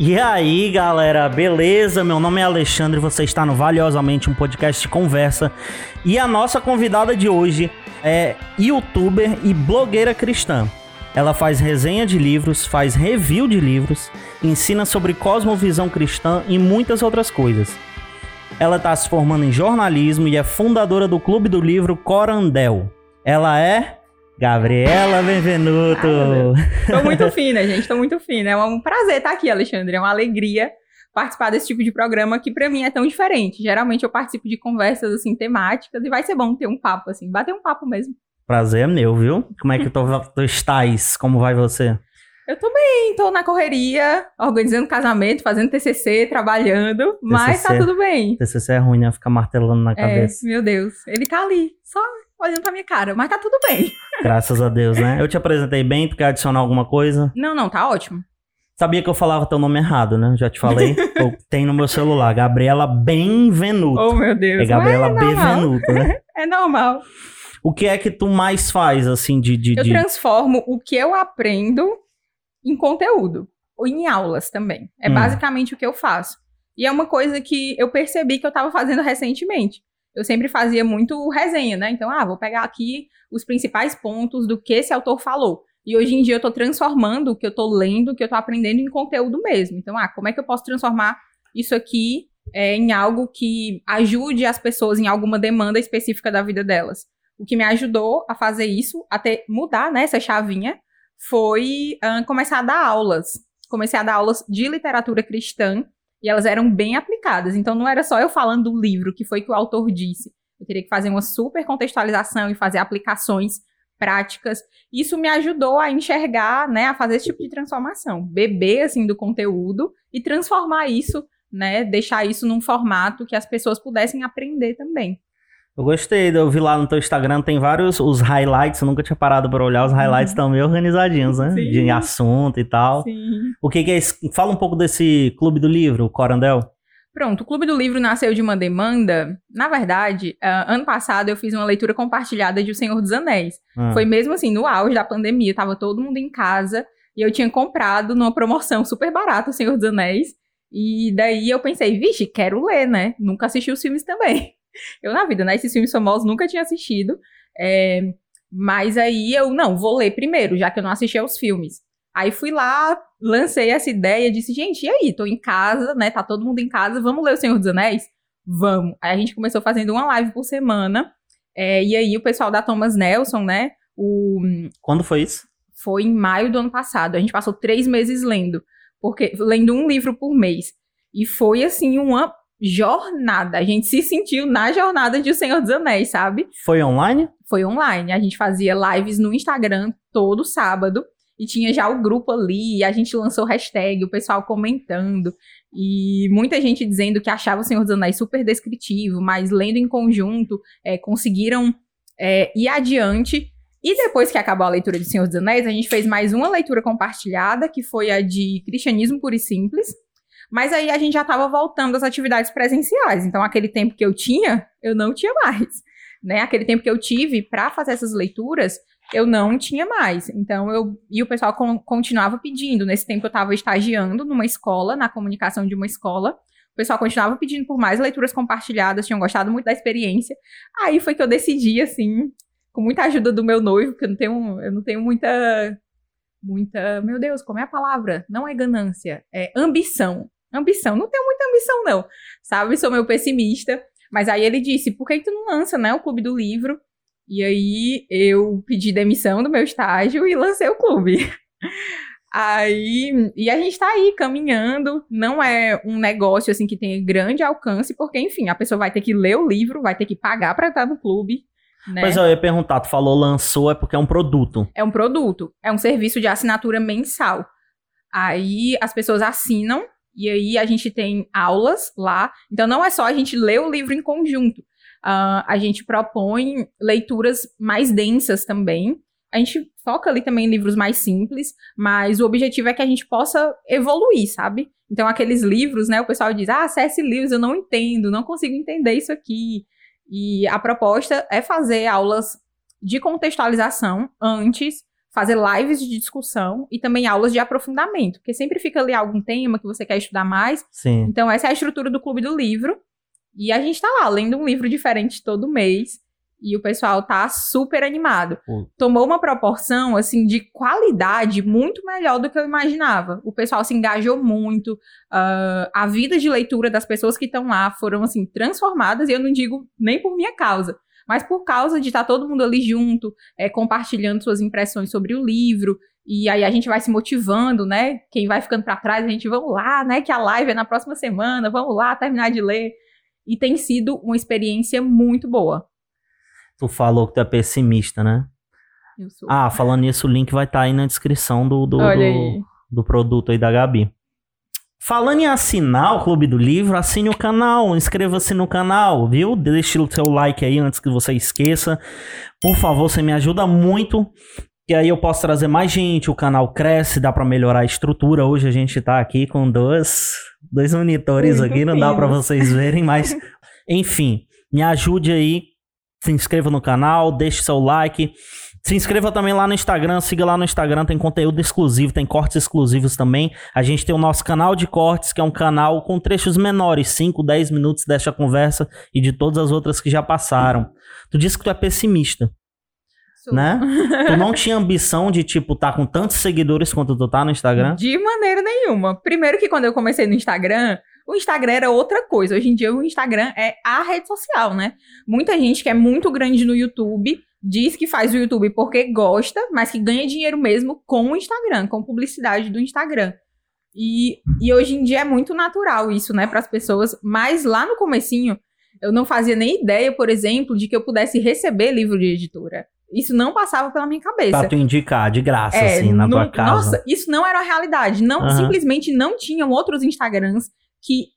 E aí, galera, beleza? Meu nome é Alexandre, você está no Valiosamente, um podcast de conversa. E a nossa convidada de hoje é youtuber e blogueira cristã. Ela faz resenha de livros, faz review de livros, ensina sobre cosmovisão cristã e muitas outras coisas. Ela está se formando em jornalismo e é fundadora do Clube do Livro Corandel. Ela é Gabriela Benvenuto. Tô muito fina, gente, tô muito fina. É um prazer estar aqui, Alexandre. É uma alegria participar desse tipo de programa que para mim é tão diferente. Geralmente eu participo de conversas assim temáticas e vai ser bom ter um papo assim, bater um papo mesmo. Prazer é meu, viu? Como é que tu, tu estás? Como vai você? Eu tô bem, tô na correria, organizando casamento, fazendo TCC, trabalhando, mas tá tudo bem. TCC é ruim, né? Ficar martelando na é, cabeça. É, meu Deus, ele tá ali, só olhando pra minha cara, mas tá tudo bem. Graças a Deus, né? Eu te apresentei bem, tu quer adicionar alguma coisa? Não, não, tá ótimo. Sabia que eu falava teu nome errado, né? Já te falei. tem no meu celular, Gabriela Benvenuto. Oh, meu Deus. É Gabriela é Benvenuto, né? é normal. O que é que tu mais faz, assim, de... de eu de... transformo o que eu aprendo em conteúdo. Ou em aulas também. É hum. basicamente o que eu faço. E é uma coisa que eu percebi que eu estava fazendo recentemente eu sempre fazia muito resenha, né? Então, ah, vou pegar aqui os principais pontos do que esse autor falou. E hoje em dia eu estou transformando o que eu estou lendo, o que eu estou aprendendo em conteúdo mesmo. Então, ah, como é que eu posso transformar isso aqui é, em algo que ajude as pessoas em alguma demanda específica da vida delas? O que me ajudou a fazer isso, até mudar né, essa chavinha, foi uh, começar a dar aulas. Comecei a dar aulas de literatura cristã e elas eram bem aplicadas. Então não era só eu falando do livro, que foi que o autor disse. Eu teria que fazer uma super contextualização e fazer aplicações práticas. Isso me ajudou a enxergar, né, a fazer esse tipo de transformação, beber assim do conteúdo e transformar isso, né, deixar isso num formato que as pessoas pudessem aprender também. Eu gostei, eu vi lá no teu Instagram, tem vários os highlights, eu nunca tinha parado para olhar, os highlights estão uhum. meio organizadinhos, né? Sim. De assunto e tal. Sim. O que, que é isso? Fala um pouco desse Clube do Livro, o Corandel. Pronto, o Clube do Livro nasceu de uma demanda. Na verdade, uh, ano passado eu fiz uma leitura compartilhada de O Senhor dos Anéis. Ah. Foi mesmo assim, no auge da pandemia, tava todo mundo em casa e eu tinha comprado numa promoção super barata O Senhor dos Anéis. E daí eu pensei, vixe, quero ler, né? Nunca assisti os filmes também. Eu, na vida, né? Esses filmes famosos nunca tinha assistido. É, mas aí eu, não, vou ler primeiro, já que eu não assisti aos filmes. Aí fui lá, lancei essa ideia, disse, gente, e aí? Tô em casa, né? Tá todo mundo em casa, vamos ler O Senhor dos Anéis? Vamos. Aí a gente começou fazendo uma live por semana. É, e aí o pessoal da Thomas Nelson, né? O... Quando foi isso? Foi em maio do ano passado. A gente passou três meses lendo. Porque lendo um livro por mês. E foi assim uma jornada. A gente se sentiu na jornada de O Senhor dos Anéis, sabe? Foi online? Foi online. A gente fazia lives no Instagram todo sábado. E tinha já o grupo ali, e a gente lançou hashtag, o pessoal comentando. E muita gente dizendo que achava o Senhor dos Anéis super descritivo, mas lendo em conjunto, é, conseguiram é, ir adiante. E depois que acabou a leitura de Senhor dos Anéis, a gente fez mais uma leitura compartilhada, que foi a de Cristianismo Puro e Simples, mas aí a gente já estava voltando às atividades presenciais. Então, aquele tempo que eu tinha, eu não tinha mais. Né? Aquele tempo que eu tive para fazer essas leituras, eu não tinha mais. Então, eu. E o pessoal con continuava pedindo. Nesse tempo, eu estava estagiando numa escola, na comunicação de uma escola. O pessoal continuava pedindo por mais leituras compartilhadas, tinham gostado muito da experiência. Aí foi que eu decidi, assim, com muita ajuda do meu noivo, porque eu não tenho, eu não tenho muita. Muita. Meu Deus, como é a palavra? Não é ganância, é ambição ambição. Não tenho muita ambição, não. Sabe? Sou meio pessimista. Mas aí ele disse: por que, que tu não lança, né? O clube do livro. E aí eu pedi demissão do meu estágio e lancei o clube. Aí, e a gente tá aí caminhando, não é um negócio assim que tem grande alcance, porque enfim, a pessoa vai ter que ler o livro, vai ter que pagar para estar no clube, né? Mas eu ia perguntar, tu falou lançou é porque é um produto. É um produto, é um serviço de assinatura mensal. Aí as pessoas assinam e aí a gente tem aulas lá. Então não é só a gente ler o livro em conjunto. Uh, a gente propõe leituras mais densas também. A gente foca ali também em livros mais simples, mas o objetivo é que a gente possa evoluir, sabe? Então, aqueles livros, né? O pessoal diz: ah, C.S. Lewis, eu não entendo, não consigo entender isso aqui. E a proposta é fazer aulas de contextualização antes fazer lives de discussão e também aulas de aprofundamento, porque sempre fica ali algum tema que você quer estudar mais. Sim. Então, essa é a estrutura do Clube do Livro. E a gente tá lá lendo um livro diferente todo mês. E o pessoal tá super animado. Tomou uma proporção, assim, de qualidade muito melhor do que eu imaginava. O pessoal se engajou muito. ah, a vida de leitura das pessoas que estão lá foram, assim, transformadas. E eu não digo nem por minha causa, mas por causa de estar todo mundo ali junto, é, compartilhando suas impressões sobre o livro. E aí a gente vai se motivando, né? Quem vai ficando pra trás, a gente, vamos lá, né? Que a live é na próxima semana, vamos lá terminar de ler. E tem sido uma experiência muito boa. Tu falou que tu é pessimista, né? Eu sou. Ah, falando nisso, o link vai estar aí na descrição do, do, do, do produto aí da Gabi. Falando em assinar o Clube do Livro, assine o canal, inscreva-se no canal, viu? Deixe o seu like aí antes que você esqueça. Por favor, você me ajuda muito, que aí eu posso trazer mais gente, o canal cresce, dá pra melhorar a estrutura. Hoje a gente tá aqui com dois, dois monitores Muito aqui, não dá pra finos. vocês verem, mas enfim, me ajude aí, se inscreva no canal, deixe seu like. Se inscreva também lá no Instagram, siga lá no Instagram, tem conteúdo exclusivo, tem cortes exclusivos também. A gente tem o nosso canal de cortes, que é um canal com trechos menores, 5, 10 minutos desta conversa e de todas as outras que já passaram. Tu disse que tu é pessimista, Sou. né? tu não tinha ambição de, tipo, tá com tantos seguidores quanto tu tá no Instagram? De maneira nenhuma. Primeiro que quando eu comecei no Instagram, o Instagram era outra coisa. Hoje em dia o Instagram é a rede social, né? Muita gente que é muito grande no YouTube diz que faz o YouTube porque gosta, mas que ganha dinheiro mesmo com o Instagram, com publicidade do Instagram. E, e hoje em dia é muito natural isso, né, para as pessoas. Mas lá no comecinho, eu não fazia nem ideia, por exemplo, de que eu pudesse receber livro de editora. Isso não passava pela minha cabeça. Pra tu indicar, de graça, É, assim, na não- tua casa. Nossa, isso não era a realidade. Não, Aham. simplesmente não tinham outros Instagrams que,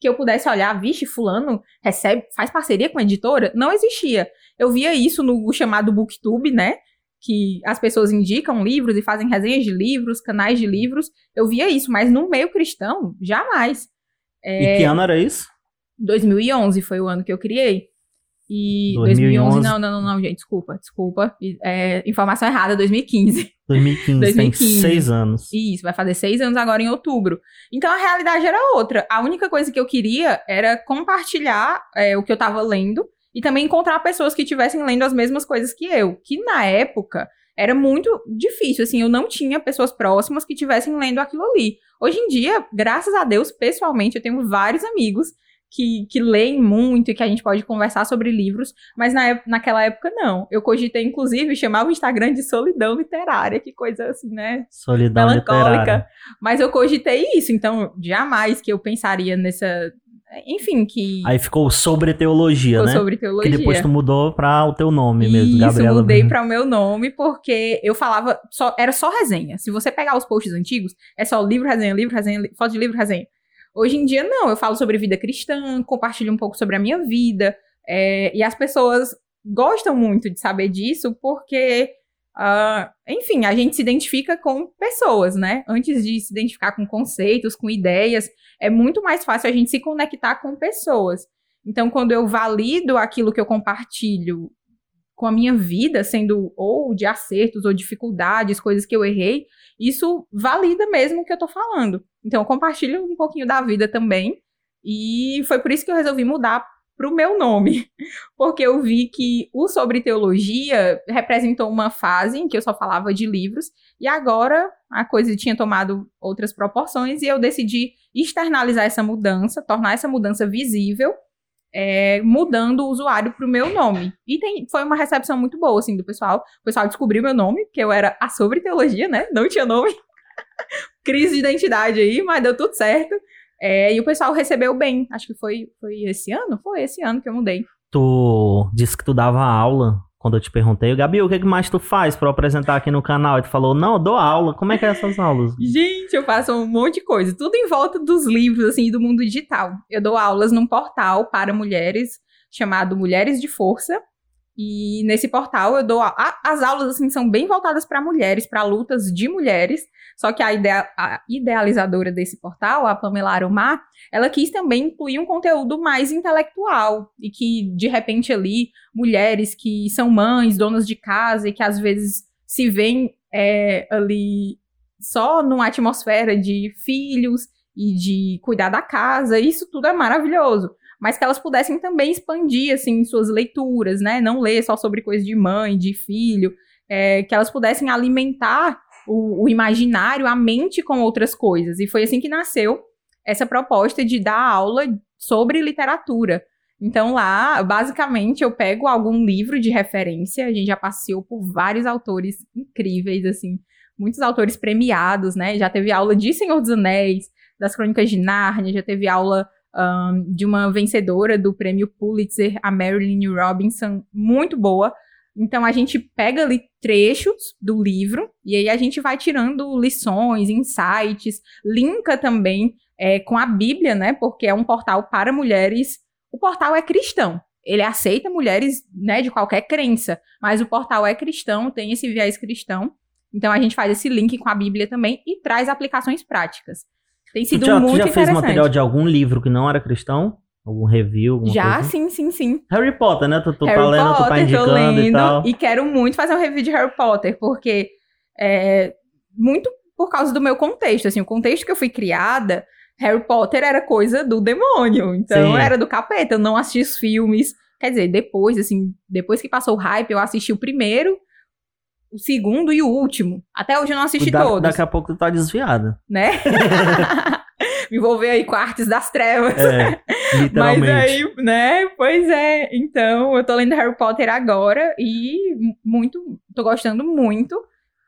que eu pudesse olhar, vixe, fulano recebe, faz parceria com a editora. Não existia. Eu via isso no chamado Booktube, né? Que as pessoas indicam livros e fazem resenhas de livros, canais de livros. Eu via isso, mas no meio cristão, jamais. E que ano era isso? 2011 foi o ano que eu criei. E 2011. 2011, não, não, não, não, gente, desculpa, desculpa. É, informação errada, 2015. 2015, 2015. tem seis anos. Isso, vai fazer seis anos agora em outubro. Então a realidade era outra. A única coisa que eu queria era compartilhar é, o que eu tava lendo e também encontrar pessoas que estivessem lendo as mesmas coisas que eu. Que na época era muito difícil, assim, eu não tinha pessoas próximas que estivessem lendo aquilo ali. Hoje em dia, graças a Deus, pessoalmente, eu tenho vários amigos que, que leem muito e que a gente pode conversar sobre livros, mas na, naquela época não. Eu cogitei, inclusive, chamar o Instagram de solidão literária, que coisa assim, né? Solidão melancólica. literária. Mas eu cogitei isso, então jamais que eu pensaria nessa. Enfim, que Aí ficou sobre teologia, ficou né? sobre teologia. Que depois tu mudou pra o teu nome mesmo, Isso, Gabriela. mudei para o meu nome porque eu falava só era só resenha. Se você pegar os posts antigos, é só livro, resenha, livro, resenha, foto de livro, resenha. Hoje em dia não, eu falo sobre vida cristã, compartilho um pouco sobre a minha vida é, e as pessoas gostam muito de saber disso porque, ah, enfim, a gente se identifica com pessoas, né? Antes de se identificar com conceitos, com ideias, é muito mais fácil a gente se conectar com pessoas. Então, quando eu valido aquilo que eu compartilho com a minha vida, sendo ou de acertos ou dificuldades, coisas que eu errei, isso valida mesmo o que eu tô falando. Então, eu compartilho um pouquinho da vida também. E foi por isso que eu resolvi mudar pro meu nome. Porque eu vi que o sobre teologia representou uma fase em que eu só falava de livros, e agora a coisa tinha tomado outras proporções, e eu decidi externalizar essa mudança, tornar essa mudança visível é, mudando o usuário pro meu nome. E tem, foi uma recepção muito boa, assim, do pessoal. O pessoal descobriu meu nome, porque eu era a sobre teologia, né? Não tinha nome. Crise de identidade aí, mas deu tudo certo. É, e o pessoal recebeu bem. Acho que foi, foi esse ano? Foi esse ano que eu mudei. Tu disse que tu dava aula quando eu te perguntei, Gabi, o que mais tu faz eu apresentar aqui no canal? E tu falou, não, eu dou aula. Como é que é essas aulas? Gente, eu faço um monte de coisa. Tudo em volta dos livros, assim, do mundo digital. Eu dou aulas num portal para mulheres chamado Mulheres de Força. E nesse portal eu dou. a- a- as aulas, assim, são bem voltadas para mulheres, para lutas de mulheres. Só que a, idea- a idealizadora desse portal, a Pamela Arumar, ela quis também incluir um conteúdo mais intelectual. E que, de repente, ali, mulheres que são mães, donas de casa e que às vezes se veem é, ali só numa atmosfera de filhos e de cuidar da casa, isso tudo é maravilhoso. Mas que elas pudessem também expandir, assim, suas leituras, né? Não ler só sobre coisas de mãe, de filho, é, que elas pudessem alimentar o, o imaginário, a mente com outras coisas. E foi assim que nasceu essa proposta de dar aula sobre literatura. Então lá, basicamente, eu pego algum livro de referência, a gente já passeou por vários autores incríveis, assim, muitos autores premiados, né? Já teve aula de Senhor dos Anéis, das Crônicas de Nárnia, já teve aula um, de uma vencedora do prêmio Pulitzer, a Marilyn Robinson, muito boa. Então a gente pega ali trechos do livro e aí a gente vai tirando lições, insights, linka também é, com a Bíblia, né? Porque é um portal para mulheres. O portal é cristão. Ele aceita mulheres né, de qualquer crença, mas o portal é cristão, tem esse viés cristão. Então a gente faz esse link com a Bíblia também e traz aplicações práticas. Tem sido tu já, muito já interessante. fez material de algum livro que não era cristão? Algum review? Já, coisa? sim, sim, sim. Harry Potter, né? Tu, tu Harry tá lendo, tu tá Potter, tô indicando e lendo, tal. e quero muito fazer um review de Harry Potter, porque é muito por causa do meu contexto, assim, o contexto que eu fui criada, Harry Potter era coisa do demônio, então Sim. era do capeta, eu não assisti os filmes, quer dizer, depois, assim, depois que passou o hype, eu assisti o primeiro, o segundo e o último. Até hoje eu não assisti Da- todos, Daqui a pouco tu tá desviada. né? Me envolver aí com artes das trevas. É, Mas literalmente. aí, né? Pois é. Então, eu tô lendo Harry Potter agora e muito, tô gostando muito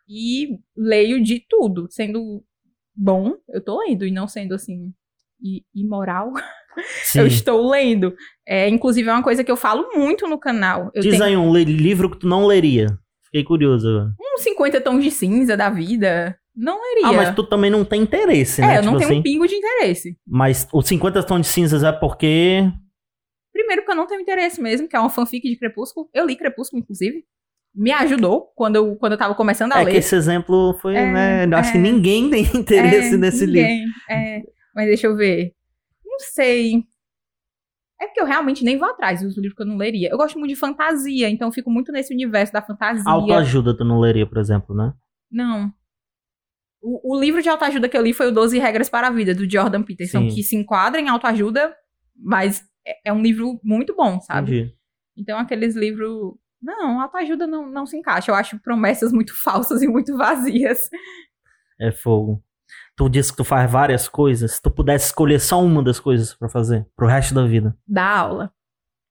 e leio de tudo, sendo bom, eu tô lendo e não sendo assim imoral. Sim. Eu estou lendo. É, inclusive é uma coisa que eu falo muito no canal. Eu Diz tenho aí um li- livro que tu não leria. Fiquei curioso. agora. uns 50 tons de cinza da vida. Não leria. Ah, mas tu também não tem interesse, é, né? eu não Tipo tenho assim. um pingo de interesse. Mas os 50 tons de cinzas é porque. Primeiro porque eu não tenho interesse mesmo, que é uma fanfic de Crepúsculo. Eu li Crepúsculo, inclusive. Me ajudou quando eu, quando eu tava começando a É ler. que esse exemplo foi, É, né? eu Acho que é. ninguém tem interesse É, nesse livro. ninguém, É, mas deixa eu ver. Não sei. É porque eu realmente nem vou atrás dos livros que eu não leria. Eu gosto muito de fantasia, então eu fico muito nesse universo da fantasia. Autoajuda tu não leria, por exemplo, né? Não. O, o livro de autoajuda que eu li foi o 12 Regras para a Vida, do Jordan Peterson, Sim. que se enquadra em autoajuda, mas é, é um livro muito bom, sabe? Entendi. Então, aqueles livros. Não, autoajuda não, não se encaixa. Eu acho promessas muito falsas e muito vazias. É fogo. Tu disse que tu faz várias coisas. Se tu pudesse escolher só uma das coisas pra fazer pro resto da vida. Da aula.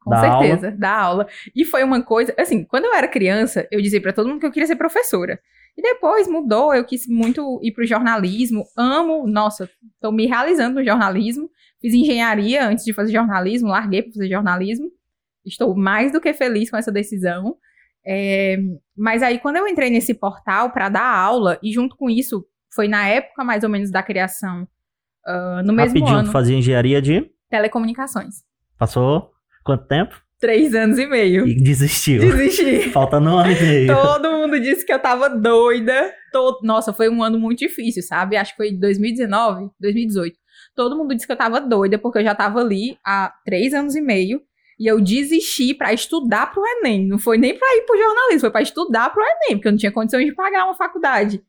Com Da certeza, da aula. E foi uma coisa. Assim, quando eu era criança, eu dizia pra todo mundo que eu queria ser professora. E depois mudou, eu quis muito ir pro jornalismo. Amo, nossa, tô me realizando no jornalismo. Fiz engenharia antes de fazer jornalismo, larguei pra fazer jornalismo. Estou mais do que feliz com essa decisão. É, mas aí, quando eu entrei nesse portal para dar aula, e junto com isso, foi na época mais ou menos da criação, ah, no mesmo Rapidinho, ano, tu fazia engenharia de. telecomunicações. Passou quanto tempo? Três anos e meio. E desistiu. Desisti. Faltando um ano e meio. Todo mundo disse que eu tava doida. To- Nossa, foi um ano muito difícil, sabe? Acho que foi 2019, 2018. Todo mundo disse que eu tava doida, porque eu já tava ali há três anos e meio. E eu desisti pra estudar pro Enem. Não foi nem pra ir pro jornalismo, foi pra estudar pro Enem, porque eu não tinha condições de pagar uma faculdade.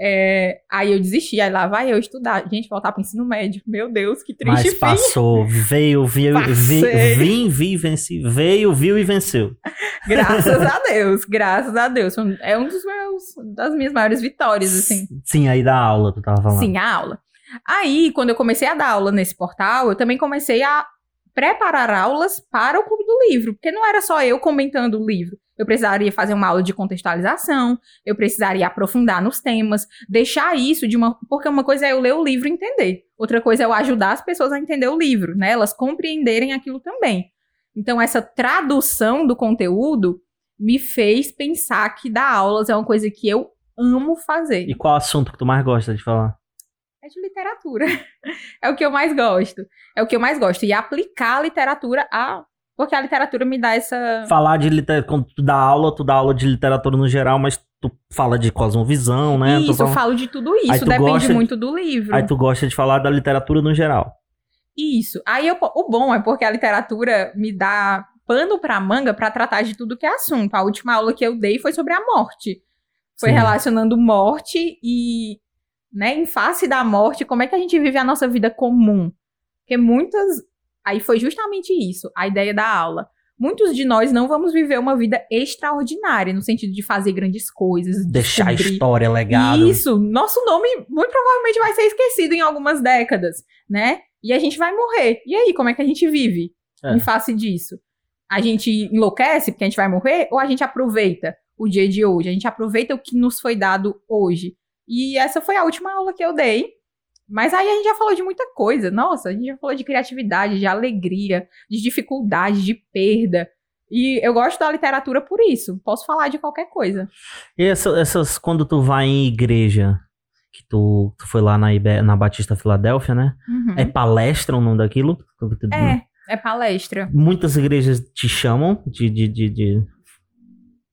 É, aí eu desisti, aí lá vai eu estudar. Gente, voltar pro ensino médio. Meu Deus, que triste Mas fim. passou, veio, viu, vi, vim, vi, venci. Veio, viu e venceu. Graças a Deus, graças a Deus. É um dos meus, das minhas maiores vitórias, assim. Sim, aí da aula, tu tava falando. Sim, a aula. Aí, quando eu comecei a dar aula nesse portal, eu também comecei a preparar aulas para o Clube do Livro, porque não era só eu comentando o livro. Eu precisaria fazer uma aula de contextualização, eu precisaria aprofundar nos temas, deixar isso de uma. Porque uma coisa é eu ler o livro e entender, outra coisa é eu ajudar as pessoas a entender o livro, né? Elas compreenderem aquilo também. Então, essa tradução do conteúdo me fez pensar que dar aulas é uma coisa que eu amo fazer. E qual assunto que tu mais gosta de falar? É de literatura. É o que eu mais gosto. É o que eu mais gosto. E aplicar a literatura a. Porque a literatura me dá essa. Falar de literatura. Quando tu dá aula, tu dá aula de literatura no geral, mas tu fala de cosmovisão, né? Isso, eu fala- falo de tudo isso. Depende de- muito do livro. Aí tu gosta de falar da literatura no geral. Isso. Aí eu, o bom é porque a literatura me dá pano pra manga pra tratar de tudo que é assunto. A última aula que eu dei foi sobre a morte. Foi Sim. relacionando morte e, né, em face da morte, como é que a gente vive a nossa vida comum? Porque muitas. Aí foi justamente isso, a ideia da aula. Muitos de nós não vamos viver uma vida extraordinária, no sentido de fazer grandes coisas. Deixar a descobrir- história, legado. Isso, nosso nome muito provavelmente vai ser esquecido em algumas décadas, né? E a gente vai morrer. E aí, como é que a gente vive É. em face disso? A gente enlouquece porque a gente vai morrer ou a gente aproveita o dia de hoje? A gente aproveita o que nos foi dado hoje? E essa foi a última aula que eu dei. Mas aí a gente já falou de muita coisa. Nossa, a gente já falou de criatividade, de alegria, de dificuldade, de perda. E eu gosto da literatura por isso. Posso falar de qualquer coisa. E essa- essas, quando tu vai em igreja, que tu, tu foi lá na, Ibe- na Batista Filadélfia, né? Uhum. É palestra o nome daquilo? É, é palestra. Muitas igrejas te chamam de. de, de, de-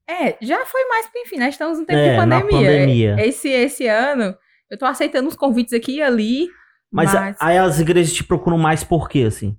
É, já foi mais enfim, nós estamos no tempo É, de pandemia. pandemia. Esse, esse ano, eu tô aceitando uns convites aqui e ali. Mas, Mas, aí as igrejas te procuram mais por quê, assim?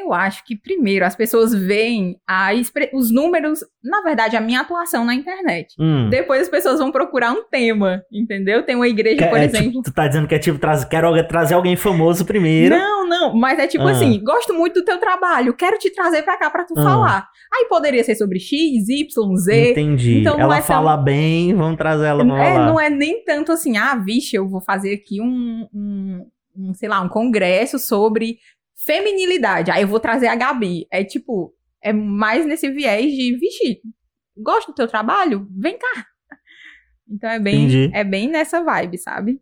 Eu acho que, primeiro, as pessoas veem a os números, na verdade, a minha atuação na internet. Hum. Depois as pessoas vão procurar um tema, entendeu? Tem uma igreja, Que- por é, exemplo. tipo, tu tá dizendo que é tipo, traz, quero trazer alguém famoso primeiro. Não, não, mas é tipo Ah. assim, gosto muito do teu trabalho, quero te trazer pra cá pra tu Ah. falar. Aí poderia ser sobre X, Y, Z. Entendi. Então ela é fala bem, vamos trazer ela pra É, lá. não é nem tanto assim, ah, vixe, eu vou fazer aqui um, um, um, sei lá, um congresso sobre feminilidade. Aí eu vou trazer a Gabi. É tipo, é mais nesse viés de, vixe, gosto do teu trabalho? Vem cá. Então é bem, Entendi. é bem nessa vibe, sabe?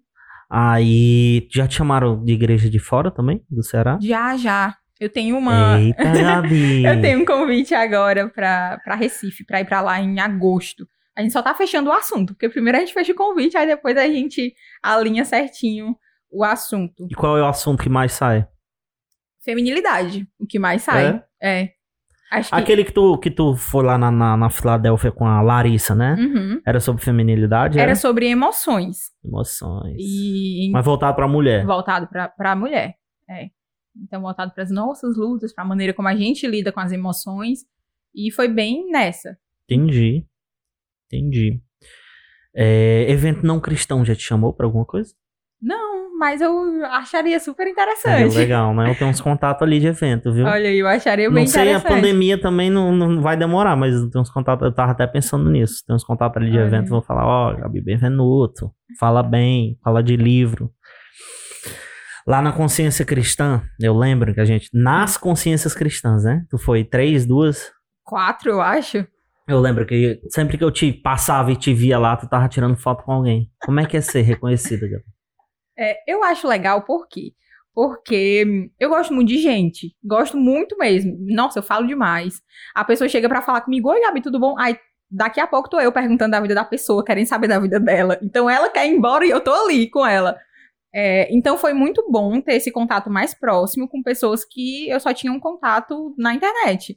Aí, já te chamaram de igreja de fora também, do Ceará? Já, já. Eu tenho uma. Eita, Gabi. Eu tenho um convite agora pra, pra Recife, pra ir pra lá em agosto. A gente só tá fechando o assunto, porque primeiro a gente fecha o convite, aí depois a gente alinha certinho o assunto. E qual é o assunto que mais sai? Feminilidade, o que mais sai. É. Acho que. Aquele que tu, que tu foi lá na, na, na Filadélfia com a Larissa, né? Uhum. Era sobre feminilidade? Era sobre emoções. Emoções. E Mas voltado pra mulher. voltado pra, pra mulher. É. Então, voltado para as nossas lutas, pra maneira como a gente lida com as emoções. E foi bem nessa. Entendi. Entendi. É, evento não cristão já te chamou pra alguma coisa? Não, mas eu acharia super É, interessante. legal, né? Eu tenho uns contatos ali de evento, viu? Olha eu acharia não bem sei, a interessante. pandemia também não, não vai demorar, mas eu tenho uns contatos, eu tava até pensando nisso. Tem uns contatos ali de Olha. evento, vou falar, ó, Gabi Benvenuto, fala bem, fala de livro. Lá na Consciência Cristã, eu lembro que a gente, nas Consciências Cristãs, né? Tu foi três, duas? Quatro, eu acho. Eu lembro que sempre que eu te passava e te via lá, tu tava tirando foto com alguém. Como é que é ser reconhecida, Gabi? É, eu acho legal por quê? Porque hum, eu gosto muito de gente. Gosto muito mesmo. Nossa, eu falo demais. A pessoa chega pra falar comigo, oi, Gabi, tudo bom? Aí, daqui a pouco tô eu perguntando da vida da pessoa, querendo saber da vida dela. Então, ela quer ir embora e eu tô ali com ela. É, então, foi muito bom ter esse contato mais próximo com pessoas que eu só tinha um contato na internet.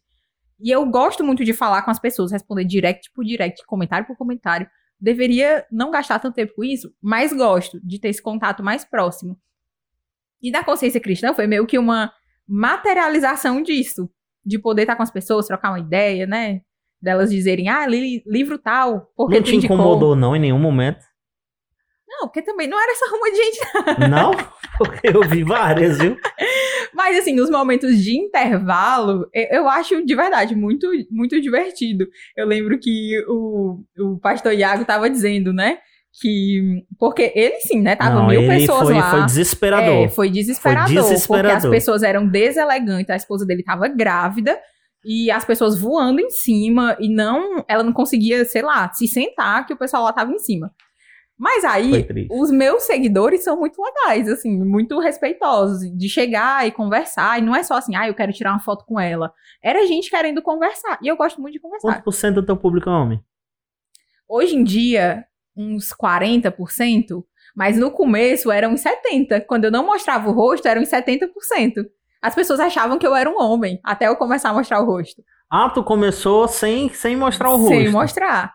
E eu gosto muito de falar com as pessoas, responder direct por direct, comentário por comentário. Deveria não gastar tanto tempo com isso, mas gosto de ter esse contato mais próximo. E da consciência cristã foi meio que uma materialização disso. De poder estar com as pessoas, trocar uma ideia, né? Delas dizerem, ah, li livro tal, porque não te indicou. incomodou, não, em nenhum momento? Não, porque também não era essa ruma de gente. Não? Porque eu vi várias, viu? Mas, assim, nos momentos de intervalo, eu, acho de verdade muito, muito divertido. Eu lembro que o, o pastor Iago tava dizendo, né? Que. Porque ele sim, né? Tava não, mil pessoas foi, lá. foi desesperador. É, foi desesperador, Foi Porque desesperador. as pessoas eram deselegantes, a esposa dele tava grávida. E as pessoas voando em cima. E não. Ela não conseguia, sei lá, se sentar, que o pessoal lá tava em cima. Mas aí, os meus seguidores são muito legais, assim, muito respeitosos, de chegar e conversar. E não é só assim, ah, eu quero tirar uma foto com ela. Era gente querendo conversar. E eu gosto muito de conversar. Quanto por cento do teu público é homem? Hoje em dia, uns 40%, mas no começo eram uns 70%. Quando eu não mostrava o rosto, eram uns 70%. As pessoas achavam que eu era um homem, até eu começar a mostrar o rosto. Ah, tu começou sem, sem mostrar o rosto. Sem mostrar.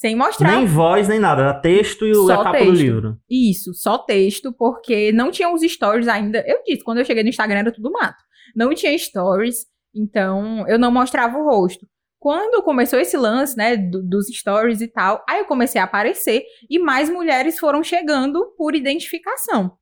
Sem mostrar. Nem voz, nem nada. Era texto e o, Só a capa do texto. livro. Isso, só texto, porque não tinha os stories ainda. Eu disse, quando eu cheguei no Instagram era tudo mato. Não tinha stories, então eu não mostrava o rosto. Quando começou esse lance, né, do, dos stories e tal, aí eu comecei a aparecer e mais mulheres foram chegando por identificação.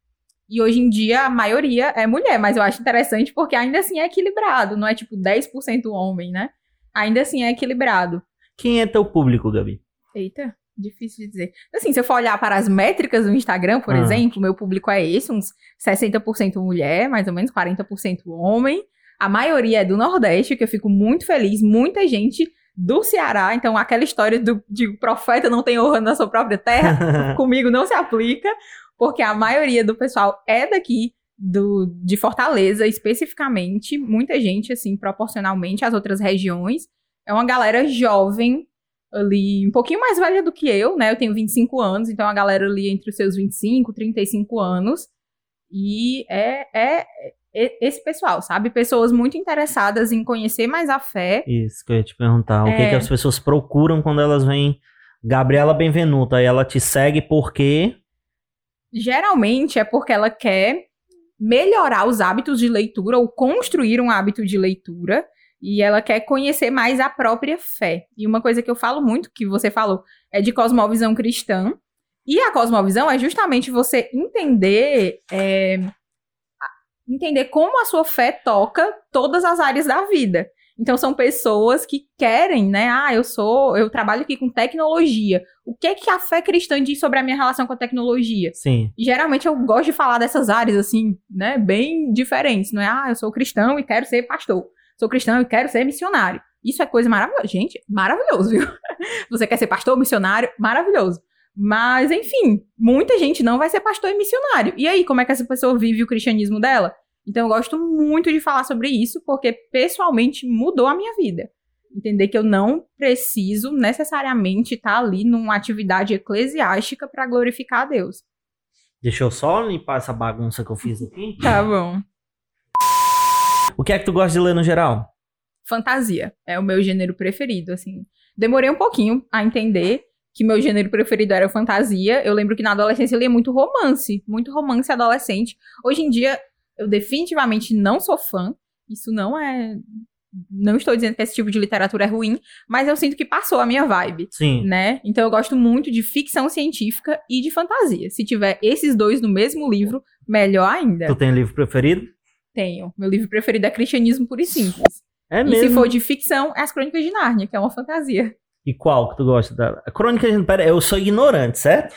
E hoje em dia a maioria é mulher, mas eu acho interessante porque ainda assim é equilibrado, não é tipo 10% homem, né? Ainda assim é equilibrado. Quem é teu público, Gabi? Eita, difícil de dizer. Assim, se eu for olhar para as métricas do Instagram, por Ah. exemplo, meu público é esse, uns 60% mulher, mais ou menos 40% homem. A maioria é do Nordeste, que eu fico muito feliz, muita gente do Ceará, então aquela história do, de profeta não tem honra na sua própria terra, comigo não se aplica, porque a maioria do pessoal é daqui do, de Fortaleza, especificamente, muita gente, assim, proporcionalmente às outras regiões. É uma galera jovem, ali, um pouquinho mais velha do que eu, né? Eu tenho 25 anos, então a galera ali entre os seus 25, 35 anos. E é, é, é esse pessoal, sabe? Pessoas muito interessadas em conhecer mais a fé. Isso que eu ia te perguntar. O que, É. que as pessoas procuram quando elas vêm? Gabriela Benvenuta, aí ela te segue porque. Geralmente é porque ela quer melhorar os hábitos de leitura ou construir um hábito de leitura. E ela quer conhecer mais a própria fé. E uma coisa que eu falo muito, que você falou, é de cosmovisão cristã. E a cosmovisão é justamente você entender, é, entender como a sua fé toca todas as áreas da vida. Então são pessoas que querem, né? Ah, eu sou, eu trabalho aqui com tecnologia. O que é que a fé cristã diz sobre a minha relação com a tecnologia? Sim. E geralmente eu gosto de falar dessas áreas assim, né, bem diferentes, não é? Ah, eu sou cristão e quero ser pastor. Sou cristão e quero ser missionário. Isso é coisa maravilhosa. Gente, maravilhoso, viu? Você quer ser pastor, missionário? Maravilhoso. Mas, enfim, muita gente não vai ser pastor e missionário. E aí, como é que essa pessoa vive o cristianismo dela? Então, eu gosto muito de falar sobre isso, porque pessoalmente mudou a minha vida. Entender que eu não preciso necessariamente estar ali numa atividade eclesiástica para glorificar a Deus. Deixa eu só limpar essa bagunça que eu fiz aqui. Tá bom. O que é que tu gosta de ler no geral? fantasia. É o meu gênero preferido, assim. Demorei um pouquinho a entender que meu gênero preferido era fantasia. Eu lembro que na adolescência eu lia muito romance, muito romance adolescente. Hoje em dia eu definitivamente não sou fã. Isso não é não estou dizendo que esse tipo de literatura é ruim, mas eu sinto que passou a minha vibe, Sim. né? Então eu gosto muito de ficção científica e de fantasia. Se tiver esses dois no mesmo livro, melhor ainda. Tu tem livro preferido? Tenho. Meu livro preferido é Cristianismo Puro e Simples. É E mesmo. se for de ficção, é As Crônicas de Nárnia, que é uma fantasia. E qual que tu gosta da a Crônica de Pera, eu sou ignorante, certo?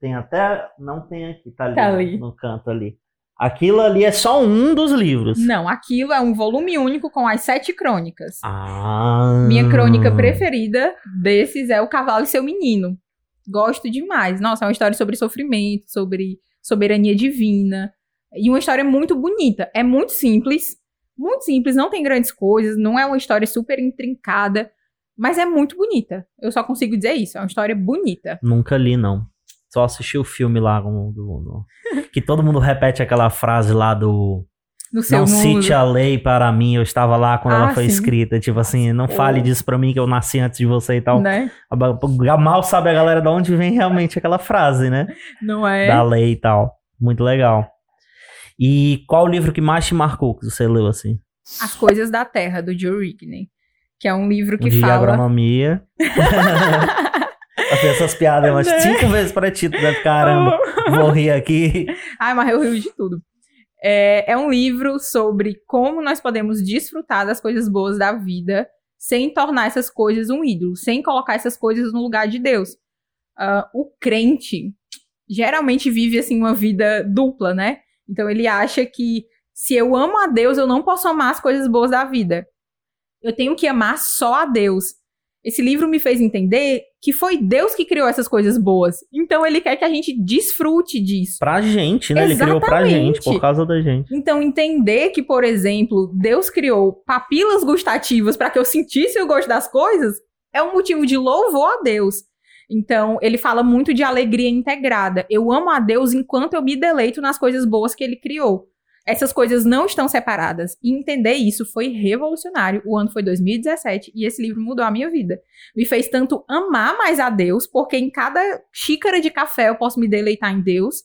Tem até não tem aqui, tá ali, Tá no- ali. no canto ali. Aquilo ali é só um dos livros. Não, aquilo é um volume único com as sete crônicas. Ah. Minha crônica preferida desses é O Cavalo e Seu Menino. Gosto demais. Nossa, é uma história sobre sofrimento, sobre soberania divina. E uma história muito bonita. É muito simples. Muito simples, não tem grandes coisas, não é uma história super intrincada, mas é muito bonita. Eu só consigo dizer isso. É uma história bonita. Nunca li, não. Só assisti o filme lá do, do- que todo mundo repete aquela frase lá do Não mundo. cite a lei para mim, eu estava lá quando Ah, ela foi sim. escrita. Tipo assim, não fale disso pra mim que eu nasci antes de você e tal. Né? Mal sabe a galera de onde vem realmente aquela frase, né? Não é? Da lei e tal. Muito legal. E qual o livro que mais te marcou que você leu assim? As Coisas da Terra, do Joe Rigney. Que é um livro que de fala. agronomia. Eu fiz essas piadas umas Né? cinco vezes pra ti, deve, caramba, vou rir aqui. Ai, mas eu rio de tudo. É, é um livro sobre como nós podemos desfrutar das coisas boas da vida sem tornar essas coisas um ídolo, sem colocar essas coisas no lugar de Deus. Ah, o crente geralmente vive assim uma vida dupla, né? Então ele acha que se eu amo a Deus, eu não posso amar as coisas boas da vida. Eu tenho que amar só a Deus. Esse livro me fez entender que foi Deus que criou essas coisas boas. Então ele quer que a gente desfrute disso. Pra gente, né? Ele criou pra Exatamente. gente, por causa da gente. Então, entender que, por exemplo, Deus criou papilas gustativas para que eu sentisse o gosto das coisas é um motivo de louvor a Deus. Então, ele fala muito de alegria integrada. Eu amo a Deus enquanto eu me deleito nas coisas boas que ele criou. Essas coisas não estão separadas. E entender isso foi revolucionário. O ano foi 2017 e esse livro mudou a minha vida. Me fez tanto amar mais a Deus, porque em cada xícara de café eu posso me deleitar em Deus,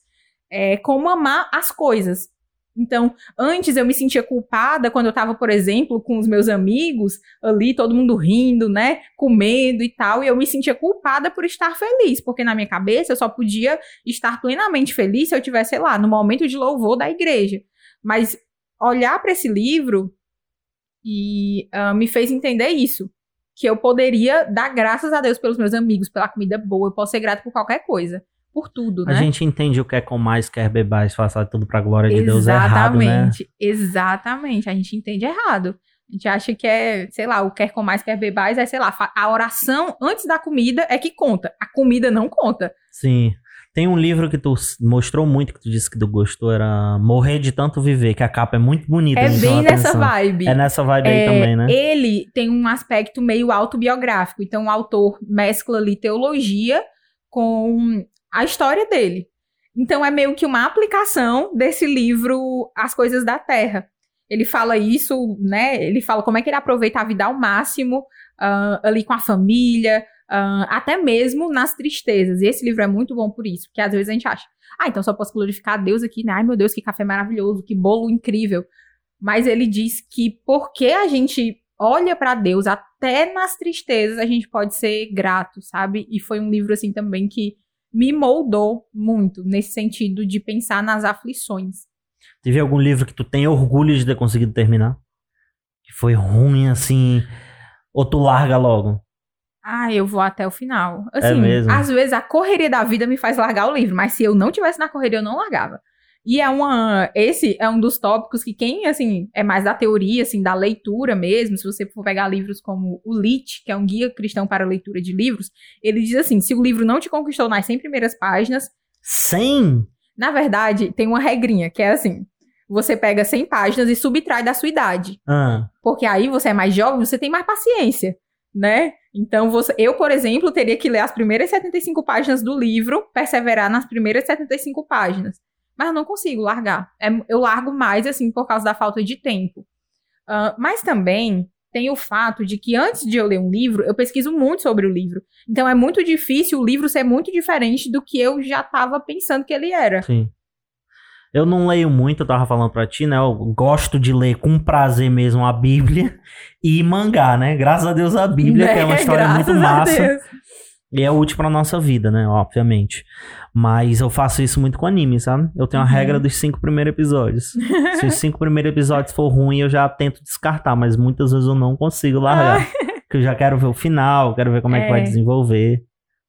é, como amar as coisas. Então, antes eu me sentia culpada quando eu tava, por exemplo, com os meus amigos ali, todo mundo rindo, né? Comendo e tal, e eu me sentia culpada por estar feliz, porque na minha cabeça eu só podia estar plenamente feliz se eu tivesse, sei lá, no momento de louvor da igreja. Mas olhar para esse livro e uh, me fez entender isso. Que eu poderia dar graças a Deus pelos meus amigos, pela comida boa, eu posso ser grato por qualquer coisa por tudo, né? A gente entende o que é com mais, quer bebais, faça tudo pra glória de Deus é errado, né? Exatamente, exatamente. A gente entende errado. A gente acha que é, sei lá, o quer com mais, quer bebais, é, sei lá, a oração antes da comida é que conta. A comida não conta. Sim. Tem um livro que tu mostrou muito, que tu disse que tu gostou, era Morrer de Tanto Viver, que a capa é muito bonita. É bem nessa vibe. É nessa vibe é, aí também, né? Ele tem um aspecto meio autobiográfico. Então o autor mescla ali teologia com a história dele. Então é meio que uma aplicação desse livro As Coisas da Terra. Ele fala isso, né? Ele fala como é que ele aproveita a vida ao máximo uh, ali com a família, uh, até mesmo nas tristezas. E esse livro é muito bom por isso, porque às vezes a gente acha, ah, então só posso glorificar a Deus aqui, né? Ai meu Deus, que café maravilhoso, que bolo incrível. Mas ele diz que porque a gente olha para Deus até nas tristezas, a gente pode ser grato, sabe? E foi um livro assim também que me moldou muito nesse sentido de pensar nas aflições. Teve algum livro que tu tem orgulho de ter conseguido terminar? Que foi ruim assim, ou tu larga logo? Ah, eu vou até o final. É assim, é mesmo? às vezes a correria da vida me faz largar o livro, mas se eu não tivesse na correria, eu não largava. E é uma. Esse é um dos tópicos que quem, assim, é mais da teoria, assim, da leitura mesmo, se você for pegar livros como o Lit, que é um guia cristão para a leitura de livros, ele diz assim: se o livro não te conquistou nas 100 primeiras páginas. 100? Na verdade, tem uma regrinha, que é assim: você pega 100 páginas e subtrai da sua idade. Ah. Porque aí você é mais jovem, você tem mais paciência, né? Então, você, eu, por exemplo, teria que ler as primeiras 75 páginas do livro, perseverar nas primeiras 75 páginas mas eu não consigo largar. É, eu largo mais, assim, por causa da falta de tempo. Uh, mas também tem o fato de que antes de eu ler um livro, eu pesquiso muito sobre o livro. Então é muito difícil o livro ser muito diferente do que eu já estava pensando que ele era. Sim. Eu não leio muito, eu tava falando pra ti, né? Eu gosto de ler com prazer mesmo a Bíblia e mangá, né? Graças a Deus a Bíblia, né? que é uma história muito massa. E é útil pra nossa vida, né? Obviamente. Mas eu faço isso muito com anime, sabe? Eu tenho a uhum. regra dos cinco primeiros episódios. Se os cinco primeiros episódios for ruim, eu já tento descartar, mas muitas vezes eu não consigo largar. porque eu já quero ver o final, quero ver como é, é que vai é. desenvolver.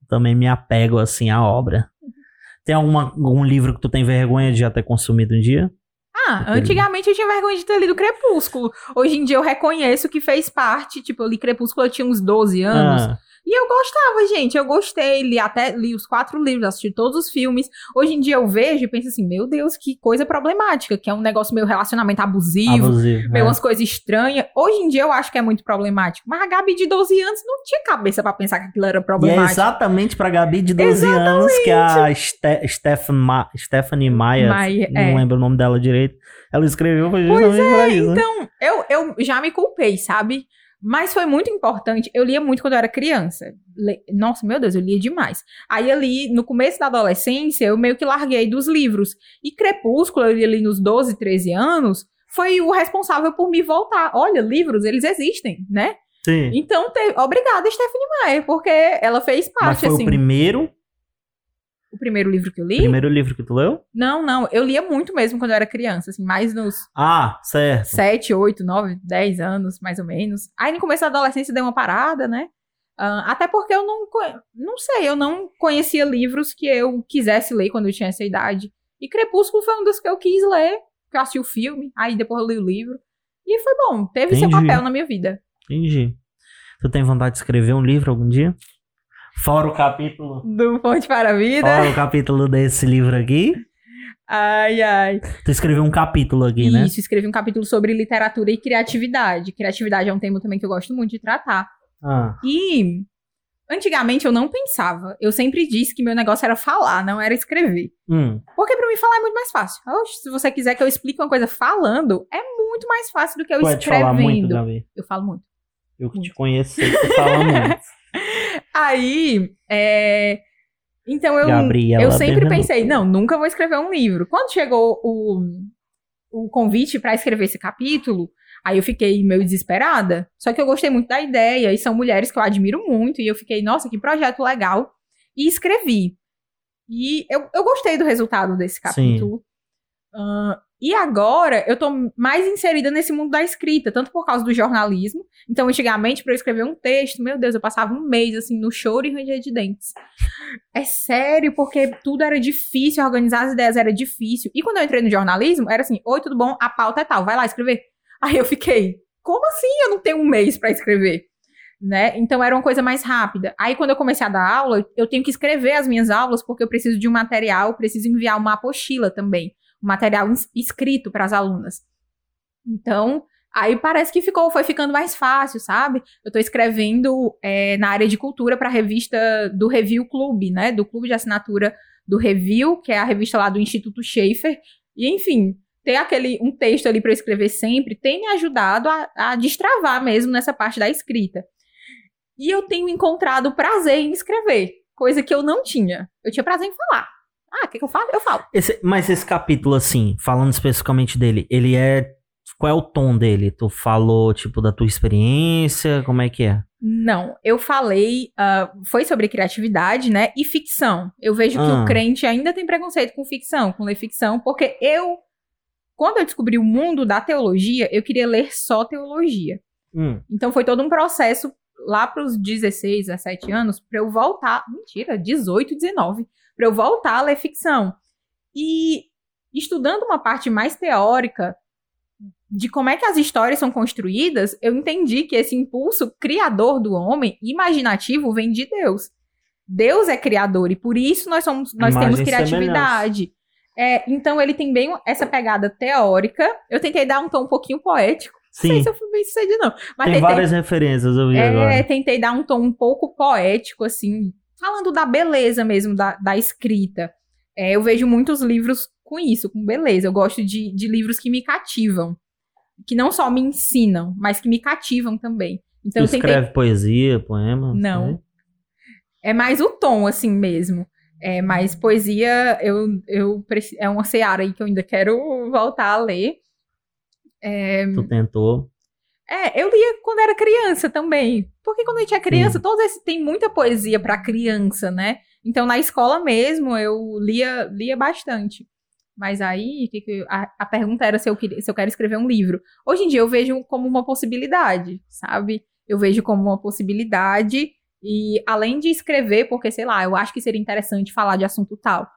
Também me apego, assim, à obra. Tem alguma, algum livro que tu tem vergonha de já ter consumido um dia? Ah, antigamente eu tinha vergonha de ter lido Crepúsculo. Hoje em dia eu reconheço que fez parte. Tipo, eu li Crepúsculo, eu tinha uns 12 anos. Ah. E eu gostava, gente. Eu gostei. Li até li os quatro livros, assisti todos os filmes. Hoje em dia eu vejo e penso assim: meu Deus, que coisa problemática. Que é um negócio meio relacionamento abusivo, abusivo meio é. umas coisas estranhas. Hoje em dia eu acho que é muito problemático. Mas a Gabi de 12 anos não tinha cabeça para pensar que aquilo era problemático. E é exatamente pra Gabi de 12 exatamente. anos que a Ste Stephen Ma Stephanie Maia, Maia não é. lembro o nome dela direito, ela escreveu justamente pois é, pra isso. Então, eu, eu já me culpei, sabe? Mas foi muito importante. Eu lia muito quando eu era criança. Nossa, meu Deus, eu lia demais. Aí ali, no começo da adolescência, eu meio que larguei dos livros. E Crepúsculo, eu li ali nos 12, 13 anos, foi o responsável por me voltar. Olha, livros, eles existem, né? Sim. Então, te... obrigada, Stephanie Meyer, porque ela fez parte, Mas foi assim. o primeiro o primeiro livro que eu li? Primeiro livro que tu leu? Não, não. Eu lia muito mesmo quando eu era criança, assim, mais nos. Ah, certo. 7, 8, 9, 10 anos, mais ou menos. Aí no começo da adolescência deu uma parada, né? Uh, até porque eu não. Não sei, eu não conhecia livros que eu quisesse ler quando eu tinha essa idade. E Crepúsculo foi um dos que eu quis ler, que eu assisti o filme, aí depois eu li o livro. E foi bom, teve Entendi. seu papel na minha vida. Entendi. Tu tem vontade de escrever um livro algum dia? Fora o capítulo. Do Fonte para a Vida. Fora o capítulo desse livro aqui. Ai, ai. Tu escreveu um capítulo aqui, né? Isso, escrevi um capítulo sobre literatura e criatividade. Criatividade é um tema também que eu gosto muito de tratar. Ah. E antigamente eu não pensava. Eu sempre disse que meu negócio era falar, não era escrever. Hum. Porque para mim falar é muito mais fácil. Oxe, se você quiser que eu explique uma coisa falando, é muito mais fácil do que eu Pode escrevendo. Falar muito, Gabi. Eu falo muito. Eu que muito. te conheço, tu fala muito. Aí, é... Então eu, eu sempre pensei, não, nunca vou escrever um livro. Quando chegou o, o convite para escrever esse capítulo, aí eu fiquei meio desesperada. Só que eu gostei muito da ideia, e são mulheres que eu admiro muito, e eu fiquei, nossa, que projeto legal. E escrevi. E eu, eu gostei do resultado desse capítulo. Uh, e agora eu tô mais inserida nesse mundo da escrita, tanto por causa do jornalismo. Então, antigamente, para eu escrever um texto, meu Deus, eu passava um mês assim no choro e ranger de dentes. É sério, porque tudo era difícil, organizar as ideias era difícil. E quando eu entrei no jornalismo, era assim: oi, tudo bom? A pauta é tal, vai lá escrever. Aí eu fiquei, como assim eu não tenho um mês para escrever? Né? Então era uma coisa mais rápida. Aí quando eu comecei a dar aula, eu tenho que escrever as minhas aulas porque eu preciso de um material, preciso enviar uma apostila também material escrito para as alunas. Então, aí parece que ficou, foi ficando mais fácil, sabe? Eu estou escrevendo é, na área de cultura para a revista do Review Clube, né? Do clube de assinatura do Review, que é a revista lá do Instituto Schaefer. E, enfim, ter aquele um texto ali para escrever sempre tem me ajudado a, a destravar mesmo nessa parte da escrita. E eu tenho encontrado prazer em escrever, coisa que eu não tinha. Eu tinha prazer em falar. Ah, o que, que, eu falo? Eu falo. Esse, mas esse capítulo, assim, falando especificamente dele, ele é. Qual é o tom dele? Tu falou, tipo, da tua experiência? Como é que é? Não, eu falei. Uh, foi sobre criatividade, né? E ficção. Eu vejo ah. que o ah. crente ainda tem preconceito com ficção, com ler ficção, porque eu. Quando eu descobri o mundo da teologia, eu queria ler só teologia. Hum. Então foi todo um processo lá para os 16, 17 anos para eu voltar. Mentira, 18, 19 para eu voltar a ler ficção. E estudando uma parte mais teórica de como é que as histórias são construídas, eu entendi que esse impulso criador do homem, imaginativo, vem de Deus. Deus é criador e por isso nós somos, nós temos criatividade. É, então ele tem bem essa pegada teórica. Eu tentei dar um tom um pouquinho poético. Sim. Não sei se eu fui bem sucedido, não. Mas tem tentei, várias referências, eu vi é, agora. tentei dar um tom um pouco poético, assim, falando da beleza mesmo da, da escrita. É, eu vejo muitos livros com isso, com beleza. Eu gosto de, de livros que me cativam. Que não só me ensinam, mas que me cativam também. Então, escreve tentei... poesia, poema? Não. Né? É mais o tom, assim mesmo. É, mais poesia, eu, eu é uma seara aí que eu ainda quero voltar a ler. É... Tu tentou? É, eu lia quando era criança também. Porque quando a gente é criança, todos esses tem muita poesia para criança, né? Então na escola mesmo eu lia lia bastante. Mas aí a, a, pergunta era se eu, queria, se eu quero escrever um livro. Hoje em dia eu vejo como uma possibilidade, sabe? Eu vejo como uma possibilidade e além de escrever, porque sei lá, eu acho que seria interessante falar de assunto tal.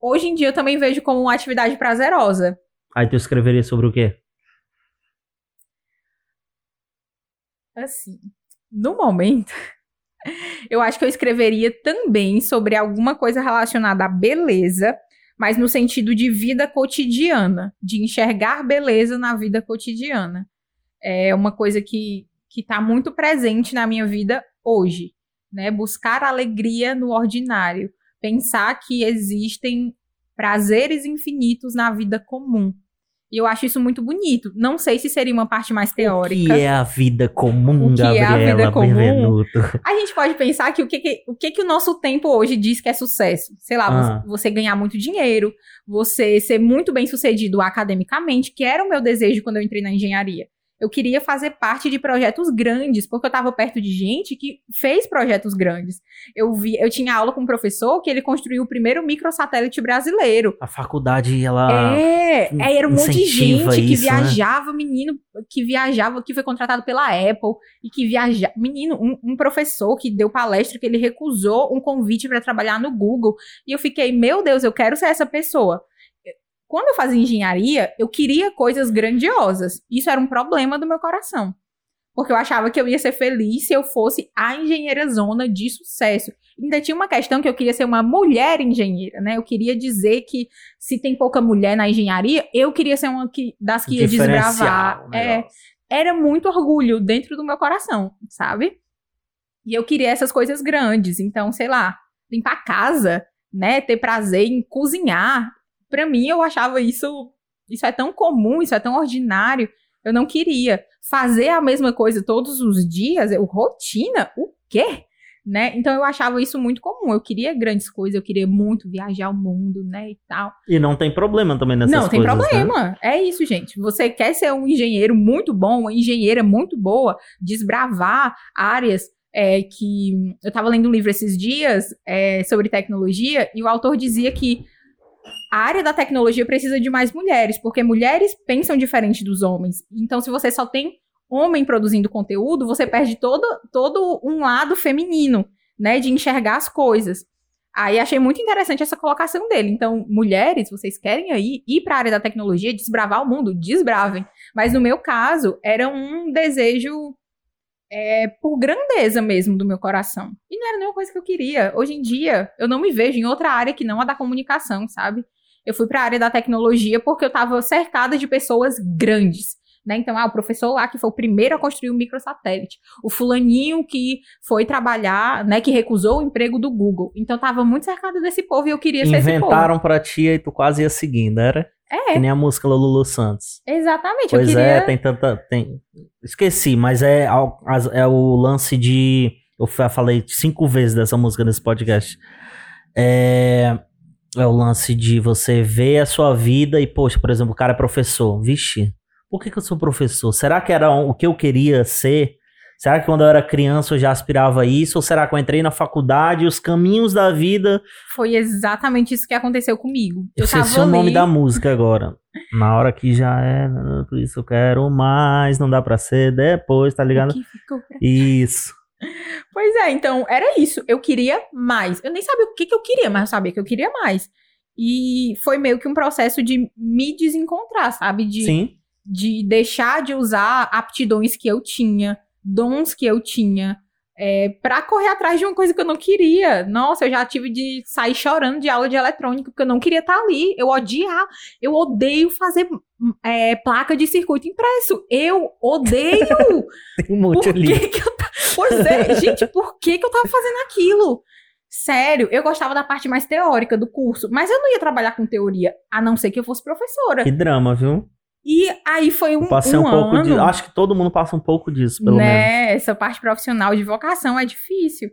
Hoje em dia eu também vejo como uma atividade prazerosa. Aí tu escreveria sobre o quê? Assim, no momento, eu acho que eu escreveria também sobre alguma coisa relacionada à beleza, mas no sentido de vida cotidiana, de enxergar beleza na vida cotidiana. É uma coisa que que está muito presente na minha vida hoje, né? Buscar alegria no ordinário, pensar que existem prazeres infinitos na vida comum, e eu acho isso muito bonito. Não sei se seria uma parte mais teórica. O que é a vida comum, o que Gabriela é a vida comum? Benvenuto. A gente pode pensar que o que, que o que, que o nosso tempo hoje diz que é sucesso. Sei lá, ah. você ganhar muito dinheiro, você ser muito bem sucedido academicamente, que era o meu desejo quando eu entrei na engenharia eu queria fazer parte de projetos grandes, porque eu estava perto de gente que fez projetos grandes. Eu vi, eu tinha aula com um professor que ele construiu o primeiro microsatélite brasileiro. A faculdade, ela. É, é era um monte de gente que isso, né? viajava, né? menino que viajava, que foi contratado pela Apple e que viajava. Menino, um, um professor que deu palestra que ele recusou um convite para trabalhar no Google. E eu fiquei, meu Deus, eu quero ser essa pessoa. Quando eu fazia engenharia, eu queria coisas grandiosas. Isso era um problema do meu coração. Porque eu achava que eu ia ser feliz se eu fosse a engenheira zona de sucesso. Ainda tinha uma questão que eu queria ser uma mulher engenheira, né? Eu queria dizer que se tem pouca mulher na engenharia, eu queria ser uma que, das que ia desbravar. É, era muito orgulho dentro do meu coração, sabe? E eu queria essas coisas grandes. Então, sei lá, limpar a casa, né? Ter prazer em cozinhar para mim eu achava isso isso é tão comum, isso é tão ordinário. Eu não queria fazer a mesma coisa todos os dias, eu rotina, o quê? né? Então eu achava isso muito comum. Eu queria grandes coisas, eu queria muito viajar o mundo, né, e tal. E não tem problema também nessas Não, tem coisas, né? problema. É isso, gente. Você quer ser um engenheiro muito bom, uma engenheira muito boa, desbravar áreas é, que. Eu estava lendo um livro esses dias é, sobre tecnologia e o autor dizia que a área da tecnologia precisa de mais mulheres, porque mulheres pensam diferente dos homens. Então, se você só tem homem produzindo conteúdo, você perde todo, todo um lado feminino, né, de enxergar as coisas. Aí achei muito interessante essa colocação dele. Então, mulheres, vocês querem aí ir para a área da tecnologia, desbravar o mundo, desbravem. Mas no meu caso, era um desejo é, por grandeza mesmo do meu coração. E não era nenhuma coisa que eu queria. Hoje em dia, eu não me vejo em outra área que não a da comunicação, sabe? Eu fui para a área da tecnologia porque eu estava cercada de pessoas grandes. Né? Então, ah, o professor lá que foi o primeiro a construir o um microsatélite. O fulaninho que foi trabalhar, né, que recusou o emprego do Google. Então, tava muito cercado desse povo e eu queria ser esse povo. Inventaram pra ti e tu quase ia seguindo, era? É. Que nem a música do Lulu Santos. Exatamente, eu Pois queria... é, tem tanta. Tem... Esqueci, mas é, é o lance de. Eu fa- falei cinco vezes dessa música nesse podcast. É, é o lance de você ver a sua vida e, poxa, por exemplo, o cara é professor. Vixe, por que, que eu sou professor? Será que era o que eu queria ser? Será que quando eu era criança eu já aspirava a isso? Ou será que eu entrei na faculdade e os caminhos da vida Foi exatamente isso que aconteceu comigo. eu Eu esqueci o nome da música agora. Na hora que já é, por isso eu quero mais, não dá pra ser depois, tá ligado? Isso. Pois é, então era isso. Eu queria mais. Eu nem sabia o que, que eu queria, mas eu sabia que eu queria mais. E foi meio que um processo de me desencontrar, sabe? De, Sim. de deixar de usar aptidões que eu tinha, dons que eu tinha, é, para correr atrás de uma coisa que eu não queria. Nossa, eu já tive de sair chorando de aula de eletrônica porque eu não queria estar ali. Eu odiar, eu odeio fazer é, placa de circuito impresso. Eu odeio. Tem um monte Por ali. que que eu Pois é, gente, por que que eu tava fazendo aquilo? Sério, eu gostava da parte mais teórica do curso, mas eu não ia trabalhar com teoria, a não ser que eu fosse professora. Que drama, viu? E aí foi um, passei um, um pouco ano, de. Acho que todo mundo passa um pouco disso, pelo menos. né? Essa parte profissional de vocação é difícil.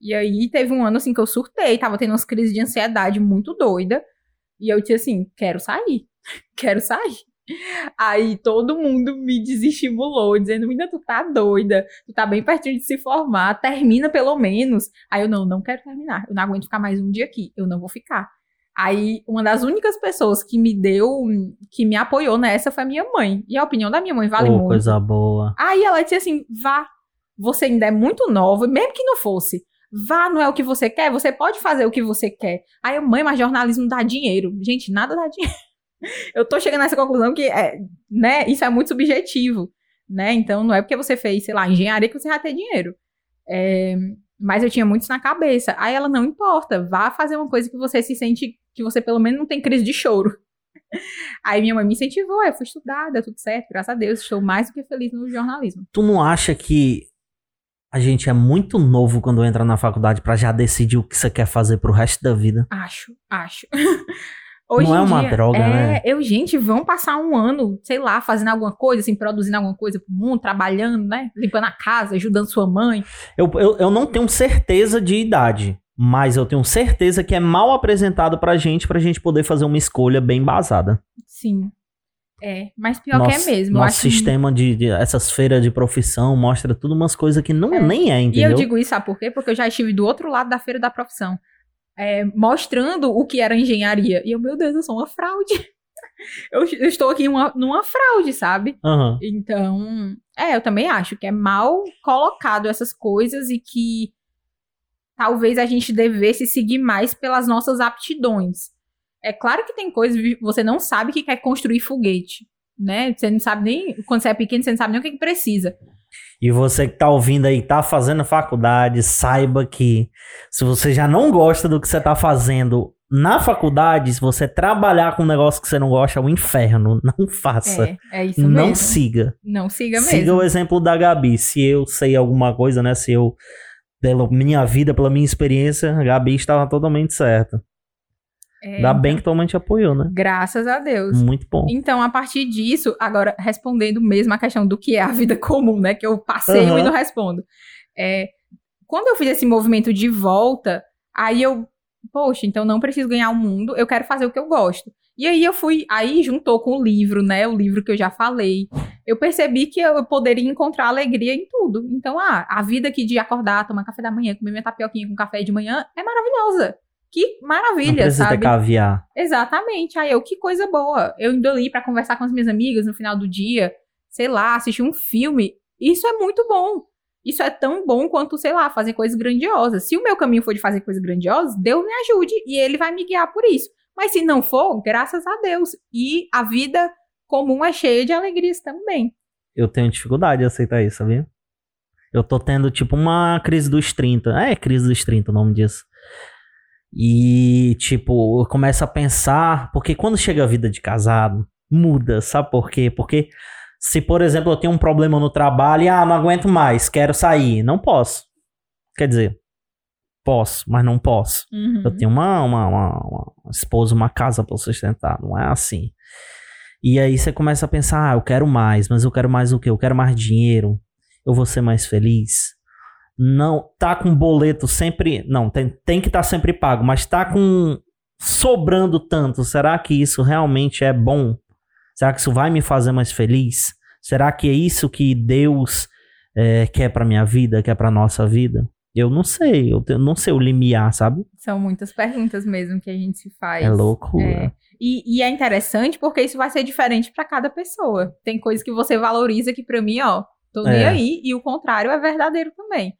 E aí teve um ano assim que eu surtei, tava tendo umas crises de ansiedade muito doida. E eu disse assim, quero sair. Quero sair. Aí todo mundo me desestimulou, dizendo, menina, tu tá doida, tu tá bem pertinho de se formar, termina pelo menos. Aí eu, não, não quero terminar, eu não aguento ficar mais um dia aqui, eu não vou ficar. Aí, uma das únicas pessoas que me deu, que me apoiou nessa foi a minha mãe. E a opinião da minha mãe vale Pô, muito. coisa boa. Aí ela disse assim: vá, você ainda é muito nova, mesmo que não fosse. Vá, não é o que você quer, você pode fazer o que você quer. Aí, eu, mãe, mas jornalismo dá dinheiro. Gente, nada dá dinheiro. Eu tô chegando nessa conclusão que, é, né, isso é muito subjetivo, né? Então, não é porque você fez, sei lá, engenharia que você vai ter dinheiro. É, mas eu tinha muito isso na cabeça. Aí ela, não importa, vá fazer uma coisa que você se sente, que você pelo menos não tem crise de choro. Aí minha mãe me incentivou, eu fui estudar, deu tudo certo, graças a Deus, estou mais do que feliz no jornalismo. Tu não acha que a gente é muito novo quando entra na faculdade pra já decidir o que você quer fazer pro resto da vida? Acho, acho. Não é uma dia, droga, é, né? Eu, gente, vão passar um ano, sei lá, fazendo alguma coisa, assim, produzindo alguma coisa pro mundo, trabalhando, né? Limpando a casa, ajudando sua mãe. Eu, eu, eu não tenho certeza de idade, mas eu tenho certeza que é mal apresentado pra gente, pra gente poder fazer uma escolha bem embasada. Sim. É, mas pior que é mesmo. Nosso acho que- sistema de, de- essas feiras de profissão mostra tudo umas coisas que não É. nem é, E entendeu? eu digo isso, sabe por quê? Porque eu já estive do outro lado da feira da profissão. É, mostrando o que era engenharia. E eu, meu Deus, eu sou uma fraude. eu, eu estou aqui uma- numa fraude, sabe? Aham. Então, é, eu também acho que é mal colocado essas coisas e que talvez a gente devesse seguir mais pelas nossas aptidões. É claro que tem coisas que você não sabe que quer construir foguete, né? Você não sabe nem, quando você é pequeno, você não sabe nem o que, que precisa. E você que tá ouvindo aí, tá fazendo faculdade, saiba que se você já não gosta do que você tá fazendo na faculdade, se você trabalhar com um negócio que você não gosta, é um inferno. Não faça. É, é isso não mesmo. siga. Não siga mesmo. Siga o exemplo da Gabi. Se eu sei alguma coisa, né? Se eu, pela minha vida, pela minha experiência, a Gabi estava totalmente certa. É, Ainda bem que tua mãe te apoiou, né? Graças a Deus. Muito bom. Então, a partir disso, agora respondendo mesmo a questão do que é a vida comum, né? Que eu passeio Aham. e não respondo. É, quando eu fiz esse movimento de volta, aí eu, poxa, então não preciso ganhar o mundo, eu quero fazer o que eu gosto. E aí eu fui, aí juntou com o livro, né? O livro que eu já falei. Eu percebi que eu poderia encontrar alegria em tudo. Então, ah, a vida aqui de acordar, tomar café da manhã, comer minha tapioquinha com café de manhã é maravilhosa. Que maravilha, Não precisa sabe? ter caviar. Exatamente. Aí eu, que coisa boa. Eu indo ali pra conversar com as minhas amigas no final do dia, sei lá, assistir um filme. Isso é muito bom. Isso é tão bom quanto, sei lá, fazer coisas grandiosas. Se o meu caminho for de fazer coisas grandiosas, Deus me ajude e ele vai me guiar por isso. Mas se não for, graças a Deus. E a vida comum é cheia de alegrias também. Eu tenho dificuldade de aceitar isso, sabia? Eu tô tendo tipo uma crise dos 30. É, crise dos 30 o nome disso. E, tipo, eu começo a pensar. Porque quando chega a vida de casado, muda, sabe por quê? Porque se, por exemplo, eu tenho um problema no trabalho e, ah, não aguento mais, quero sair. Não posso. Quer dizer, posso, mas não posso. Uhum. Eu tenho uma, uma, uma, uma esposa, uma casa pra sustentar, não é assim. E aí você começa a pensar, ah, eu quero mais, mas eu quero mais o quê? Eu quero mais dinheiro, eu vou ser mais feliz. Não, tá com boleto sempre, não, tem, tem que estar tá sempre pago, mas tá com sobrando tanto, será que isso realmente é bom? Será que isso vai me fazer mais feliz? Será que é isso que Deus é, quer pra minha vida, quer pra nossa vida? Eu não sei, eu te- não sei o limiar, sabe? São muitas perguntas mesmo que a gente se faz. É loucura. É. E, e é interessante porque isso vai ser diferente pra cada pessoa. Tem coisas que você valoriza que pra mim, ó, tô nem É. aí. E o contrário é verdadeiro também.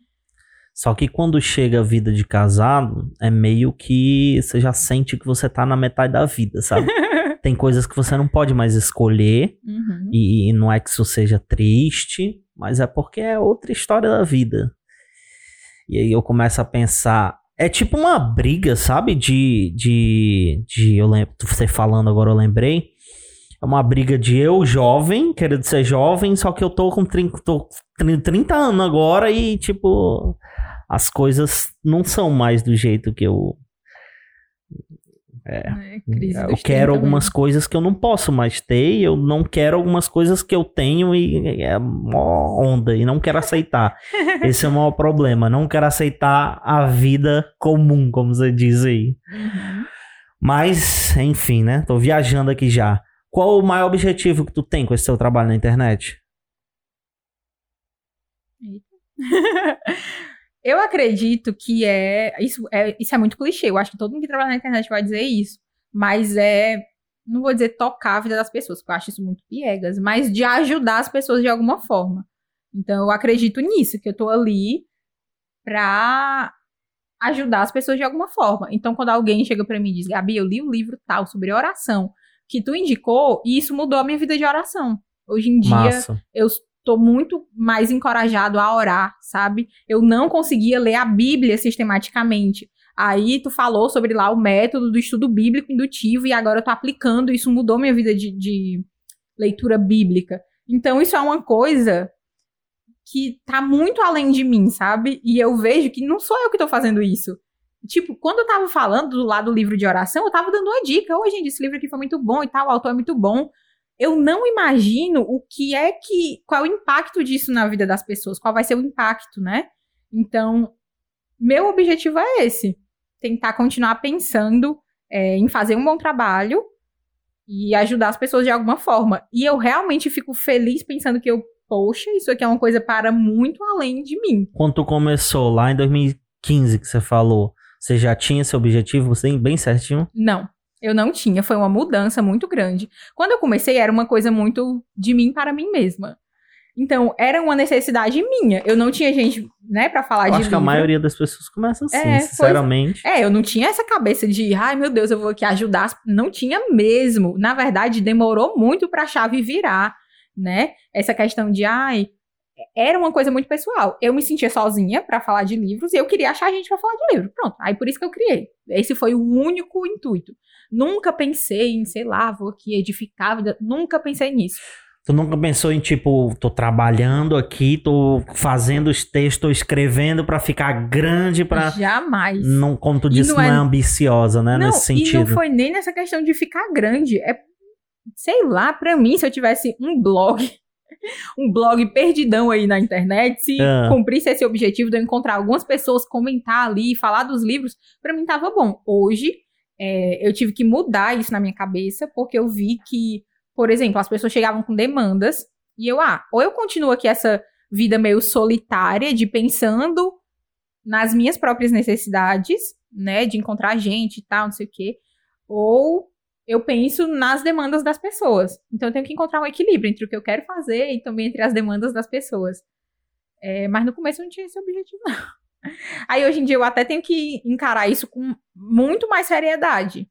Só que quando chega a vida de casado, é meio que você já sente que você tá na metade da vida, sabe? Tem coisas que você não pode mais escolher, Uhum. e, e não é que isso seja triste, mas é porque é outra história da vida. E aí eu começo a pensar. É tipo uma briga, sabe? De. de, de eu lembro, você falando agora, eu lembrei. É uma briga de eu, jovem, querendo ser jovem, só que eu tô com 30, tô 30 anos agora e, tipo, as coisas não são mais do jeito que eu. É. É, Eu quero 30 algumas mesmo. coisas que eu não posso mais ter, eu não quero algumas coisas que eu tenho e é mó onda, e não quero aceitar. Esse é o maior problema. Não quero aceitar a vida comum, como você diz aí. Uhum. Mas, enfim, né? Tô viajando aqui já. Qual o maior objetivo que tu tem com esse seu trabalho na internet? Eu acredito que é isso, é. isso é muito clichê. Eu acho que todo mundo que trabalha na internet vai dizer isso. Mas é. Não vou dizer tocar a vida das pessoas, porque eu acho isso muito piegas, mas de ajudar as pessoas de alguma forma. Então eu acredito nisso, que eu tô ali pra ajudar as pessoas de alguma forma. Então quando alguém chega pra mim e diz, Gabi, eu li um livro tal sobre oração que tu indicou, e isso mudou a minha vida de oração. Hoje em dia, Massa. eu estou muito mais encorajado a orar, sabe? Eu não conseguia ler a Bíblia sistematicamente. Aí tu falou sobre lá o método do estudo bíblico indutivo e agora eu tô aplicando, isso mudou minha vida de, de leitura bíblica. Então isso é uma coisa que tá muito além de mim, sabe? E eu vejo que não sou eu que tô fazendo isso. Tipo, quando eu tava falando do lado do livro de oração, eu tava dando uma dica. Ô, gente, esse livro aqui foi muito bom e tal, o autor é muito bom eu não imagino o que é que. qual é o impacto disso na vida das pessoas, qual vai ser o impacto, né? Então, meu objetivo é esse: tentar continuar pensando é, em fazer um bom trabalho e ajudar as pessoas de alguma forma. E eu realmente fico feliz pensando que eu, poxa, isso aqui é uma coisa para muito além de mim. Quando tu começou lá em 2015 que você falou, você já tinha esse objetivo, bem certinho? Não. Eu não tinha, foi uma mudança muito grande. Quando eu comecei, era uma coisa muito de mim para mim mesma. Então, era uma necessidade minha. Eu não tinha gente, né, para falar Eu de acho que a livro. maioria das pessoas começa assim, É, pois- sinceramente. É, eu não tinha essa cabeça de, ai meu Deus, eu vou aqui ajudar. as-" Não tinha mesmo. Na verdade, demorou muito pra chave virar, né? Essa questão de, ai, era uma coisa muito pessoal. Eu me sentia sozinha pra falar de livros e eu queria achar gente pra falar de livro. Pronto. Aí por isso que eu criei. Esse foi o único intuito. Nunca pensei em, sei lá, vou aqui edificar, a vida- nunca pensei nisso. Tu nunca pensou em, tipo, tô trabalhando aqui, tô fazendo os textos, tô escrevendo pra ficar grande, pra... Jamais. Não, como tu disse, não não é- é ambiciosa, né? Não, nesse e não sentido. foi nem nessa questão de ficar grande. É, sei lá, pra mim, se eu tivesse um blog, um blog perdidão aí na internet, se Ah. cumprisse esse objetivo de eu encontrar algumas pessoas, comentar ali, falar dos livros, pra mim tava bom. Hoje, é, eu tive que mudar isso na minha cabeça, porque eu vi que, por exemplo, as pessoas chegavam com demandas, e eu, ah, ou eu continuo aqui essa vida meio solitária, de pensando nas minhas próprias necessidades, né, de encontrar gente e tal, não sei o quê, ou eu penso nas demandas das pessoas. Então eu tenho que encontrar um equilíbrio entre o que eu quero fazer e também entre as demandas das pessoas. É, mas no começo eu não tinha esse objetivo, não. Aí hoje em dia eu até tenho que encarar isso com muito mais seriedade.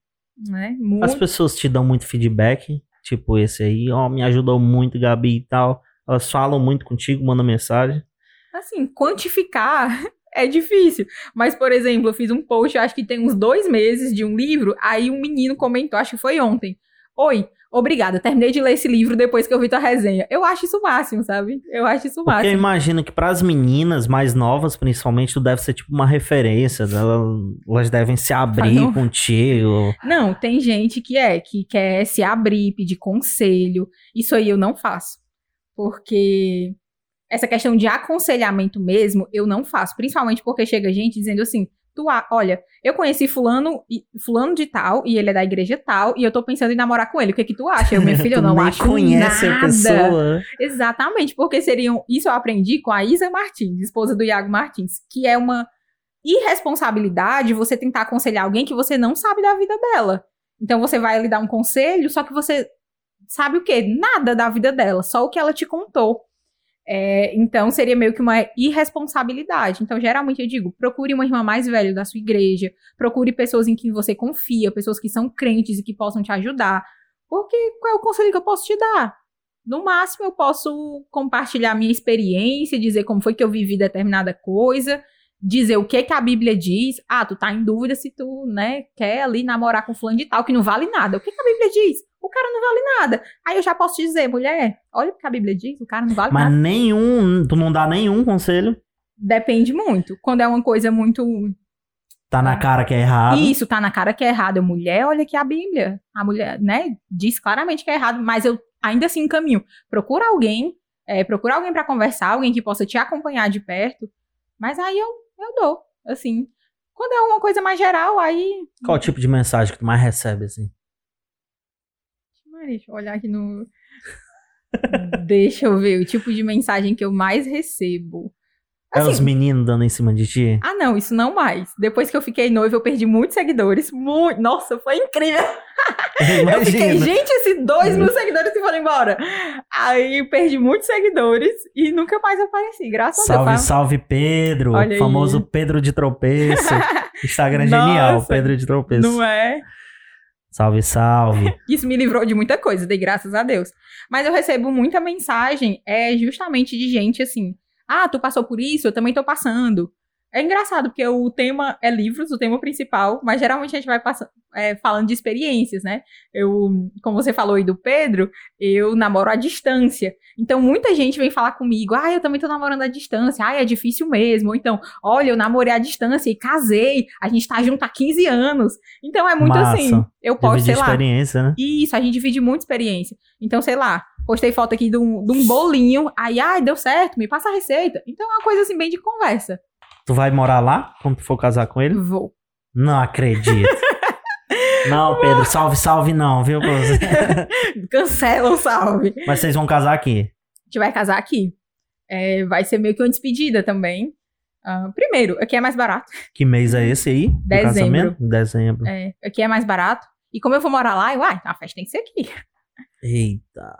Né? Muito. As pessoas te dão muito feedback, tipo esse aí, ó, me ajudou muito, Gabi e tal. Elas falam muito contigo, mandam mensagem. Assim, quantificar é difícil. Mas, por exemplo, eu fiz um post, acho que tem uns dois meses, de um livro, aí um menino comentou, acho que foi ontem. Oi, obrigada, terminei de ler esse livro depois que eu vi tua resenha. Eu acho isso o máximo, sabe? Eu acho isso o Porque eu máximo. imagino que pras meninas mais novas, principalmente, tu deve ser tipo uma referência. Elas, elas devem se abrir não. contigo. Não, tem gente que é, que quer se abrir, pedir conselho. Isso aí eu não faço. Porque essa questão de aconselhamento mesmo, eu não faço. Principalmente porque chega gente dizendo assim, tu, olha, eu conheci fulano, fulano de tal, e ele é da igreja tal, e eu tô pensando em namorar com ele. O que que tu acha? Eu, minha filha, eu não acho conhece nada. a pessoa. Exatamente, porque seriam. Isso eu aprendi com a Isa Martins, esposa do Iago Martins, que é uma irresponsabilidade você tentar aconselhar alguém que você não sabe da vida dela. Então você vai lhe dar um conselho, só que você sabe o quê? Nada da vida dela, só o que ela te contou. É, então seria meio que uma irresponsabilidade. Então, geralmente eu digo: procure uma irmã mais velha da sua igreja, procure pessoas em quem você confia, pessoas que são crentes e que possam te ajudar. Porque qual é o conselho que eu posso te dar? No máximo, eu posso compartilhar minha experiência, dizer como foi que eu vivi determinada coisa, dizer o que que a Bíblia diz. Ah, tu tá em dúvida se tu, né, quer ali namorar com fulano de tal, que não vale nada. O que que a Bíblia diz? O cara não vale nada. Aí eu já posso te dizer, mulher, olha o que a Bíblia diz, o cara não vale Mas nada. nenhum, tu não dá nenhum conselho. Depende muito. Quando é uma coisa muito. Tá na cara que é errado. Isso, tá na cara que é errado. Eu, mulher, olha aqui a Bíblia. A mulher, né, diz claramente que é errado, mas eu ainda assim encaminho. Procura alguém, é, procura alguém pra conversar, alguém que possa te acompanhar de perto. Mas aí eu, eu dou, assim. Quando é uma coisa mais geral, aí. Qual tipo de mensagem que tu mais recebe, assim? Maria, Deixa eu olhar aqui no. Deixa eu ver o tipo de mensagem que eu mais recebo. É Assim, os meninos dando em cima de ti? Ah, não, isso não mais. Depois que eu fiquei noiva, eu perdi muitos seguidores. Muito. Nossa, foi incrível. Eu fiquei, Imagina. gente, esses dois mil seguidores que foram embora. Aí eu perdi muitos seguidores e nunca mais apareci, graças a Salve, Deus. tá? salve Pedro. Olha aí. famoso Pedro de tropeço. Instagram genial, Nossa, Pedro de tropeço. Não é? Salve, salve. Isso me livrou de muita coisa, dei graças a Deus. Mas eu recebo muita mensagem, é justamente de gente assim: ah, tu passou por isso, eu também tô passando. É engraçado, porque o tema é livros, o tema principal, mas geralmente a gente vai passa- é, falando de experiências, né? Eu, como você falou aí do Pedro, eu namoro à distância. Então, muita gente vem falar comigo, ah, eu também tô namorando à distância, ah, é difícil mesmo. Ou então, olha, eu namorei à distância e casei, a gente tá junto há 15 anos. Então, é muito Massa. assim. Eu posso, Dividir sei lá, experiência, né? isso, a gente divide muita experiência. Então, sei lá, postei foto aqui de um, de um bolinho, aí, ai, deu certo, me passa a receita. Então é uma coisa assim, bem de conversa. Tu vai morar lá quando tu for casar com ele? Vou. Não acredito. não, Pedro, salve, salve não, viu? Cancela o salve. Mas vocês vão casar aqui. A gente vai casar aqui. É, vai ser meio que uma despedida também. Ah, primeiro, aqui é mais barato. Que mês é esse aí? Dezembro. Dezembro. É, aqui é mais barato. E como eu vou morar lá, eu, uai, a festa tem que ser aqui. Eita.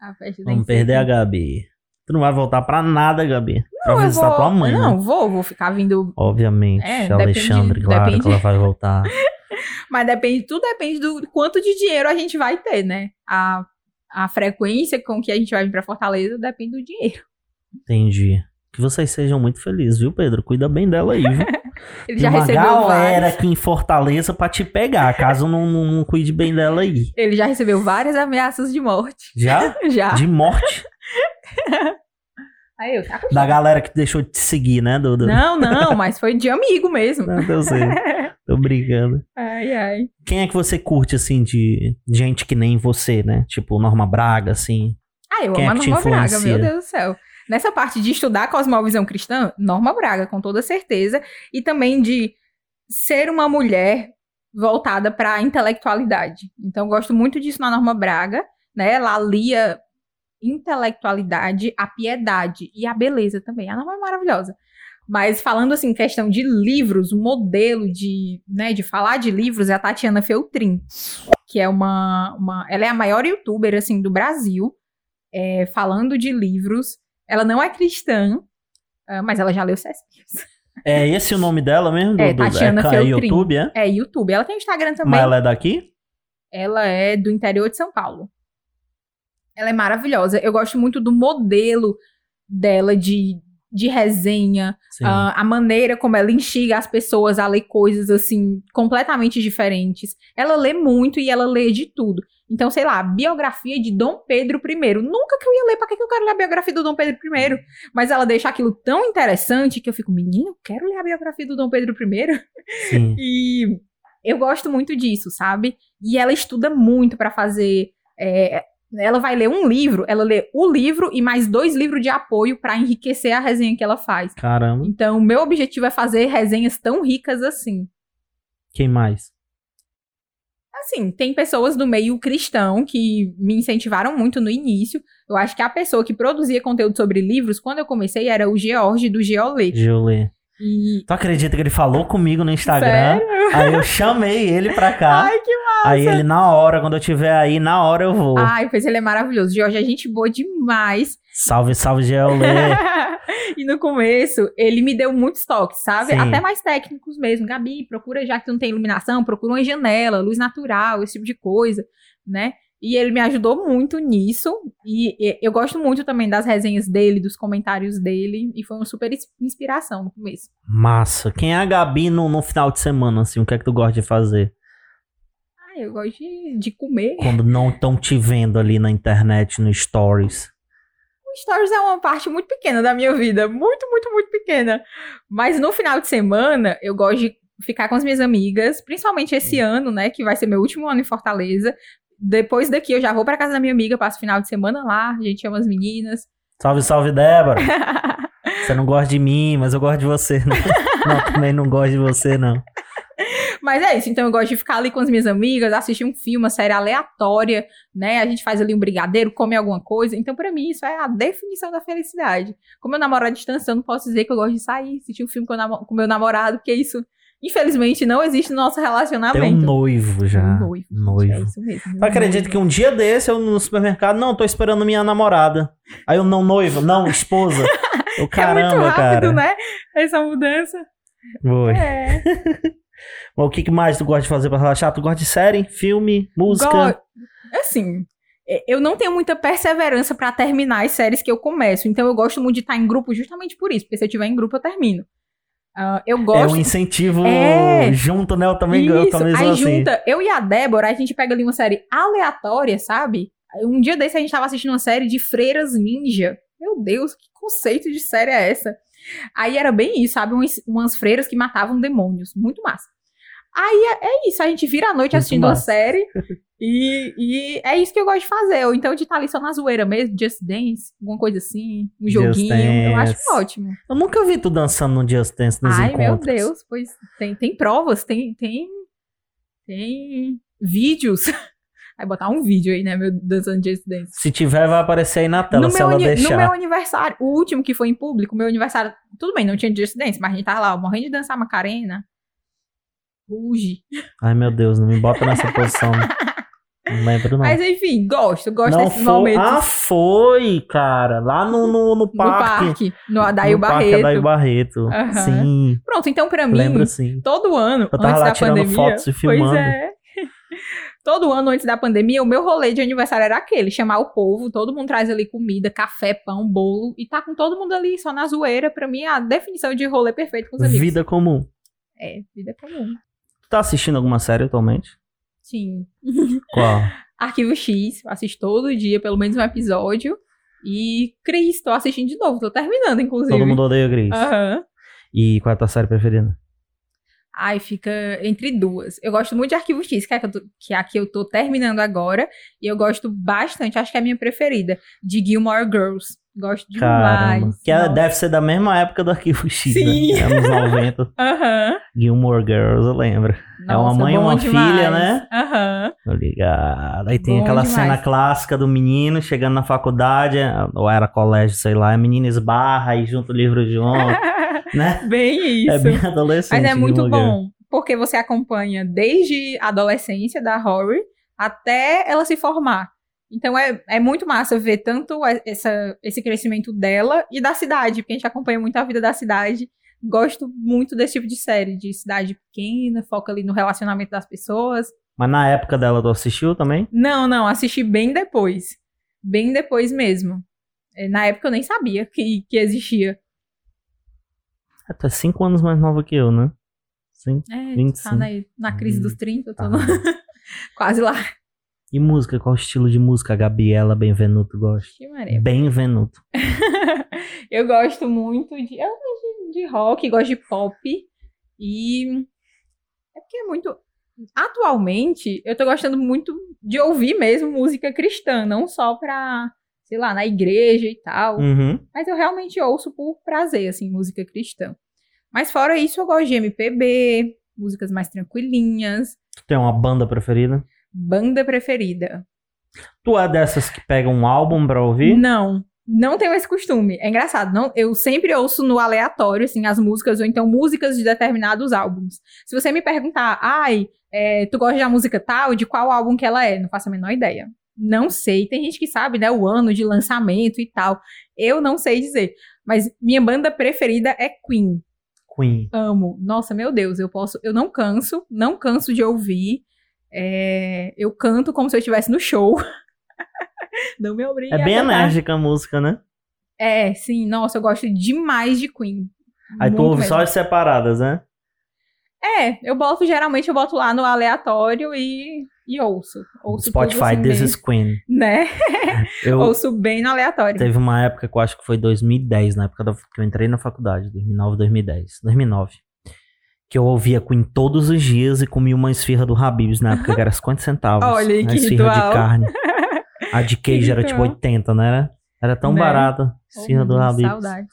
A festa Vamos perder a. Gabi. Tu não vai voltar pra nada, Gabi. Pra Não, eu visitar vou- tua mãe, né? Não, vou, vou ficar vindo. Obviamente. É, Alexandre, depende- claro depende. que ela vai voltar. Mas depende, tudo depende do quanto de dinheiro a gente vai ter, né? A, a frequência com que a gente vai vir pra Fortaleza depende do dinheiro. Entendi. Que vocês sejam muito felizes, viu, Pedro? Cuida bem dela aí, viu? Ele já uma recebeu galera aqui em Fortaleza pra te pegar, caso não, não, não cuide bem dela aí. Ele já recebeu várias ameaças de morte. Já? Já. De morte Aí eu, tá da galera que deixou de te seguir, né, Dudu? Não, não, mas foi de amigo mesmo. Não, eu sei. Tô brincando. ai, ai. Quem é que você curte, assim, de gente que nem você, né? Tipo, Norma Braga, assim. Ah, eu Quem é amo a que te Norma Braga, meu Deus do céu. Nessa parte de estudar a cosmovisão cristã, Norma Braga, com toda certeza. E também de ser uma mulher voltada para a intelectualidade. Então, gosto muito disso na Norma Braga, né? Ela alia intelectualidade, a piedade e a beleza também. A Norma é maravilhosa. Mas falando assim, questão de livros, modelo de, né, de falar de livros é a Tatiana Feltrin, que é uma, uma ela é a maior youtuber assim do Brasil, é, falando de livros. Ela não é cristã, ah, mas ela já leu livros. É esse o nome dela mesmo? Do, É, do- Tatiana é, Feltrin. YouTube, é? É YouTube. Ela tem Instagram também. Mas ela é daqui? Ela é do interior de São Paulo. Ela é maravilhosa. Eu gosto muito do modelo dela de, de resenha, ah, a maneira como ela instiga as pessoas a ler coisas assim completamente diferentes. Ela lê muito e ela lê de tudo. Então, sei lá, biografia de Dom Pedro I. Nunca que eu ia ler, pra que que eu quero ler a biografia do Dom Pedro I? Mas ela deixa aquilo tão interessante que eu fico, menina, eu quero ler a biografia do Dom Pedro I. Sim. E eu gosto muito disso, sabe? E ela estuda muito pra fazer. é, ela vai ler um livro, ela lê o livro e mais dois livros de apoio pra enriquecer a resenha que ela faz. Caramba. Então, o meu objetivo é fazer resenhas tão ricas assim. Quem mais? Assim, tem pessoas do meio cristão que me incentivaram muito no início. Eu acho que a pessoa que produzia conteúdo sobre livros, quando eu comecei, era o George do Geolê. Geolê. E. Tu acredita que ele falou comigo no Instagram? Sério? Aí eu chamei ele pra cá. Ai, que massa! aí ele, na hora, quando eu tiver aí, na hora eu vou. Ai, pois ele é maravilhoso. George é gente boa demais. Salve, salve, Geolê. e no começo, ele me deu muitos toques, sabe? Sim. Até mais técnicos mesmo. Gabi, procura, já que tu não tem iluminação, procura uma janela, luz natural, esse tipo de coisa, né? E ele me ajudou muito nisso. E eu gosto muito também das resenhas dele, dos comentários dele. E foi uma super ins- inspiração no começo. Massa. Quem é a Gabi no, no final de semana, assim? O que é que tu gosta de fazer? Ah, eu gosto de, de comer. Quando não estão te vendo ali na internet, no Stories. Stories é uma parte muito pequena da minha vida. Muito, muito, muito pequena. Mas no final de semana, eu gosto de ficar com as minhas amigas. Principalmente esse ano, né? Que vai ser meu último ano em Fortaleza. Depois daqui, eu já vou pra casa da minha amiga. Passo o final de semana lá. A gente chama as meninas. Salve, salve, Débora. Você não gosta de mim, mas eu gosto de você. Não, não também não gosto de você, não. Mas é isso. Então, eu gosto de ficar ali com as minhas amigas. Assistir um filme, uma série aleatória. Né? A gente faz ali um brigadeiro, come alguma coisa. Então, pra mim, isso é a definição da felicidade. Como eu namoro à distância, eu não posso dizer que eu gosto de sair. Assistir um filme com o com meu namorado. Porque isso, infelizmente, não existe no nosso relacionamento. Tem um noivo já. Um noivo. É Noivo. isso mesmo. Tu acredita que um dia desse eu no supermercado, não, tô esperando minha namorada. Aí eu, não, noiva, não, esposa. Eu, é muito caramba, rápido, cara. né? Essa mudança. Foi. É. Mas o que mais tu gosta de fazer pra relaxar? Tu gosta de série, filme, música? Go- Assim, é, eu não tenho muita perseverança pra terminar as séries que eu começo. Então eu gosto muito de estar em grupo justamente por isso. Porque se eu tiver em grupo, eu termino. Ah, eu É gosto. um incentivo É. junto, né? Eu também, eu Isso, também sou aí assim. junta eu e a Débora, a gente pega ali uma série aleatória, sabe? Um dia desse a gente tava assistindo uma série de freiras ninja. Meu Deus, que conceito de série é essa? Aí era bem isso, sabe? Umas, umas freiras que matavam demônios. Muito massa. Aí é, é isso, a gente vira a noite Muito assistindo a série. E, e é isso que eu gosto de fazer. Ou então de estar ali só na zoeira mesmo, Just Dance, alguma coisa assim, um Just joguinho. Eu acho Dance. ótimo. Eu nunca vi tu dançando no Just Dance nos Ai, meu encontros. Deus, pois tem, tem provas, tem, tem, tem vídeos. Aí botar um vídeo aí, né, meu dançando Just Dance. Se tiver, vai aparecer aí na tela, No se meu, ela ani- no deixar. meu aniversário, o último que foi em público, meu aniversário, tudo bem, não tinha Just Dance, mas a gente tava lá, ó, morrendo de dançar Macarena. Ruge. Ai, meu Deus, não me bota nessa posição. Não lembro, não. Mas enfim, gosto, gosto não desses foi... momentos. Ah, foi, cara. Lá no, no, no no parque. parque, no Adair no Parque Barreto. Adair Barreto. Aham. Sim, Pronto, então pra mim, lembro sim. todo ano, Eu tava antes lá da tirando pandemia. fotos e filmando. Pois é. Todo ano antes da pandemia, o meu rolê de aniversário era aquele: chamar o povo, todo mundo traz ali comida, café, pão, bolo, e tá com todo mundo ali só na zoeira. Pra mim, a definição de rolê perfeito com os amigos. Vida comum. É, vida comum. Tu tá assistindo alguma série atualmente? Sim. Qual? Arquivo X, assisto todo dia, pelo menos um episódio. E Cris, tô assistindo de novo, tô terminando, inclusive. Todo mundo odeia Gris. Aham. E qual é a tua série preferida? Ai, fica entre duas. Eu gosto muito de Arquivo X, que é a que, eu tô, que, é a que eu tô terminando agora. E eu gosto bastante, acho que é a minha preferida, de Gilmore Girls. Gosto demais. Caramba. Que ela é, deve ser da mesma época do Arquivo X, né? Sim. né? Anos 90. Aham. uhum. Gilmore Girls, eu lembro. Nossa, é uma mãe e uma demais. filha, né? Aham. Uhum. Aí tem bom aquela demais. cena clássica do menino chegando na faculdade, ou era colégio, sei lá, a menina esbarra e junta o livro junto, né? Bem isso. É bem adolescente. Mas é muito Gilmore bom, porque você acompanha desde a adolescência da Rory até ela se formar. Então é, é muito massa ver tanto essa, esse crescimento dela e da cidade, porque a gente acompanha muito a vida da cidade. Gosto muito desse tipo de série, de cidade pequena, foca ali no relacionamento das pessoas. Mas na época dela, tu assistiu também? Não, não, assisti bem depois. Bem depois mesmo. É, Na época eu nem sabia que, que existia. É, tu é cinco anos mais nova que eu, né? Sim. É, 25. tá na, na crise dos 30, eu tô tá. no- quase lá. E música? Qual estilo de música a Gabriela Benvenuto gosta? Benvenuto. eu gosto muito de. Eu gosto de rock, gosto de pop. E. É porque é muito. Atualmente, eu tô gostando muito de ouvir mesmo música cristã, não só pra, sei lá, na igreja e tal. Uhum. Mas eu realmente ouço por prazer, assim, música cristã. Mas fora isso, eu gosto de MPB, músicas mais tranquilinhas, Tu tem uma banda preferida? Banda preferida. Tu é dessas que pegam um álbum pra ouvir? Não, não tenho esse costume. É engraçado, não, eu sempre ouço no aleatório, assim, as músicas, ou então músicas de determinados álbuns. Se você me perguntar, ai, é, tu gosta da música tal, de qual álbum que ela é? Não faço a menor ideia. Não sei, tem gente que sabe, né, o ano de lançamento e tal. Eu não sei dizer. Mas minha banda preferida é Queen. Queen. Amo. Nossa, meu Deus, eu posso, eu não canso, não canso de ouvir. É, eu canto como se eu estivesse no show. não me obrigue É bem enérgica a música, né? É, sim, nossa, eu gosto demais de Queen. Aí tu ouve mesmo. só as separadas, né? É, eu boto, geralmente eu boto lá no aleatório e, e ouço. Ouço Spotify, assim This bem, is Queen. Né? Eu, Ouço bem no aleatório. Teve uma época que eu acho que foi 2010, na época da- que eu entrei na faculdade, 2009, 2010, 2009. Que eu ouvia Queen todos os dias e comia uma esfirra do Habib's na época que era 50 centavos. Olha aí, que esfirra ritual. de carne. A de queijo era tipo ritual. 80, né? Era, era tão Né? barata. Esfirra do Oh, Habib's. Saudades.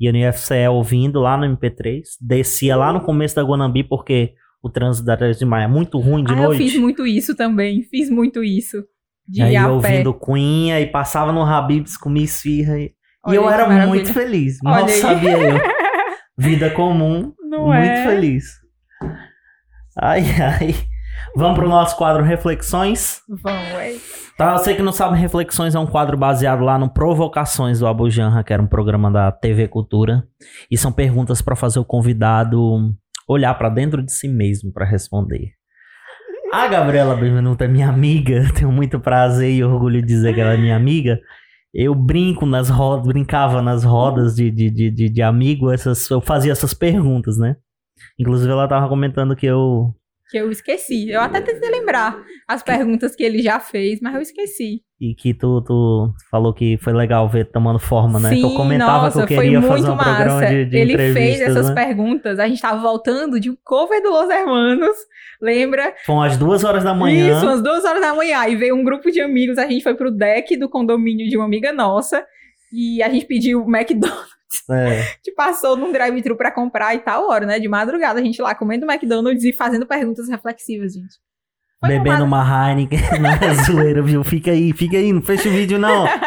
Ia no IFCE ouvindo lá no MP3. Descia lá no começo da Guanambi porque o trânsito da 3 de maio é muito ruim de ah, noite. eu fiz muito isso também. Fiz muito isso. De aí ouvindo Queen, aí passava no Habib's, comia esfirra. E, e eu era maravilha. muito feliz. Olha Mal aí. sabia eu. Vida comum, Não muito é? feliz. Ai, ai. Vamos pro nosso quadro Reflexões. Vamos, é. Tá, você que não sabe, Reflexões é um quadro baseado lá no Provocações do Abu Janra, que era um programa da TV Cultura. E são perguntas para fazer o convidado olhar para dentro de si mesmo para responder. A Gabriela Benvenuto é minha amiga, tenho muito prazer e orgulho de dizer que ela é minha amiga. Eu brinco nas rodas, brincava nas rodas de, de, de, de, de amigo, essas, eu fazia essas perguntas, né? Inclusive ela tava comentando que eu Que eu esqueci. Eu até tentei lembrar as perguntas que ele já fez, mas eu esqueci. E que tu, tu falou que foi legal ver tomando forma, né? que eu Sim, comentava nossa, que eu queria foi fazer muito um programa massa. de, de Ele fez essas né? perguntas. A gente tava voltando de um cover do Los Hermanos, lembra? Foram às duas horas da manhã. Isso, umas duas horas da manhã. E veio um grupo de amigos, a gente foi pro deck do condomínio de uma amiga nossa. E a gente pediu o McDonald's, É. que passou num drive-thru pra comprar e tal hora, né? De madrugada, a gente lá comendo McDonald's e fazendo perguntas reflexivas, gente. Foi Bebendo uma- uma Heineken na zoeira, viu? Fica aí, fica aí, não fecha o vídeo, não.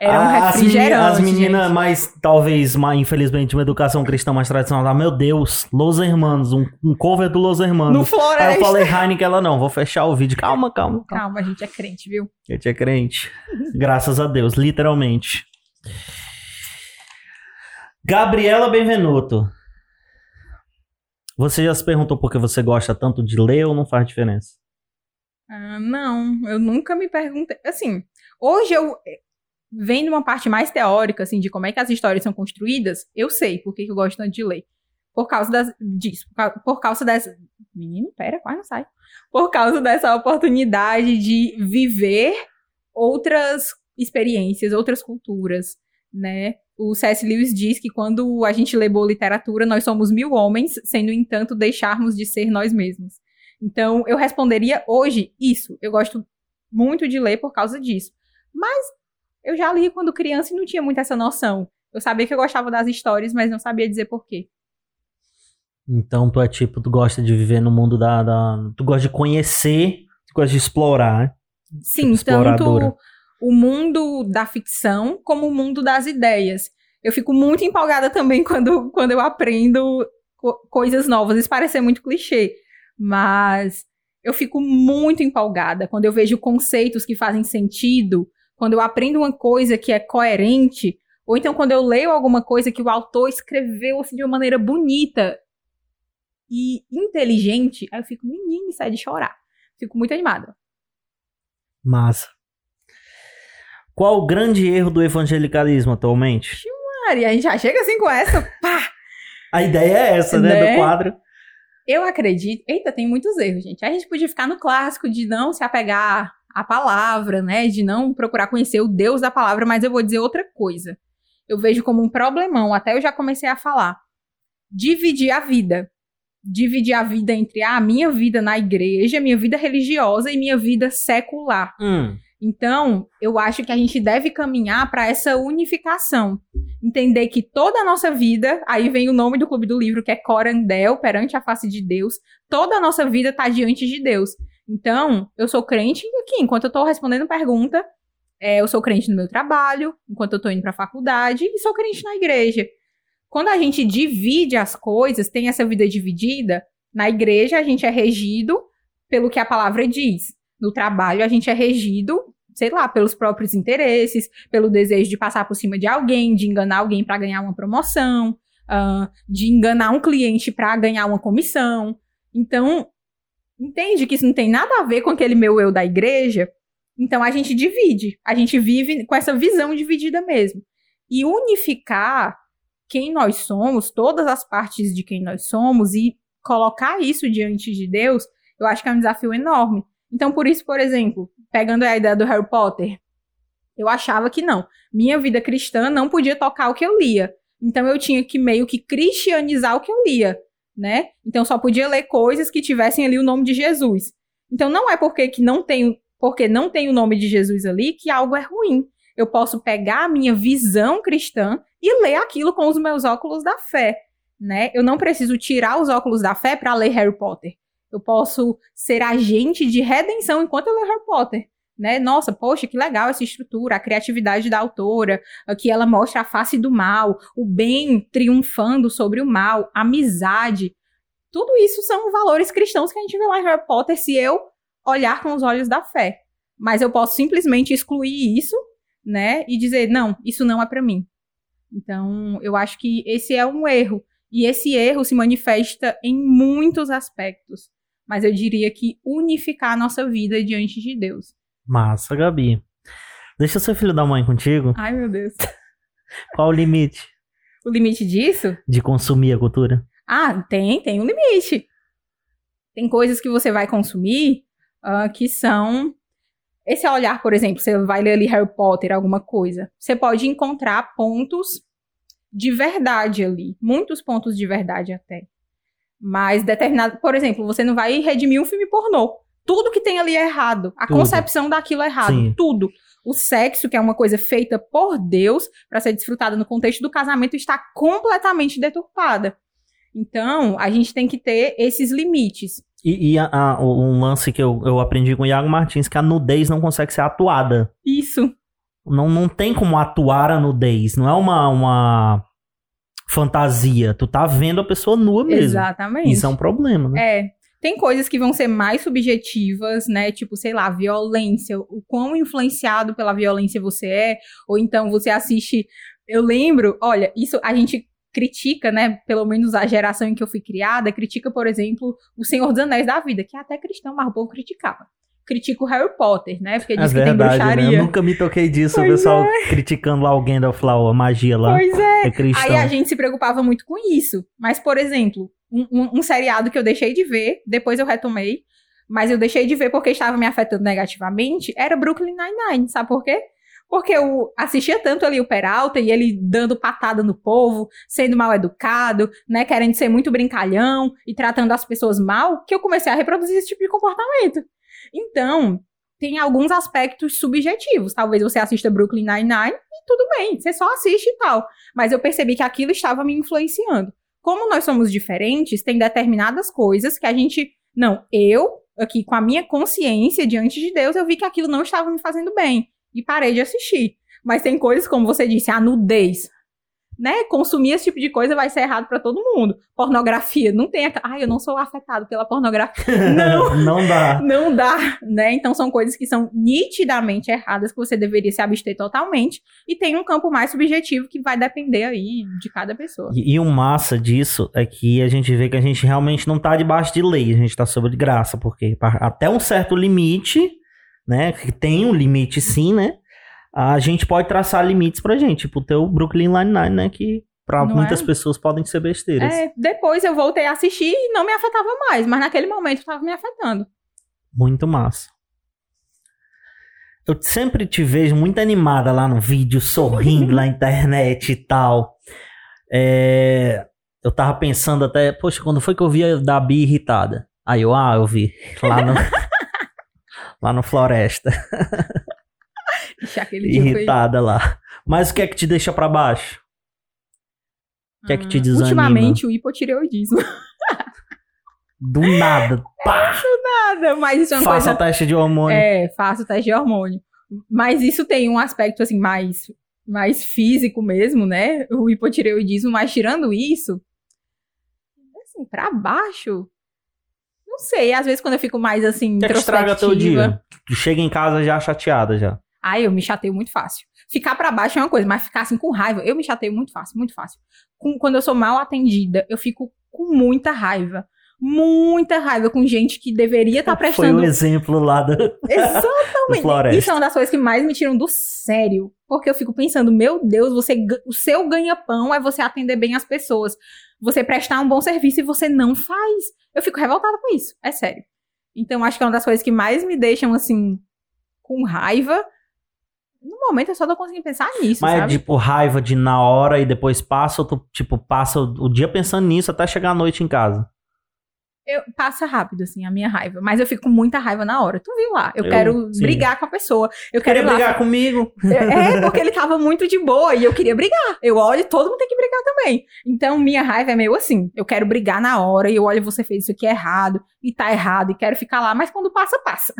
Era um Ah, as meni- As meninas gente. mais, talvez, mais, infelizmente, uma educação cristã mais tradicional. Ah, meu Deus, Los Hermanos, um, um cover do Los No Hermanos. Aí eu Floresta. falei Heineken, ela não, vou fechar o vídeo. Calma, calma, calma. Calma, a gente é crente, viu? Eu tinha crente. Graças a Deus, literalmente. Gabriela Benvenuto. Você já se perguntou por que você gosta tanto de ler ou não faz diferença? Ah, não, eu nunca me perguntei. Assim, hoje eu eh, vendo uma parte mais teórica, assim, de como é que as histórias são construídas, eu sei por que eu gosto tanto de ler. Por causa das, disso, por causa dessa. Menino, pera, quase não sai. Por causa dessa oportunidade de viver outras experiências, outras culturas, né? O C.S. Lewis diz que quando a gente lê boa literatura, nós somos mil homens, sem, no entanto, deixarmos de ser nós mesmos. Então, eu responderia hoje isso. Eu gosto muito de ler por causa disso. Mas eu já li quando criança e não tinha muito essa noção. Eu sabia que eu gostava das histórias, mas não sabia dizer porquê. Então, tu é tipo, tu gosta de viver no mundo da. da tu gosta de conhecer, tu gosta de explorar. Né? Sim, tipo tanto o mundo da ficção como o mundo das ideias. Eu fico muito empolgada também quando, quando eu aprendo co coisas novas. Isso parece muito clichê, mas eu fico muito empolgada quando eu vejo conceitos que fazem sentido, quando eu aprendo uma coisa que é coerente, ou então quando eu leio alguma coisa que o autor escreveu assim, de uma maneira bonita e inteligente, aí eu fico, menino, sai de chorar. Fico muito animada. Massa. Qual o grande erro do evangelicalismo atualmente? Maria, a gente já chega assim com essa, pá! A ideia é essa, né, né? do quadro. Eu acredito. Eita, tem muitos erros, gente. A gente podia ficar no clássico de não se apegar à palavra, né? De não procurar conhecer o Deus da palavra, mas eu vou dizer outra coisa. Eu vejo como um problemão, até eu já comecei a falar. Dividir a vida. Dividir a vida entre a minha vida na igreja, minha vida religiosa e minha vida secular. Hum. Então, eu acho que a gente deve caminhar para essa unificação. Entender que toda a nossa vida, aí vem o nome do clube do livro, que é Corandel, perante a face de Deus, toda a nossa vida está diante de Deus. Então, eu sou crente aqui, enquanto eu estou respondendo pergunta, é, eu sou crente no meu trabalho, enquanto eu estou indo para a faculdade, e sou crente na igreja. Quando a gente divide as coisas, tem essa vida dividida, na igreja a gente é regido pelo que a palavra diz. No trabalho a gente é regido sei lá, pelos próprios interesses, pelo desejo de passar por cima de alguém, de enganar alguém para ganhar uma promoção, uh, de enganar um cliente para ganhar uma comissão. Então, entende que isso não tem nada a ver com aquele meu eu da igreja? Então a gente divide, a gente vive com essa visão dividida mesmo. E unificar quem nós somos, todas as partes de quem nós somos e colocar isso diante de Deus, eu acho que é um desafio enorme. Então, por isso, por exemplo, pegando a ideia do Harry Potter, eu achava que não. Minha vida cristã não podia tocar o que eu lia. Então eu tinha que meio que cristianizar o que eu lia, né? Então só podia ler coisas que tivessem ali o nome de Jesus. Então não é porque que não tem, porque não tem o nome de Jesus ali que algo é ruim. Eu posso pegar a minha visão cristã e ler aquilo com os meus óculos da fé, né? Eu não preciso tirar os óculos da fé para ler Harry Potter. Eu posso ser agente de redenção enquanto eu leio Harry Potter. Né? Nossa, poxa, que legal essa estrutura, a criatividade da autora, que ela mostra a face do mal, o bem triunfando sobre o mal, amizade. Tudo isso são valores cristãos que a gente vê lá em Harry Potter se eu olhar com os olhos da fé. Mas eu posso simplesmente excluir isso, né, e dizer, não, isso não é para mim. Então, eu acho que esse é um erro. E esse erro se manifesta em muitos aspectos mas eu diria que unificar a nossa vida diante de Deus. Massa, Gabi. Deixa seu filho da mãe contigo. Ai, meu Deus. Qual o limite? O limite disso? De consumir a cultura? Ah, tem, tem um limite. Tem coisas que você vai consumir uh, que são. Esse olhar, por exemplo, você vai ler ali Harry Potter, alguma coisa. Você pode encontrar pontos de verdade ali. Muitos pontos de verdade até. Mas determinado, por exemplo, você não vai redimir um filme pornô. Tudo que tem ali é errado. A tudo. concepção daquilo é errado. Sim. Tudo. O sexo, que é uma coisa feita por Deus para ser desfrutada no contexto do casamento, está completamente deturpada. Então, a gente tem que ter esses limites. E, e a, a, um lance que eu, eu aprendi com o Iago Martins, que a nudez não consegue ser atuada. Isso. Não, não tem como atuar a nudez. Não é uma, uma fantasia. Tu tá vendo a pessoa nua mesmo. Exatamente. Isso é um problema, né? É. Tem coisas que vão ser mais subjetivas, né? Tipo, sei lá, violência. O quão influenciado pela violência você é. Ou então você assiste. Eu lembro, olha, isso a gente critica, né? Pelo menos a geração em que eu fui criada, critica, por exemplo, o Senhor dos Anéis da Vida, que até cristão, mas o povo criticava critica o Harry Potter, né? Porque diz é que verdade, tem bruxaria. Né? Eu nunca me toquei disso, pois o pessoal é. criticando lá alguém da Flower, magia lá. Pois é. é Aí a gente se preocupava muito com isso. Mas, por exemplo, um, um, um, seriado que eu deixei de ver, depois eu retomei, mas eu deixei de ver porque estava me afetando negativamente, era Brooklyn Nine-Nine. Sabe por quê? Porque eu assistia tanto ali o Peralta e ele dando patada no povo, sendo mal educado, né, querendo ser muito brincalhão e tratando as pessoas mal, que eu comecei a reproduzir esse tipo de comportamento. Então, tem alguns aspectos subjetivos. Talvez você assista Brooklyn Nine-Nine e tudo bem, você só assiste e tal. Mas eu percebi que aquilo estava me influenciando. Como nós somos diferentes, tem determinadas coisas que a gente. Não, eu, aqui com a minha consciência diante de Deus, eu vi que aquilo não estava me fazendo bem e parei de assistir. Mas tem coisas, como você disse, a nudez. Né? Consumir esse tipo de coisa vai ser errado para todo mundo. Pornografia, não tem. Ai, eu não sou afetado pela pornografia. Não. não dá. Não dá, né? Então são coisas que são nitidamente erradas, que você deveria se abster totalmente. E tem um campo mais subjetivo que vai depender aí de cada pessoa. E, e o massa disso é que a gente vê que a gente realmente não tá debaixo de lei, a gente tá sobre graça, porque até um certo limite né? Que tem um limite sim, né? A gente pode traçar limites pra gente, tipo o teu Brooklyn Nine-Nine, né? Que pra não muitas é? pessoas podem ser besteiras. É, depois eu voltei a assistir e não me afetava mais, mas naquele momento tava me afetando. Muito massa. Eu sempre te vejo muito animada lá no vídeo, sorrindo na internet e tal. É, eu tava pensando até, poxa, quando foi que eu vi a Dabi irritada? Aí eu, ah, eu vi. Lá no. lá no Floresta. Irritada foi... lá. Mas o que é que te deixa para baixo? O que é que te ah, desanima? Ultimamente, o hipotireoidismo. Do nada. Pá! Do nada, mas isso é uma Faça coisa... o teste de hormônio. É, faça o teste de hormônio. Mas isso tem um aspecto, assim, mais, mais físico mesmo, né? O hipotireoidismo. Mas tirando isso, assim, pra baixo, não sei, às vezes quando eu fico mais assim, que, é que estraga teu dia? Tu chega em casa já chateada já. Ah, eu me chateio muito fácil. Ficar para baixo é uma coisa, mas ficar assim com raiva, eu me chateio muito fácil, muito fácil. Com, quando eu sou mal atendida, eu fico com muita raiva. Muita raiva com gente que deveria estar tá prestando. Foi um exemplo lá do. Exatamente. Isso é uma das coisas que mais me tiram do sério. Porque eu fico pensando, meu Deus, você, o seu ganha-pão é você atender bem as pessoas você prestar um bom serviço e você não faz. Eu fico revoltada com isso, é sério. Então, acho que é uma das coisas que mais me deixam, assim, com raiva. No momento, eu só tô conseguindo pensar nisso, Mas sabe? é, tipo, raiva de na hora e depois passa, ou tu, tipo, passa o dia pensando nisso até chegar à noite em casa. Eu, passa rápido, assim, a minha raiva. Mas eu fico com muita raiva na hora. Tu viu lá? Eu, eu quero sim. brigar com a pessoa. Eu quero Queria brigar comigo. É, é, porque ele tava muito de boa e eu queria brigar. Eu olho, todo mundo tem que brigar também. Então, minha raiva é meio assim. Eu quero brigar na hora e eu olho, você fez isso aqui errado e tá errado e quero ficar lá. Mas quando passa, passa.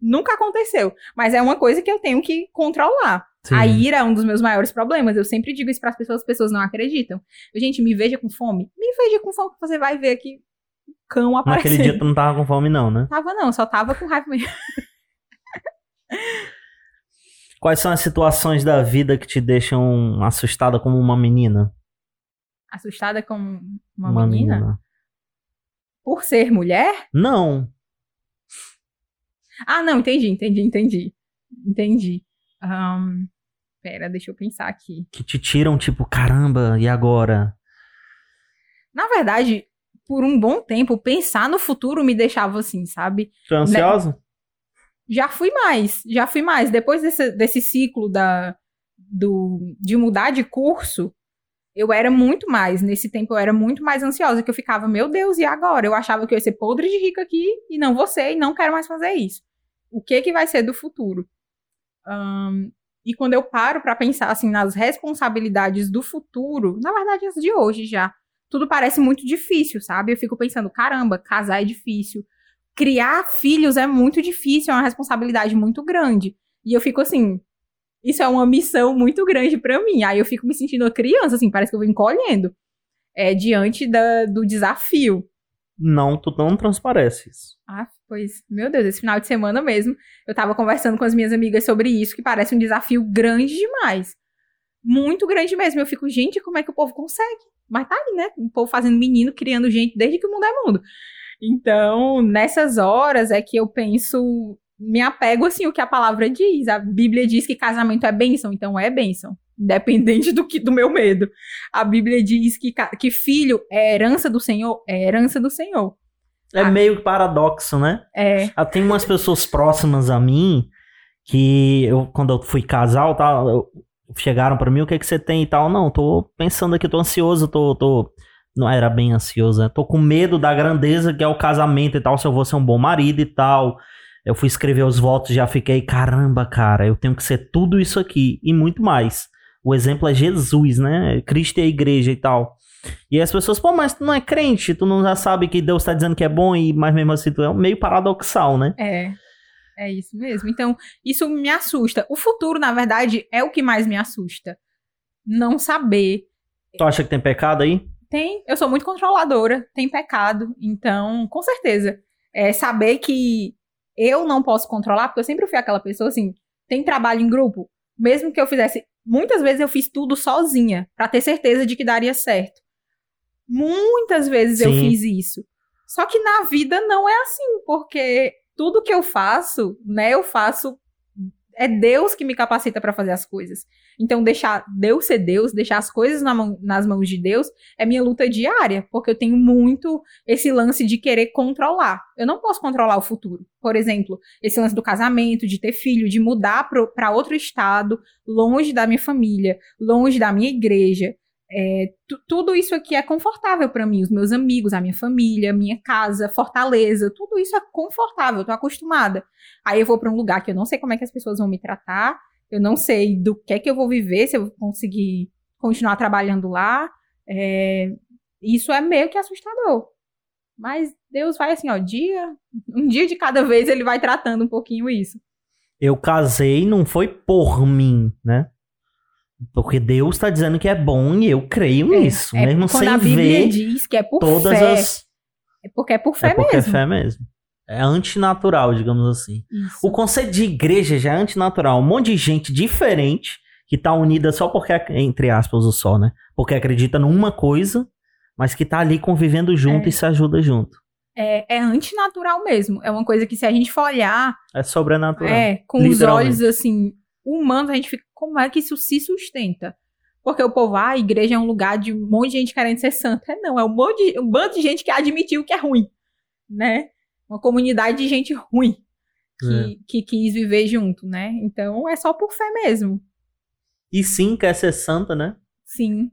Nunca aconteceu. Mas é uma coisa que eu tenho que controlar. Sim. A ira é um dos meus maiores problemas. Eu sempre digo isso para as pessoas, as pessoas não acreditam. Gente, me veja com fome. Me veja com fome, que você vai ver aqui cão aparecendo. Naquele dia tu não tava com fome, não, né? Tava não, só tava com raiva mesmo. Quais são as situações da vida que te deixam assustada como uma menina? Assustada como uma, uma menina? menina? Por ser mulher? Não. Ah, não, entendi, entendi, entendi. Entendi. Um, pera, deixa eu pensar aqui. Que te tiram, tipo, caramba, e agora? Na verdade, por um bom tempo, pensar no futuro me deixava assim, sabe? Tu é ansiosa? Já fui mais, já fui mais. Depois desse, desse ciclo da, do, de mudar de curso, eu era muito mais. Nesse tempo eu era muito mais ansiosa, que eu ficava, meu Deus, e agora? Eu achava que eu ia ser podre de rica aqui e não você, e não quero mais fazer isso. O que que vai ser do futuro? Um, e quando eu paro para pensar assim nas responsabilidades do futuro, na verdade as de hoje já, tudo parece muito difícil, sabe? Eu fico pensando, caramba, casar é difícil. Criar filhos é muito difícil, é uma responsabilidade muito grande. E eu fico assim, isso é uma missão muito grande para mim. Aí eu fico me sentindo uma criança, assim, parece que eu vou encolhendo é, diante da, do desafio. Não, tu não transparece isso. Ah, pois, meu Deus, esse final de semana mesmo, eu tava conversando com as minhas amigas sobre isso, que parece um desafio grande demais. Muito grande mesmo. Eu fico, gente, como é que o povo consegue? Mas tá aí, né? O povo fazendo menino, criando gente desde que o mundo é mundo. Então, nessas horas é que eu penso, me apego assim o que a palavra diz. A Bíblia diz que casamento é bênção, então é bênção, independente do que do meu medo. A Bíblia diz que, que filho é herança do Senhor, é herança do Senhor. É ah, meio paradoxo, né? É. Ah, tem umas pessoas próximas a mim que eu, quando eu fui casal, tal, eu- chegaram pra mim, o que que você tem e tal? Não, tô pensando aqui, tô ansioso, tô, tô não era bem ansioso, né? Tô com medo da grandeza que é o casamento e tal, se eu vou ser um bom marido e tal. Eu fui escrever os votos, já fiquei, caramba, cara, eu tenho que ser tudo isso aqui e muito mais. O exemplo é Jesus, né? Cristo e a igreja e tal. E as pessoas, pô, mas tu não é crente, tu não já sabe que Deus tá dizendo que é bom, e mas mesmo assim tu é meio paradoxal, né? É. É isso mesmo. Então, isso me assusta. O futuro, na verdade, é o que mais me assusta. Não saber. Tu acha que tem pecado aí? Tem, eu sou muito controladora, tem pecado. Então, com certeza, é saber que eu não posso controlar, porque eu sempre fui aquela pessoa assim, tem trabalho em grupo, mesmo que eu fizesse, muitas vezes eu fiz tudo sozinha, pra ter certeza de que daria certo. Muitas vezes eu Sim. fiz isso. Só que na vida não é assim, porque tudo que eu faço, né, eu faço é Deus que me capacita pra fazer as coisas. Então deixar Deus ser Deus, deixar as coisas na mão- nas mãos de Deus é minha luta diária, porque eu tenho muito esse lance de querer controlar. Eu não posso controlar o futuro. Por exemplo, esse lance do casamento, de ter filho, de mudar para outro estado, longe da minha família, longe da minha igreja. É, tu- tudo isso aqui é confortável para mim, os meus amigos, a minha família, minha casa, Fortaleza, tudo isso é confortável, eu tô acostumada. Aí eu vou para um lugar que eu não sei como é que as pessoas vão me tratar, eu não sei do que é que eu vou viver, se eu vou conseguir continuar trabalhando lá. É, isso é meio que assustador. Mas Deus vai assim, ó, dia, um dia de cada vez ele vai tratando um pouquinho isso. Eu casei, não foi por mim, né? Porque Deus tá dizendo que é bom e eu creio É, nisso, é mesmo quando sem a Bíblia ver diz que é por todas fé, as. é porque é por fé é porque mesmo. é fé mesmo. É antinatural, digamos assim. Isso. O conceito de igreja já é antinatural. Um monte de gente diferente que tá unida só porque, entre aspas, o só, né? Porque acredita numa coisa, mas que tá ali convivendo junto É. e se ajuda junto. É, é antinatural mesmo. É uma coisa que se a gente for olhar, É sobrenatural. é, com os olhos assim, humanos, a gente fica, como é que isso se sustenta? Porque o povo, ah, a igreja é um lugar de um monte de gente querendo ser santa. É, não, é um, monte de, um bando de gente que admitiu que é ruim, né? Uma comunidade de gente ruim que, que quis viver junto, né? Então é só por fé mesmo. E sim, quer ser santa, né? Sim.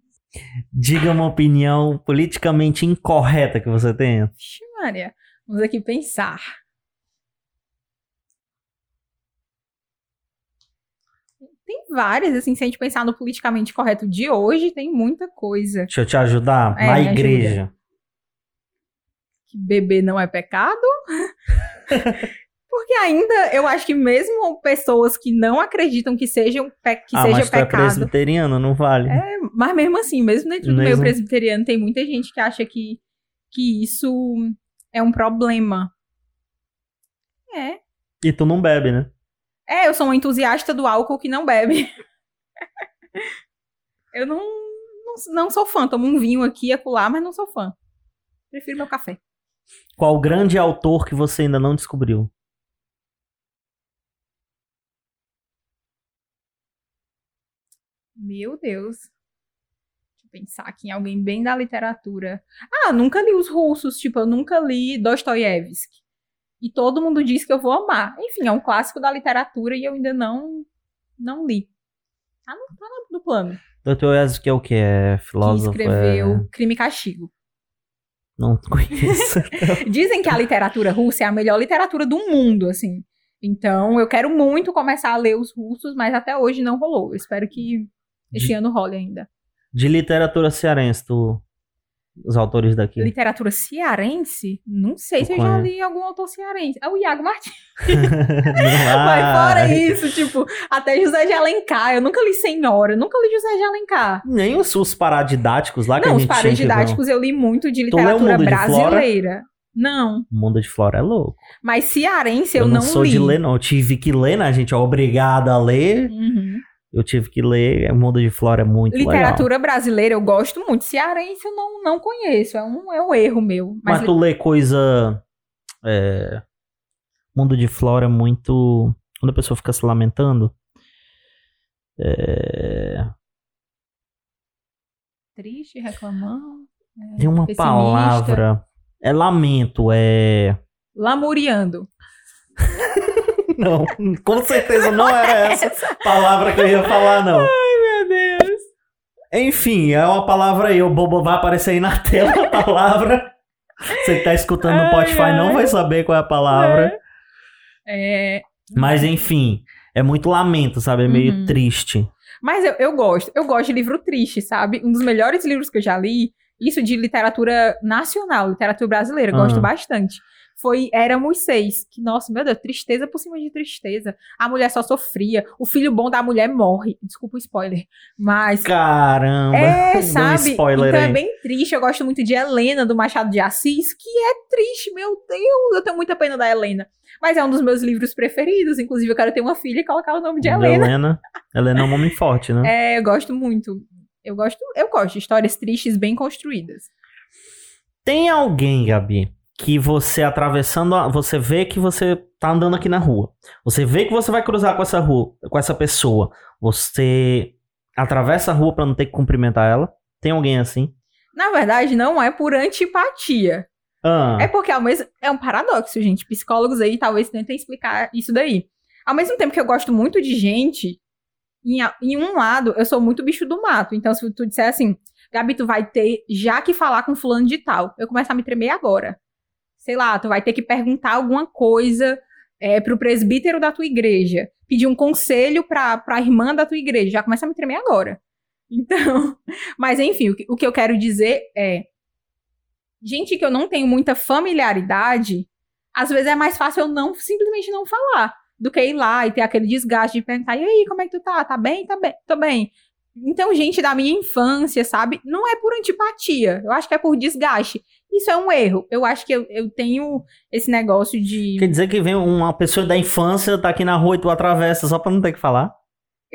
Diga uma opinião politicamente incorreta que você tenha. Vixe, Maria. Vamos aqui pensar. Tem várias, assim, se a gente pensar no politicamente correto de hoje, tem muita coisa. Deixa eu te ajudar. É, Na igreja. Que beber não é pecado. Porque ainda, eu acho que mesmo pessoas que não acreditam que, sejam pe- que ah, seja mas é pecado. presbiteriano, não vale. É, mas mesmo assim, mesmo dentro do meio Mesmo. presbiteriano, tem muita gente que acha que, que isso é um problema. É. E tu não bebe, né? É, eu sou uma entusiasta do álcool que não bebe. eu não, não, não sou fã. Tomo um vinho aqui e acolá, mas não sou fã. Prefiro meu café. Qual grande autor que você ainda não descobriu? Meu Deus. Deixa eu pensar aqui em alguém bem da literatura. Ah, nunca li os russos. Tipo, eu nunca li Dostoiévski. E todo mundo diz que eu vou amar. Enfim, é um clássico da literatura e eu ainda não, não li. Tá no, tá no plano. Dr. Que é o que? É Que filósofo? escreveu É... Crime e Castigo. Não conheço. Dizem que a literatura russa é a melhor literatura do mundo, assim. Então, eu quero muito começar a ler os russos, mas até hoje não rolou. Eu espero que esse De- ano role ainda. De literatura cearense, tu... os autores daqui. Literatura cearense? Não sei Tu se eu já li algum autor cearense. É o Iago Martins. Não Mas fora isso, tipo, até José de Alencar. Eu nunca li Senhora, nunca li José de Alencar. Nem os, os paradidáticos lá que não, a os gente que ver. paradidáticos eu li muito de o literatura Mundo de brasileira. Não, O mundo de Flora é louco. mas cearense eu, Eu, não, não sou li. de ler, não. Eu tive que ler, né? A gente é obrigado a ler. Uhum. Eu tive que ler. O mundo de Flora é muito legal. Literatura brasileira eu gosto muito. Cearense eu não, não conheço. É um, é um erro meu. Mas, Mas, tu lê coisa. É, mundo de Flora é muito. Quando a pessoa fica se lamentando. É, triste, reclamando. é, tem uma pessimista, palavra. É lamento, é. Lamuriando. Não, com certeza não era essa palavra que eu ia falar, não. Meu Deus. Enfim, é uma palavra aí, o bobo vai aparecer aí na tela a palavra. Você que tá escutando no Ai, Spotify ai. não vai saber qual é a palavra. É, Mas enfim, é muito lamento, sabe? É meio Uhum. triste. Mas eu, eu gosto. Eu gosto de livro triste, sabe? Um dos melhores livros que eu já li, isso de literatura nacional, literatura brasileira, Aham. gosto bastante. Foi Éramos Seis. Que, nossa, meu Deus, tristeza por cima de tristeza. A mulher só sofria. O filho bom da mulher morre. Desculpa o spoiler. Mas. Caramba. É, Deu um sabe? spoiler então aí. é bem triste. Eu gosto muito de Helena, do Machado de Assis, que é triste, meu Deus. Eu tenho muita pena da Helena. Mas é um dos meus livros preferidos. Inclusive, eu quero ter uma filha e colocar o nome de Helena. Helena. Helena é um nome forte, né? É, eu gosto muito. Eu gosto, eu gosto de histórias tristes bem construídas. Tem alguém, Gabi, que você atravessando, a- você vê que você tá andando aqui na rua. Você vê que você vai cruzar com essa rua, com essa pessoa. Você atravessa a rua pra não ter que cumprimentar ela. Tem alguém assim? Na verdade, não é por antipatia. Ah, É porque ao mesmo é um paradoxo, gente. Psicólogos aí talvez tentem explicar isso daí. Ao mesmo tempo que eu gosto muito de gente, em, em um lado eu sou muito bicho do mato. Então se tu disser assim, Gabi, tu vai ter já que falar com fulano de tal, eu começo a me tremer agora. Sei lá, tu vai ter que perguntar alguma coisa é, pro presbítero da tua igreja, pedir um conselho pra, pra irmã da tua igreja, já começa a me tremer agora. Então, mas enfim, o que, o que eu quero dizer é gente que eu não tenho muita familiaridade, às vezes é mais fácil eu não simplesmente não falar do que ir lá e ter aquele desgaste de perguntar: e aí, como é que tu tá? Tá bem? Tá bem? Tô bem. Então, gente da minha infância, sabe? Não é por antipatia. Eu acho que é por desgaste. Isso é um erro. Eu acho que eu, eu tenho esse negócio de. quer dizer que vem uma pessoa da infância, tá aqui na rua e tu atravessa só pra não ter que falar?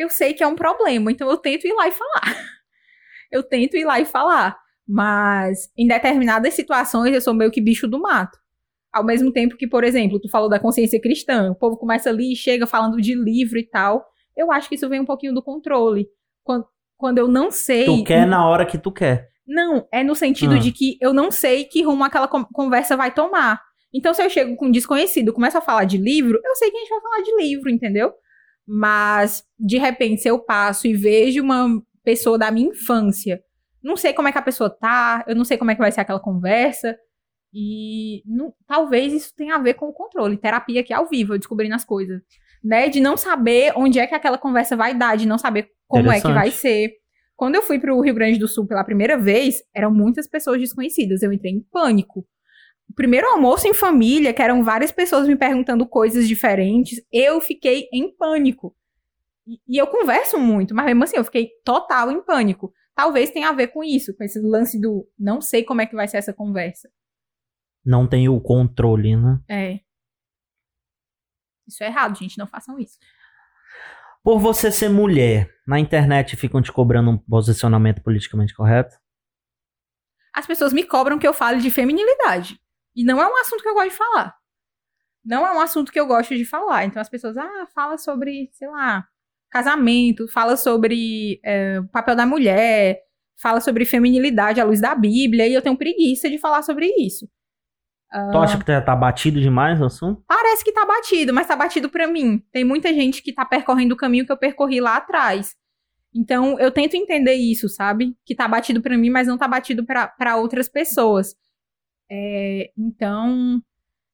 eu sei que é um problema, então eu tento ir lá e falar. eu tento ir lá e falar. Mas em determinadas situações eu sou meio que bicho do mato. Ao mesmo tempo que, por exemplo, tu falou da consciência cristã, o povo começa ali e chega falando de livro e tal. Eu acho que isso vem um pouquinho do controle. Quando, quando eu não sei. Tu quer na hora que tu quer. Não, é no sentido Ah. de que eu não sei que rumo aquela con- conversa vai tomar. Então, se eu chego com um desconhecido, começo a falar de livro, eu sei que a gente vai falar de livro, entendeu? Mas, de repente, se eu passo e vejo uma pessoa da minha infância, não sei como é que a pessoa tá, eu não sei como é que vai ser aquela conversa, e não- talvez isso tenha a ver com o controle. Terapia aqui ao vivo, eu descobrindo as coisas. Né? De não saber onde é que aquela conversa vai dar, de não saber como é que vai ser. Quando eu fui para o Rio Grande do Sul pela primeira vez, eram muitas pessoas desconhecidas. Eu entrei em pânico. O primeiro almoço em família, que eram várias pessoas me perguntando coisas diferentes, eu fiquei em pânico. E, e eu converso muito, mas mesmo assim, eu fiquei total em pânico. Talvez tenha a ver com isso, com esse lance do não sei como é que vai ser essa conversa. Não tem o controle, né? É. Isso é errado, gente. Não façam isso. Por você ser mulher, na internet ficam te cobrando um posicionamento politicamente correto? As pessoas me cobram que eu fale de feminilidade. E não é um assunto que eu gosto de falar. Não é um assunto que eu gosto de falar. Então as pessoas, ah, fala sobre, sei lá, casamento, fala sobre é, o papel da mulher, fala sobre feminilidade à luz da Bíblia, e eu tenho preguiça de falar sobre isso. Tu acha que tá, tá batido demais o assunto? Parece que tá batido, mas tá batido pra mim. Tem muita gente que tá percorrendo o caminho que eu percorri lá atrás. Então, eu tento entender isso, sabe? Que tá batido pra mim, mas não tá batido pra pra outras pessoas. É, então,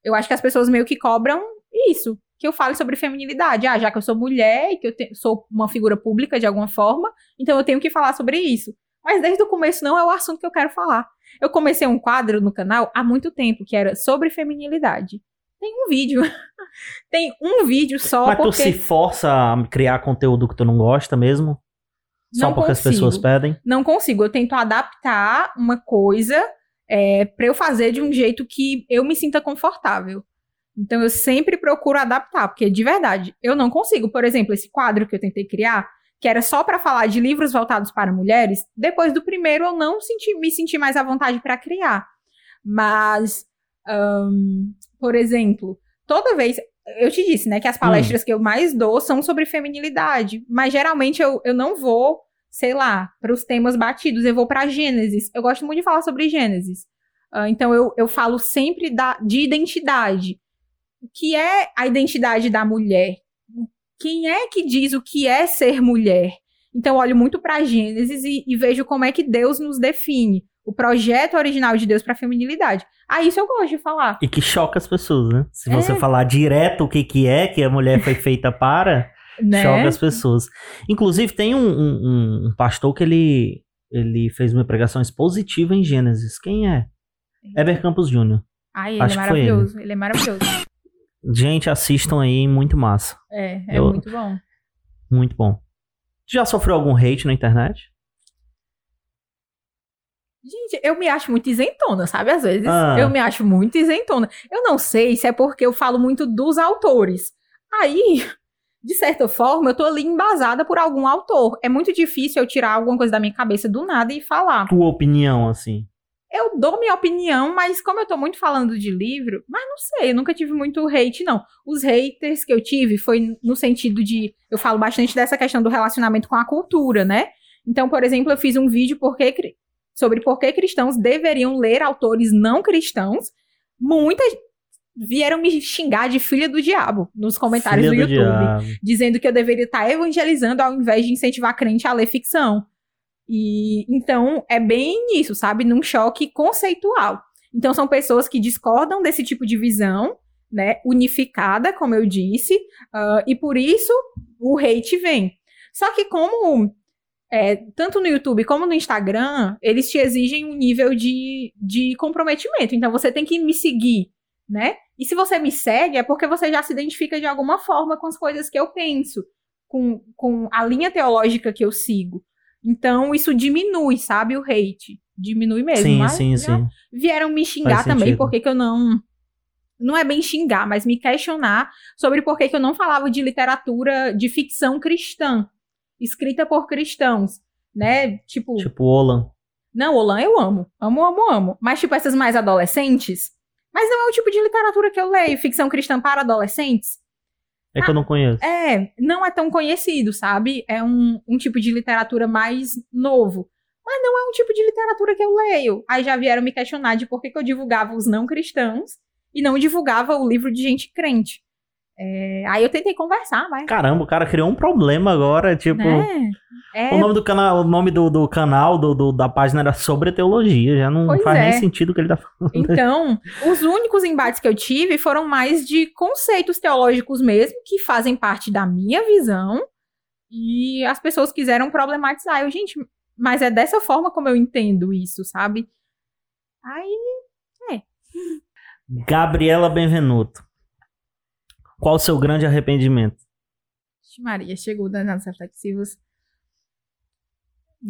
eu acho que as pessoas meio que cobram isso. Que eu fale sobre feminilidade. Ah, já que eu sou mulher e que eu te- sou uma figura pública de alguma forma, então eu tenho que falar sobre isso. Mas desde o começo não é o assunto que eu quero falar. Eu comecei um quadro no canal há muito tempo que era sobre feminilidade. Tem um vídeo. Tem um vídeo só Mas tu porque se força a criar conteúdo que tu não gosta mesmo? Só Não porque as consigo. pessoas pedem? não consigo. Eu tento adaptar uma coisa é, para eu fazer de um jeito que eu me sinta confortável. Então eu sempre procuro adaptar, porque de verdade eu não consigo. Por exemplo, esse quadro que eu tentei criar, que era só para falar de livros voltados para mulheres, depois do primeiro eu não senti, me senti mais à vontade para criar. Mas, ahn, por exemplo, toda vez. Eu te disse, né, que as palestras que eu mais dou são sobre feminilidade. Mas geralmente eu, eu não vou, sei lá, para os temas batidos, eu vou para Gênesis. Eu gosto muito de falar sobre Gênesis. Ah, então eu, eu falo sempre da, de identidade. o que é a identidade da mulher? Quem é que diz o que é ser mulher? Então, olho muito para Gênesis e, e vejo como é que Deus nos define o projeto original de Deus para a feminilidade. Ah, isso eu gosto de falar. E que choca as pessoas, né? Se você É. falar direto o que, que é que a mulher foi feita para, Né? choca as pessoas. Inclusive, tem um, um- um pastor que ele, ele fez uma pregação expositiva em Gênesis. Quem é? Heber Campos Jr. Ai, ele Acho é foi ele. maravilhoso. Ele. é maravilhoso. Gente, assistam aí, muito massa. É, é Eu- muito bom. Muito bom. Já sofreu algum hate na internet? Gente, eu me acho muito isentona, sabe? Às vezes Ah. eu me acho muito isentona. Eu não sei se é porque eu falo muito dos autores. Aí, de certa forma, eu tô ali embasada por algum autor. É muito difícil eu tirar alguma coisa da minha cabeça do nada e falar. Tua opinião, assim. Eu dou minha opinião, mas como eu tô muito falando de livro, mas não sei, eu nunca tive muito hate, não. Os haters que eu tive foi no sentido de. Eu falo bastante dessa questão do relacionamento com a cultura, né? Então, por exemplo, eu fiz um vídeo porque, sobre por que cristãos deveriam ler autores não cristãos. Muitas vieram me xingar de filha do diabo nos comentários Filha do YouTube diabo. dizendo que eu deveria estar evangelizando ao invés de incentivar crente a ler ficção. E então é bem isso, sabe? Num choque conceitual. Então são pessoas que discordam desse tipo de visão, né? Unificada, como eu disse, ah, e por isso o hate vem. Só que como é, tanto no YouTube como no Instagram, eles te exigem um nível de, de comprometimento. Então você tem que me seguir, né? E se você me segue, é porque você já se identifica de alguma forma com as coisas que eu penso, com, com a linha teológica que eu sigo. Então, isso diminui, sabe, o hate. Diminui mesmo. Sim, mas sim, sim. Vieram me xingar Faz também, sentido. porque que eu não. Não é bem xingar, mas me questionar sobre por que que eu não falava de literatura de ficção cristã, escrita por cristãos, né? Tipo, Tipo, Olan. não, Olan eu amo. Amo, amo, amo. Mas, tipo, essas mais adolescentes. Mas não é o tipo de literatura que eu leio, ficção cristã para adolescentes. É que eu não conheço. É, não é tão conhecido, sabe? É um, um tipo de literatura mais novo. Mas não é um tipo de literatura que eu leio. Aí já vieram me questionar de por que, que eu divulgava os não cristãos e não divulgava o livro de gente crente. É, aí eu tentei conversar, mas. Caramba, o cara criou um problema agora, tipo... Né? É, O nome do canal, o nome do, do canal, do, do- da página era sobre teologia. Já não Pois faz nem é. sentido o que ele tá falando. Então, os únicos embates que eu tive foram mais de conceitos teológicos mesmo, que fazem parte da minha visão, e as pessoas quiseram problematizar. Eu, gente, mas é dessa forma como eu entendo isso, sabe? Aí, Gabriela Benvenuto. Qual o seu grande arrependimento? Maria, chegou danos reflexivos.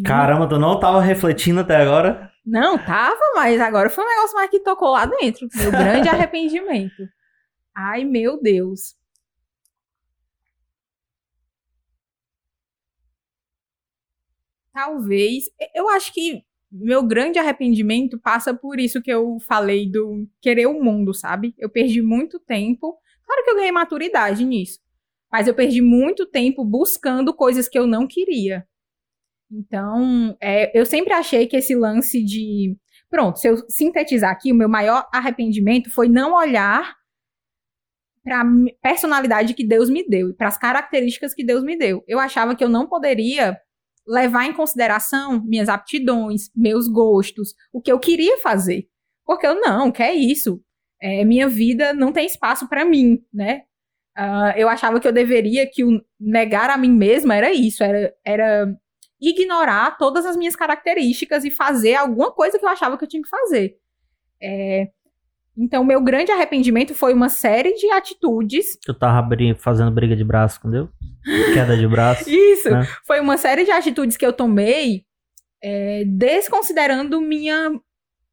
Caramba, tu não tava refletindo até agora? Não, tava, mas agora foi um negócio mais que tocou lá dentro. Meu grande arrependimento. Ai, meu Deus. Talvez. Eu acho que meu grande arrependimento passa por isso que eu falei do querer o mundo, sabe? Eu perdi muito tempo. Claro que eu ganhei maturidade nisso. Mas eu perdi muito tempo buscando coisas que eu não queria. Então, é, eu sempre achei que esse lance de. Pronto, se eu sintetizar aqui, o meu maior arrependimento foi não olhar para a personalidade que Deus me deu e para as características que Deus me deu. Eu achava que eu não poderia levar em consideração minhas aptidões, meus gostos, o que eu queria fazer. Porque eu não, que é isso. É, minha vida não tem espaço para mim, né? Ah, eu achava que eu deveria, que o negar a mim mesma era isso, era, era ignorar todas as minhas características e fazer alguma coisa que eu achava que eu tinha que fazer. É, então, meu grande arrependimento foi uma série de atitudes. Tu tava fazendo briga de braço com Deus? Queda de braço? Isso! né? Foi uma série de atitudes que eu tomei, é, desconsiderando minha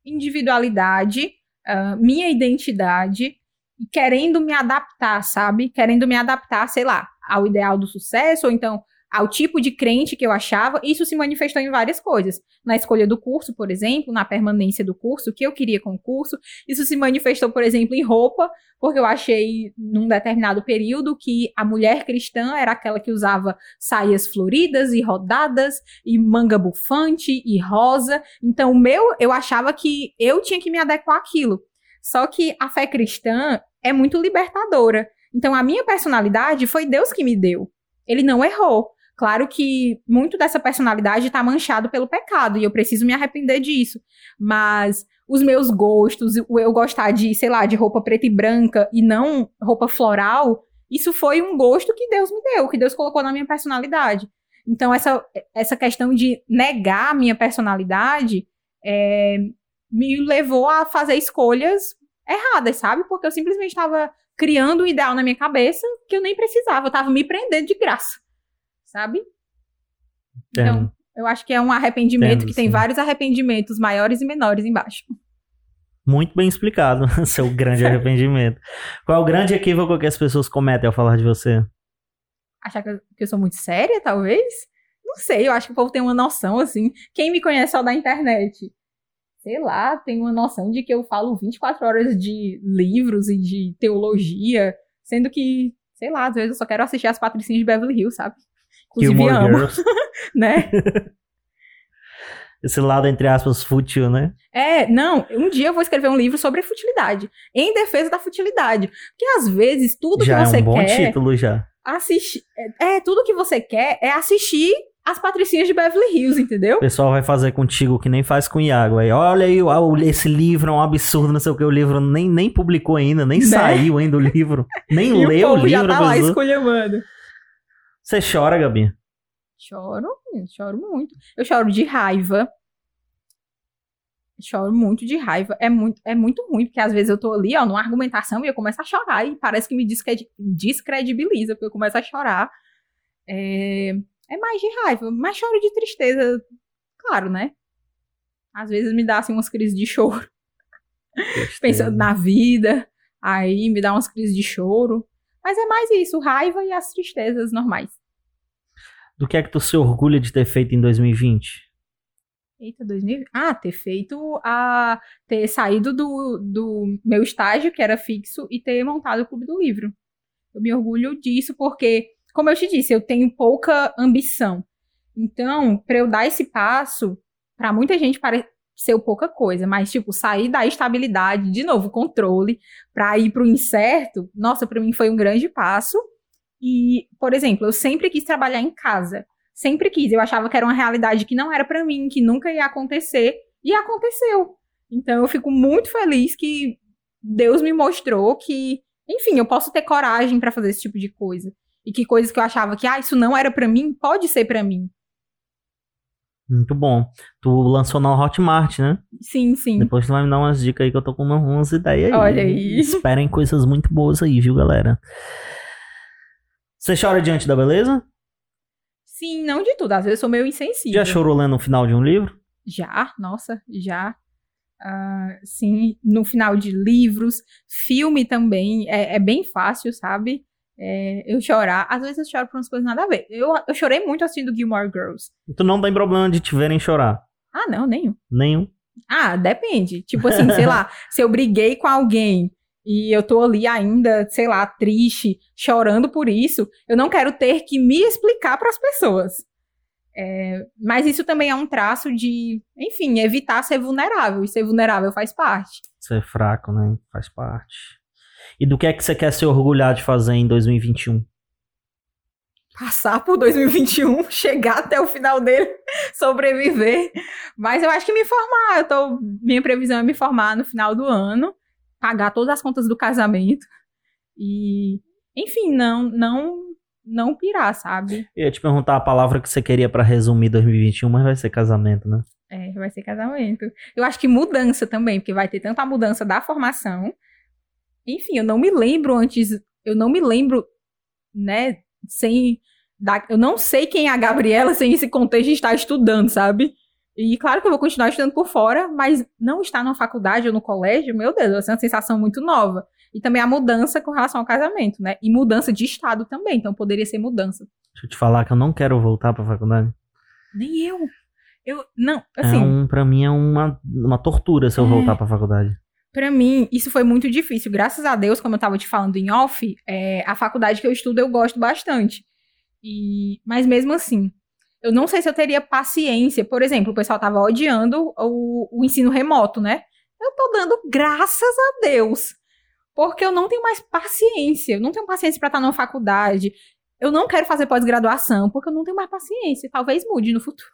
individualidade, ah, minha identidade, e querendo me adaptar, sabe? Querendo me adaptar, sei lá, ao ideal do sucesso, ou então ao tipo de crente que eu achava. Isso se manifestou em várias coisas. Na escolha do curso, por exemplo, na permanência do curso, o que eu queria com o curso. Isso se manifestou, por exemplo, em roupa, porque eu achei, num determinado período, que a mulher cristã era aquela que usava saias floridas e rodadas, e manga bufante e rosa. Então, o meu, eu achava que eu tinha que me adequar àquilo. Só que a fé cristã, é muito libertadora. Então, a minha personalidade foi Deus que me deu. Ele não errou. Claro que muito dessa personalidade está manchado pelo pecado e eu preciso me arrepender disso. Mas os meus gostos, eu gostar de, sei lá, de roupa preta e branca e não roupa floral, isso foi um gosto que Deus me deu, que Deus colocou na minha personalidade. Então, essa, essa questão de negar a minha personalidade é, me levou a fazer escolhas erradas, sabe? Porque eu simplesmente estava criando um ideal na minha cabeça que eu nem precisava, eu estava me prendendo de graça, sabe? Então, eu acho que é um arrependimento Entendo, que tem sim. vários arrependimentos maiores e menores embaixo. Muito bem explicado, seu grande arrependimento. Qual é o grande equívoco que as pessoas cometem ao falar de você? Achar que eu, que eu sou muito séria, talvez? Não sei, eu acho que o povo tem uma noção, assim. Quem me conhece só da internet, sei lá, tem uma noção de que eu falo 24 horas de livros e de teologia, sendo que, sei lá, às vezes eu só quero assistir as Patricinhas de Beverly Hills, sabe? Inclusive Gilmore amo, Girls. né? Esse lado, entre aspas, fútil, né? É, não, um dia eu vou escrever um livro sobre futilidade, em defesa da futilidade. Porque às vezes tudo já que você quer. É um bom quer, título já. Assistir. É, é, tudo que você quer é assistir as patricinhas de Beverly Hills, entendeu? O pessoal vai fazer contigo que nem faz com o Iago. Aí, olha aí, esse livro é um absurdo, não sei o que. O livro nem, nem publicou ainda, nem né? saiu ainda o livro. Nem leu o, o livro. já tá lá escolhendo. Você chora, Gabi? Choro, choro muito. Eu choro de raiva. Choro muito de raiva. É muito, é muito ruim, porque às vezes eu tô ali, ó, numa argumentação e eu começo a chorar e parece que me descredibiliza, porque eu começo a chorar. É, é mais de raiva, mas choro de tristeza, claro, né? Às vezes me dá assim umas crises de choro. Pensando na vida, aí me dá umas crises de choro. Mas é mais isso, raiva e as tristezas normais. Do que é que tu se orgulha de ter feito em 2020? Eita, 2020? Ah, ter feito a. ter saído do, do meu estágio, que era fixo, e ter montado o Clube do Livro. Eu me orgulho disso porque, como eu te disse, eu tenho pouca ambição. Então, para eu dar esse passo, para muita gente parece ser pouca coisa, mas tipo, sair da estabilidade, de novo, controle, para ir para o incerto, nossa, para mim foi um grande passo. E, por exemplo, eu sempre quis trabalhar em casa. Sempre quis. Eu achava que era uma realidade que não era para mim, que nunca ia acontecer. E aconteceu. Então eu fico muito feliz que Deus me mostrou que, enfim, eu posso ter coragem para fazer esse tipo de coisa. E que coisas que eu achava que, ah, isso não era para mim, pode ser para mim. Muito bom. Tu lançou na Hotmart, né? Sim, sim. Depois tu vai me dar umas dicas aí que eu tô com umas ideias aí. Olha aí. Esperem coisas muito boas aí, viu, galera? Você chora diante da beleza? Sim, não de tudo. Às vezes eu sou meio insensível. Já chorou lendo o final de um livro? Já, nossa, já. Uh, sim, no final de livros, filme também, é, é bem fácil, sabe? É, eu chorar. Às vezes eu choro por umas coisas nada a ver. Eu, eu chorei muito assistindo Gilmore Girls. Tu não tem problema de te verem chorar? Ah, não, nenhum. Nenhum? Ah, depende. Tipo assim, sei lá, se eu briguei com alguém e eu tô ali ainda, sei lá, triste, chorando por isso, eu não quero ter que me explicar para as pessoas. É, mas isso também é um traço de, enfim, evitar ser vulnerável. E ser vulnerável faz parte. Ser fraco, né? Faz parte. E do que é que você quer se orgulhar de fazer em 2021? Passar por 2021, chegar até o final dele, sobreviver. Mas eu acho que me formar. Eu tô, minha previsão é me formar no final do ano pagar todas as contas do casamento e, enfim, não não não pirar, sabe? Eu ia te perguntar a palavra que você queria para resumir 2021, mas vai ser casamento, né? É, vai ser casamento. Eu acho que mudança também, porque vai ter tanto a mudança da formação. Enfim, eu não me lembro antes, eu não me lembro, né, sem da, eu não sei quem é a Gabriela sem esse contexto de estar estudando, sabe? E claro que eu vou continuar estudando por fora, mas não estar na faculdade ou no colégio, meu Deus, vai ser uma sensação muito nova. E também a mudança com relação ao casamento, né? E mudança de estado também, então poderia ser mudança. Deixa eu te falar que eu não quero voltar pra faculdade. Nem eu. Eu, não, assim... É um, pra mim é uma, uma tortura se eu é, voltar pra faculdade. Pra mim, isso foi muito difícil. Graças a Deus, como eu tava te falando em off, é, a faculdade que eu estudo eu gosto bastante. E, mas mesmo assim, eu não sei se eu teria paciência. Por exemplo, o pessoal tava odiando o, o ensino remoto, né? Eu tô dando graças a Deus. Porque eu não tenho mais paciência. Eu não tenho paciência para estar numa faculdade. Eu não quero fazer pós-graduação, porque eu não tenho mais paciência. Talvez mude no futuro.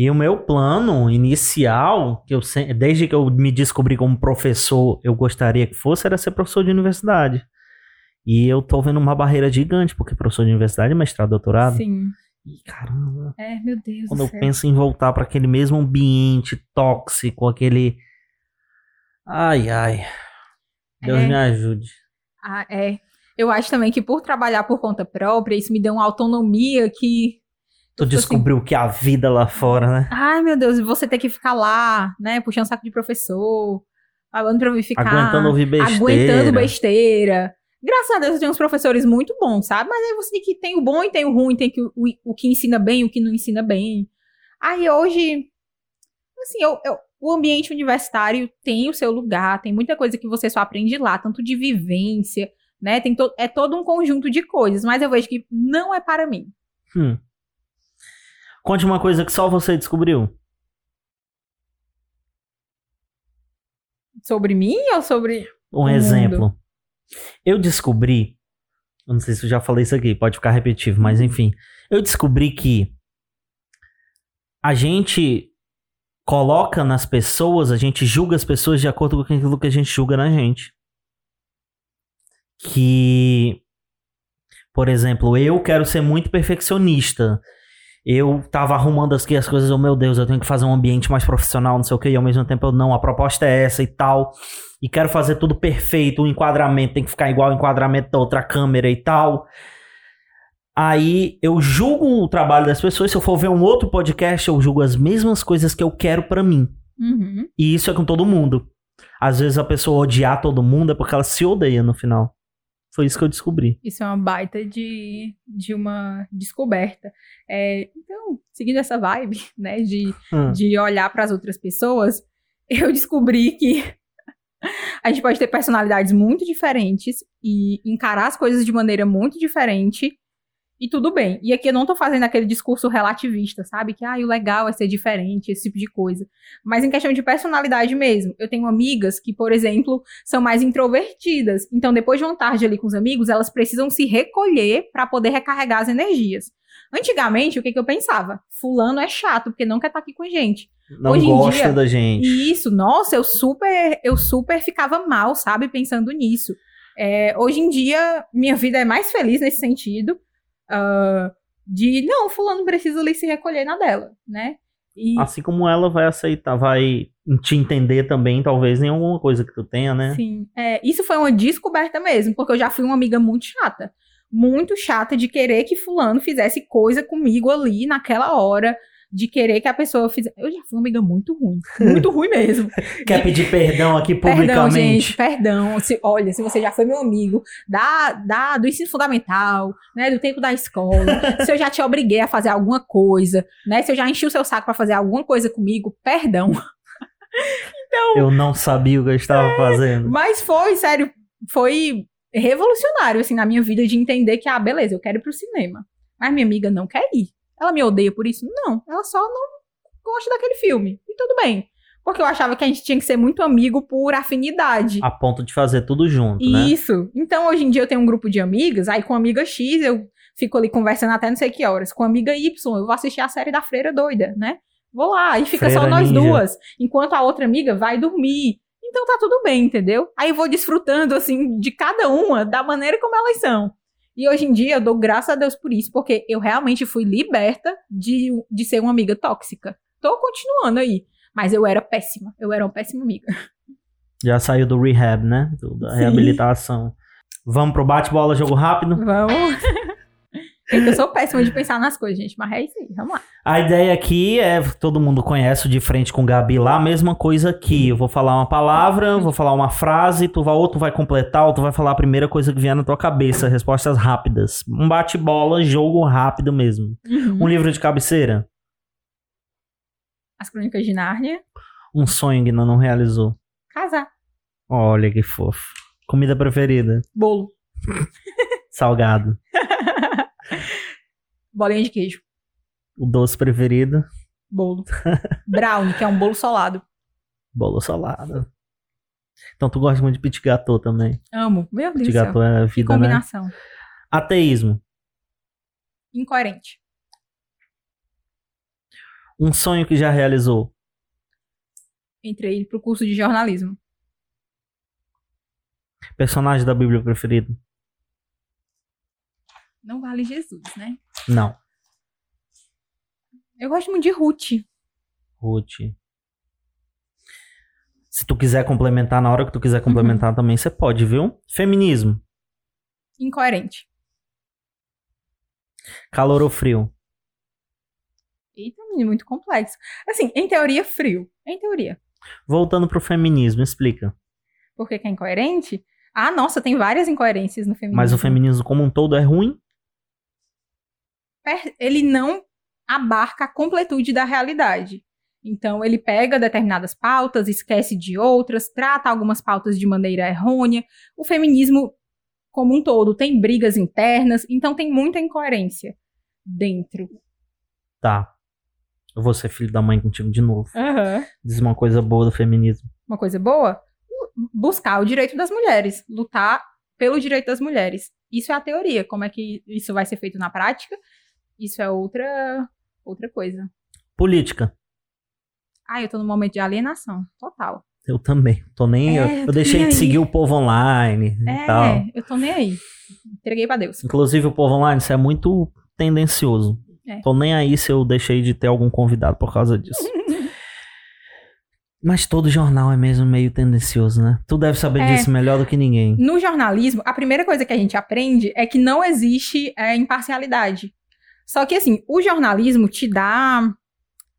E o meu plano inicial, que eu desde que eu me descobri como professor, eu gostaria que fosse, era ser professor de universidade. E eu tô vendo uma barreira gigante, porque professor de universidade é mestrado, doutorado. Sim. E caramba, É, meu Deus quando do eu céu. penso em voltar para aquele mesmo ambiente tóxico, aquele. Ai, ai. Deus É. me ajude. Ah, é. Eu acho também que por trabalhar por conta própria, isso me deu uma autonomia que. Tu Tipo assim, descobriu que há vida lá fora, né? Ai, meu Deus, e você ter que ficar lá, né? Puxando saco de professor, falando pra eu ficar. Aguentando ouvir besteira. Aguentando besteira. Graças a Deus eu tenho uns professores muito bons, sabe? Mas aí você tem que tem o bom e tem o ruim, tem que, o, o que ensina bem e o que não ensina bem. Aí hoje, assim, eu, eu- o ambiente universitário tem o seu lugar, tem muita coisa que você só aprende lá, tanto de vivência, né? Tem to, é todo um conjunto de coisas, mas eu vejo que não é para mim. Hum. Conte uma coisa que só você descobriu. Sobre mim ou sobre. Um exemplo. Eu descobri. Eu não sei se eu já falei isso aqui, pode ficar repetitivo, mas enfim. Eu descobri que a gente coloca nas pessoas, a gente julga as pessoas de acordo com aquilo que a gente julga na gente. Que, por exemplo, eu quero ser muito perfeccionista. Eu tava arrumando aqui as coisas, oh meu Deus, eu tenho que fazer um ambiente mais profissional, não sei o que, e ao mesmo tempo eu não, a proposta é essa e tal e quero fazer tudo perfeito, o enquadramento tem que ficar igual ao enquadramento da outra câmera e tal. Aí eu julgo o trabalho das pessoas, se eu for ver um outro podcast, eu julgo as mesmas coisas que eu quero pra mim. Uhum. E isso é com todo mundo. Às vezes a pessoa odiar todo mundo é porque ela se odeia no final. Foi isso que eu descobri. Isso é uma baita de, de uma descoberta. É, então, seguindo essa vibe, né, de, Hum. de olhar para as outras pessoas, eu descobri que a gente pode ter personalidades muito diferentes e encarar as coisas de maneira muito diferente e tudo bem. E aqui eu não tô fazendo aquele discurso relativista, sabe? Que ah, o legal é ser diferente, esse tipo de coisa. Mas em questão de personalidade mesmo. Eu tenho amigas que, por exemplo, são mais introvertidas. Então, depois de uma tarde ali com os amigos, elas precisam se recolher para poder recarregar as energias. Antigamente, o que, que eu pensava? Fulano é chato, porque não quer estar aqui com a gente. Não Hoje gosta dia- da gente. Isso, nossa, eu super, eu super ficava mal, sabe, pensando nisso. É, hoje em dia, minha vida é mais feliz nesse sentido. Ah, de, não, fulano precisa ali se recolher na dela, né? E, Assim como ela vai aceitar, vai te entender também, talvez, em alguma coisa que tu tenha, né? Sim. É, isso foi uma descoberta mesmo, porque eu já fui uma amiga muito chata. Muito chata de querer que fulano fizesse coisa comigo ali naquela hora. De querer que a pessoa fizesse. Eu já fui uma amiga muito ruim. Muito ruim mesmo. Quer pedir perdão aqui Perdão, publicamente? gente, perdão. Se, olha, se você já foi meu amigo da, da, do ensino fundamental, né, do tempo da escola, se eu já te obriguei a fazer alguma coisa, né, se eu já enchi o seu saco pra fazer alguma coisa comigo, perdão. Eu não sabia o que eu estava fazendo. Mas foi, sério, foi revolucionário, assim, na minha vida de entender que, ah, beleza, eu quero ir pro cinema. Mas minha amiga não quer ir. Ela me odeia por isso? Não, ela só não gosta daquele filme. E tudo bem. Porque eu achava que a gente tinha que ser muito amigo por afinidade. A ponto de fazer tudo junto, né? Isso. Então, hoje em dia eu tenho um grupo de amigas, aí com a amiga X eu fico ali conversando até não sei que horas. Com a amiga Y, eu vou assistir a série da Freira Doida, né? Vou lá, e fica só Freira nós Ninja. duas, enquanto a outra amiga vai dormir. Então tá tudo bem, entendeu? Aí eu vou desfrutando, assim, de cada uma, da maneira como elas são. E hoje em dia eu dou graças a Deus por isso, porque eu realmente fui liberta de, de ser uma amiga tóxica. Tô continuando aí. Mas eu era péssima. Eu era uma péssima amiga. Já saiu do rehab, né? Do- da Sim. reabilitação. Vamos pro bate-bola, jogo rápido? Vamos. É que eu sou péssima de pensar nas coisas, gente. Mas é isso aí, vamos lá. A ideia aqui é, todo mundo conhece o de frente com o Gabi lá, a mesma coisa aqui. Eu vou falar uma palavra, vou falar uma frase, tu vai, ou tu vai completar, ou tu vai falar a primeira coisa que vier na tua cabeça. Respostas rápidas. Um bate-bola, jogo rápido mesmo. Um livro de cabeceira. As Crônicas de Nárnia. Um sonho que ainda não realizou. Casar. Olha que fofo. Comida preferida. Bolo. Salgado. Bolinha de queijo. O doce preferido. Bolo. Brownie, que é um bolo solado. Bolo salado. Então tu gosta muito de petit gâteau também. Amo. Meu Deus Petit do céu. gâteau é a Que vida, né? combinação. Ateísmo. Incoerente. Um sonho que já realizou. Entrei pro curso de jornalismo. Personagem da Bíblia preferido. Não vale Jesus, né? Não. Eu gosto muito de Ruth. Ruth. Se tu quiser complementar, na hora que tu quiser complementar também, você pode, viu? Feminismo. Incoerente. Calor ou frio? Eita, menino, muito complexo. Assim, em teoria, frio. Em teoria. Voltando pro feminismo, explica. Por que, que é incoerente? Ah, nossa, tem várias incoerências no feminismo. Mas o feminismo como um todo é ruim? Ele não abarca a completude da realidade. Então, ele pega determinadas pautas, esquece de outras, trata algumas pautas de maneira errônea. O feminismo, como um todo, tem brigas internas, então tem muita incoerência dentro. Tá. Eu vou ser filho da mãe contigo de novo. Aham. Diz uma coisa boa do feminismo. Uma coisa boa? Buscar o direito das mulheres, lutar pelo direito das mulheres. Isso é a teoria. Como é que isso vai ser feito na prática? Isso é outra outra coisa. Política. Ah, eu tô num momento de alienação, total. Eu também. Tô nem. É, eu, tô eu deixei nem de aí. seguir o povo online e tal. É, eu tô nem aí. Entreguei pra Deus. Inclusive, o povo online, isso é muito tendencioso. É. Tô nem aí se eu deixei de ter algum convidado por causa disso. Mas todo jornal é mesmo meio tendencioso, né? Tu deve saber É. disso melhor do que ninguém. No jornalismo, a primeira coisa que a gente aprende é que não existe é, imparcialidade. Só que, assim, o jornalismo te dá.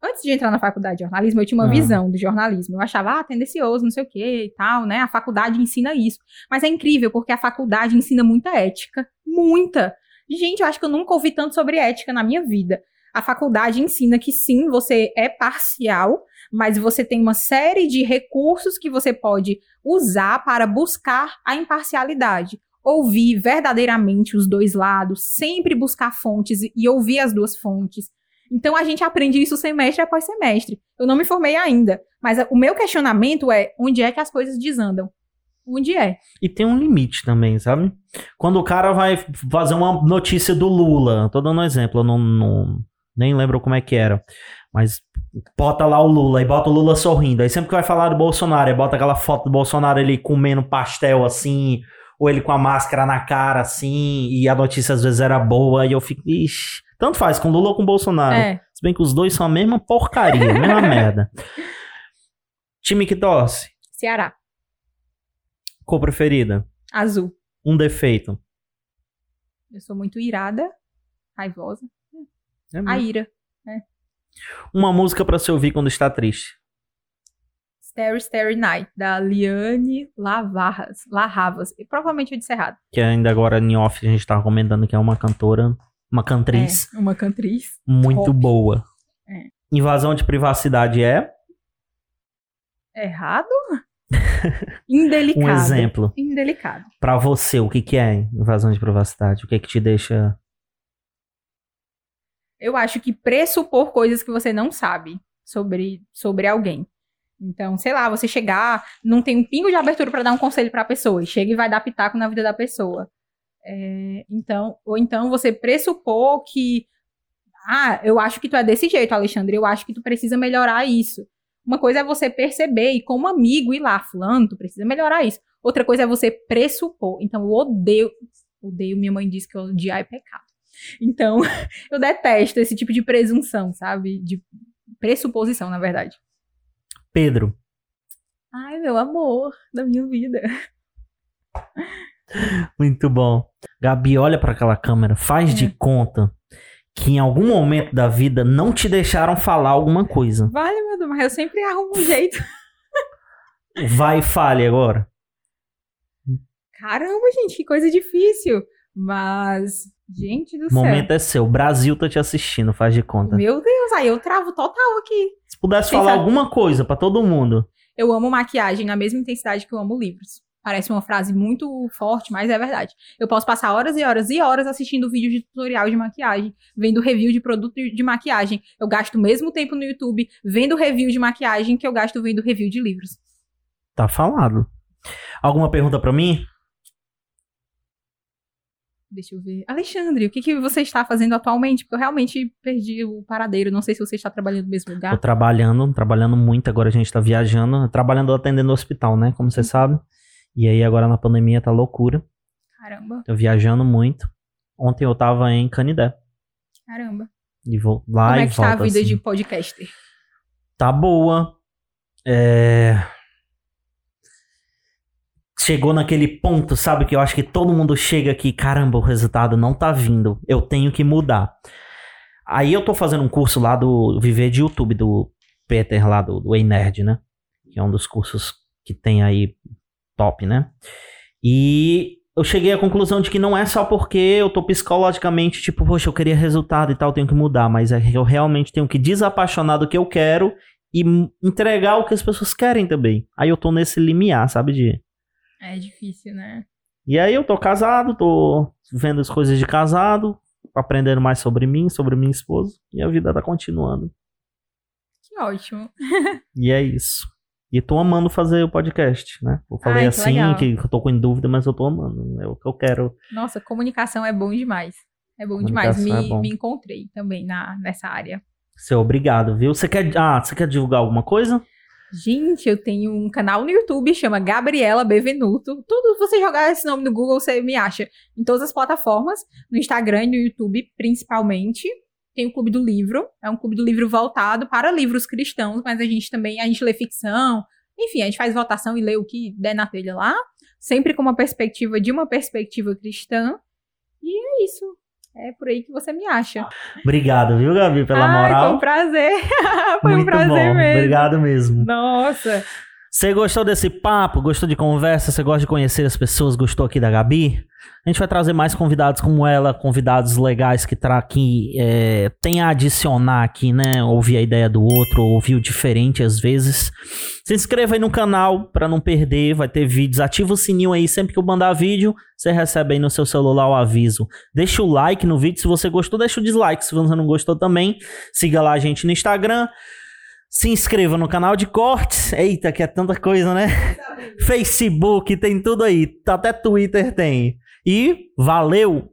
Antes de entrar na faculdade de jornalismo, eu tinha uma Ah. visão do jornalismo. Eu achava, ah, tendencioso, não sei o quê e tal, né? A faculdade ensina isso. Mas é incrível, porque a faculdade ensina muita ética. Muita. Gente, eu acho que eu nunca ouvi tanto sobre ética na minha vida. A faculdade ensina que sim, você é parcial, mas você tem uma série de recursos que você pode usar para buscar a imparcialidade. Ouvir verdadeiramente os dois lados, sempre buscar fontes e- ouvir as duas fontes. Então a gente aprende isso semestre após semestre. Eu não me formei ainda, mas o meu questionamento é onde é que as coisas desandam? Onde é? E tem um limite também, sabe? Quando o cara vai fazer uma notícia do Lula, tô dando um exemplo, eu não, não- nem lembro como é que era, mas bota lá o Lula e bota o Lula sorrindo. Aí sempre que vai falar do Bolsonaro, bota aquela foto do Bolsonaro ele comendo pastel assim, ou ele com a máscara na cara assim, e a notícia às vezes era boa, e eu fico, ixi, tanto faz com Lula ou com Bolsonaro. É, Se bem que os dois são a mesma porcaria, a mesma merda. Time que torce, Ceará, cor preferida, azul. um defeito. Eu sou muito irada, raivosa. É A ira. Uma música pra se ouvir quando está triste. Starry Starry Night, da Liane Lavarras. Larravas. E provavelmente eu disse errado. Que ainda agora em off a gente tava comentando que é uma cantora, uma cantriz É, uma cantriz. muito pop. boa. É. Invasão de privacidade é Errado? Indelicado. um exemplo. Indelicado. Pra você, o que que é invasão de privacidade? O que que te deixa... Eu acho que pressupor coisas que você não sabe sobre, sobre alguém. Então, sei lá, você chegar, não tem um pingo de abertura pra dar um conselho pra pessoa, e chega e vai dar pitaco na vida da pessoa. É, então, ou então você pressupor que, ah, eu acho que tu é desse jeito, Alexandre, eu acho que tu precisa melhorar isso. Uma coisa é você perceber e como amigo ir lá, fulano, tu precisa melhorar isso. Outra coisa é você pressupor. Então, eu odeio, odeio, minha mãe disse que odiar é pecado. Então, eu detesto esse tipo de presunção, sabe? De pressuposição, na verdade. Pedro, Ai, meu amor da minha vida. muito bom. Gabi, olha pra aquela câmera, faz É. de conta que em algum momento da vida não te deixaram falar alguma coisa. Vale, meu Deus, mas eu sempre arrumo um jeito. Vai e fale agora. Caramba, gente, que coisa difícil. Mas, gente do O céu. momento é seu. O Brasil tá te assistindo, faz de conta. Meu Deus, aí eu travo total aqui. Se pudesse falar alguma coisa pra todo mundo. Eu amo maquiagem na mesma intensidade que eu amo livros. Parece uma frase muito forte, mas é verdade. Eu posso passar horas e horas e horas assistindo vídeo de tutorial de maquiagem, vendo review de produto de maquiagem. Eu gasto o mesmo tempo no YouTube vendo review de maquiagem que eu gasto vendo review de livros. Tá falado. Alguma pergunta para mim? Deixa eu ver. Alexandre, o que, que você está fazendo atualmente? Porque eu realmente perdi o paradeiro. Não sei se você está trabalhando no mesmo lugar. Tô trabalhando, trabalhando muito. Agora a gente tá viajando, trabalhando atendendo no hospital, né? Como você Uhum. sabe. E aí agora na pandemia tá loucura. Caramba, Tô viajando muito. Ontem eu tava em Canidé. caramba. E vou lá Como e é que está a vida assim. de podcaster? Tá boa. É... Chegou naquele ponto, sabe? Que eu acho que todo mundo chega aqui, caramba, o resultado não tá vindo. Eu tenho que mudar. Aí eu tô fazendo um curso lá do Viver de YouTube, do Peter lá, do, do Ei Nerd, né? Que é um dos cursos que tem aí top, né? E eu cheguei à conclusão de que não é só porque eu tô psicologicamente, tipo, poxa, eu queria resultado e tal, tenho que mudar, mas é que eu realmente tenho que desapaixonar do que eu quero e entregar o que as pessoas querem também. Aí eu tô nesse limiar, sabe, de... É difícil, né? E aí eu tô casado, tô vendo as coisas de casado, aprendendo mais sobre mim, sobre minha esposa, e a vida tá continuando. Que ótimo. E é isso. E tô amando fazer o podcast, né? Eu falei Ai, que assim, legal. que eu tô com dúvida, mas eu tô amando. É o que eu quero. Nossa, comunicação é bom demais. É bom demais. Me, é bom. me encontrei também na, nessa área. Ser obrigado, viu? Você quer. Ah, você quer divulgar alguma coisa? Gente, eu tenho um canal no YouTube, chama Gabriela Bevenuto. Tudo, você jogar esse nome no Google, você me acha. Em todas as plataformas, no Instagram e no YouTube, principalmente. Tem o Clube do Livro, é um clube do livro voltado para livros cristãos, mas a gente também, a gente lê ficção, enfim, a gente faz votação e lê o que der na telha lá, sempre com uma perspectiva de uma perspectiva cristã. E é isso. É por aí que você me acha. Obrigado, viu, Gabi, pela Ai, moral. Foi um prazer. foi um Muito prazer bom. mesmo. Obrigado mesmo. Nossa. Você gostou desse papo? Gostou de conversa? Você gosta de conhecer as pessoas? Gostou aqui da Gabi? A gente vai trazer mais convidados como ela, convidados legais que, tra que é, tem a adicionar aqui, né? Ouvir a ideia do outro, ouvir o diferente às vezes. Se inscreva aí no canal pra não perder, vai ter vídeos. Ativa o sininho aí, sempre que eu mandar vídeo, você recebe aí no seu celular o aviso. Deixa o like no vídeo se você gostou, deixa o dislike se você não gostou também. Siga lá a gente no Instagram. Se inscreva no canal de cortes. Eita, que é tanta coisa, né? Facebook, tem tudo aí. Até Twitter tem. E valeu!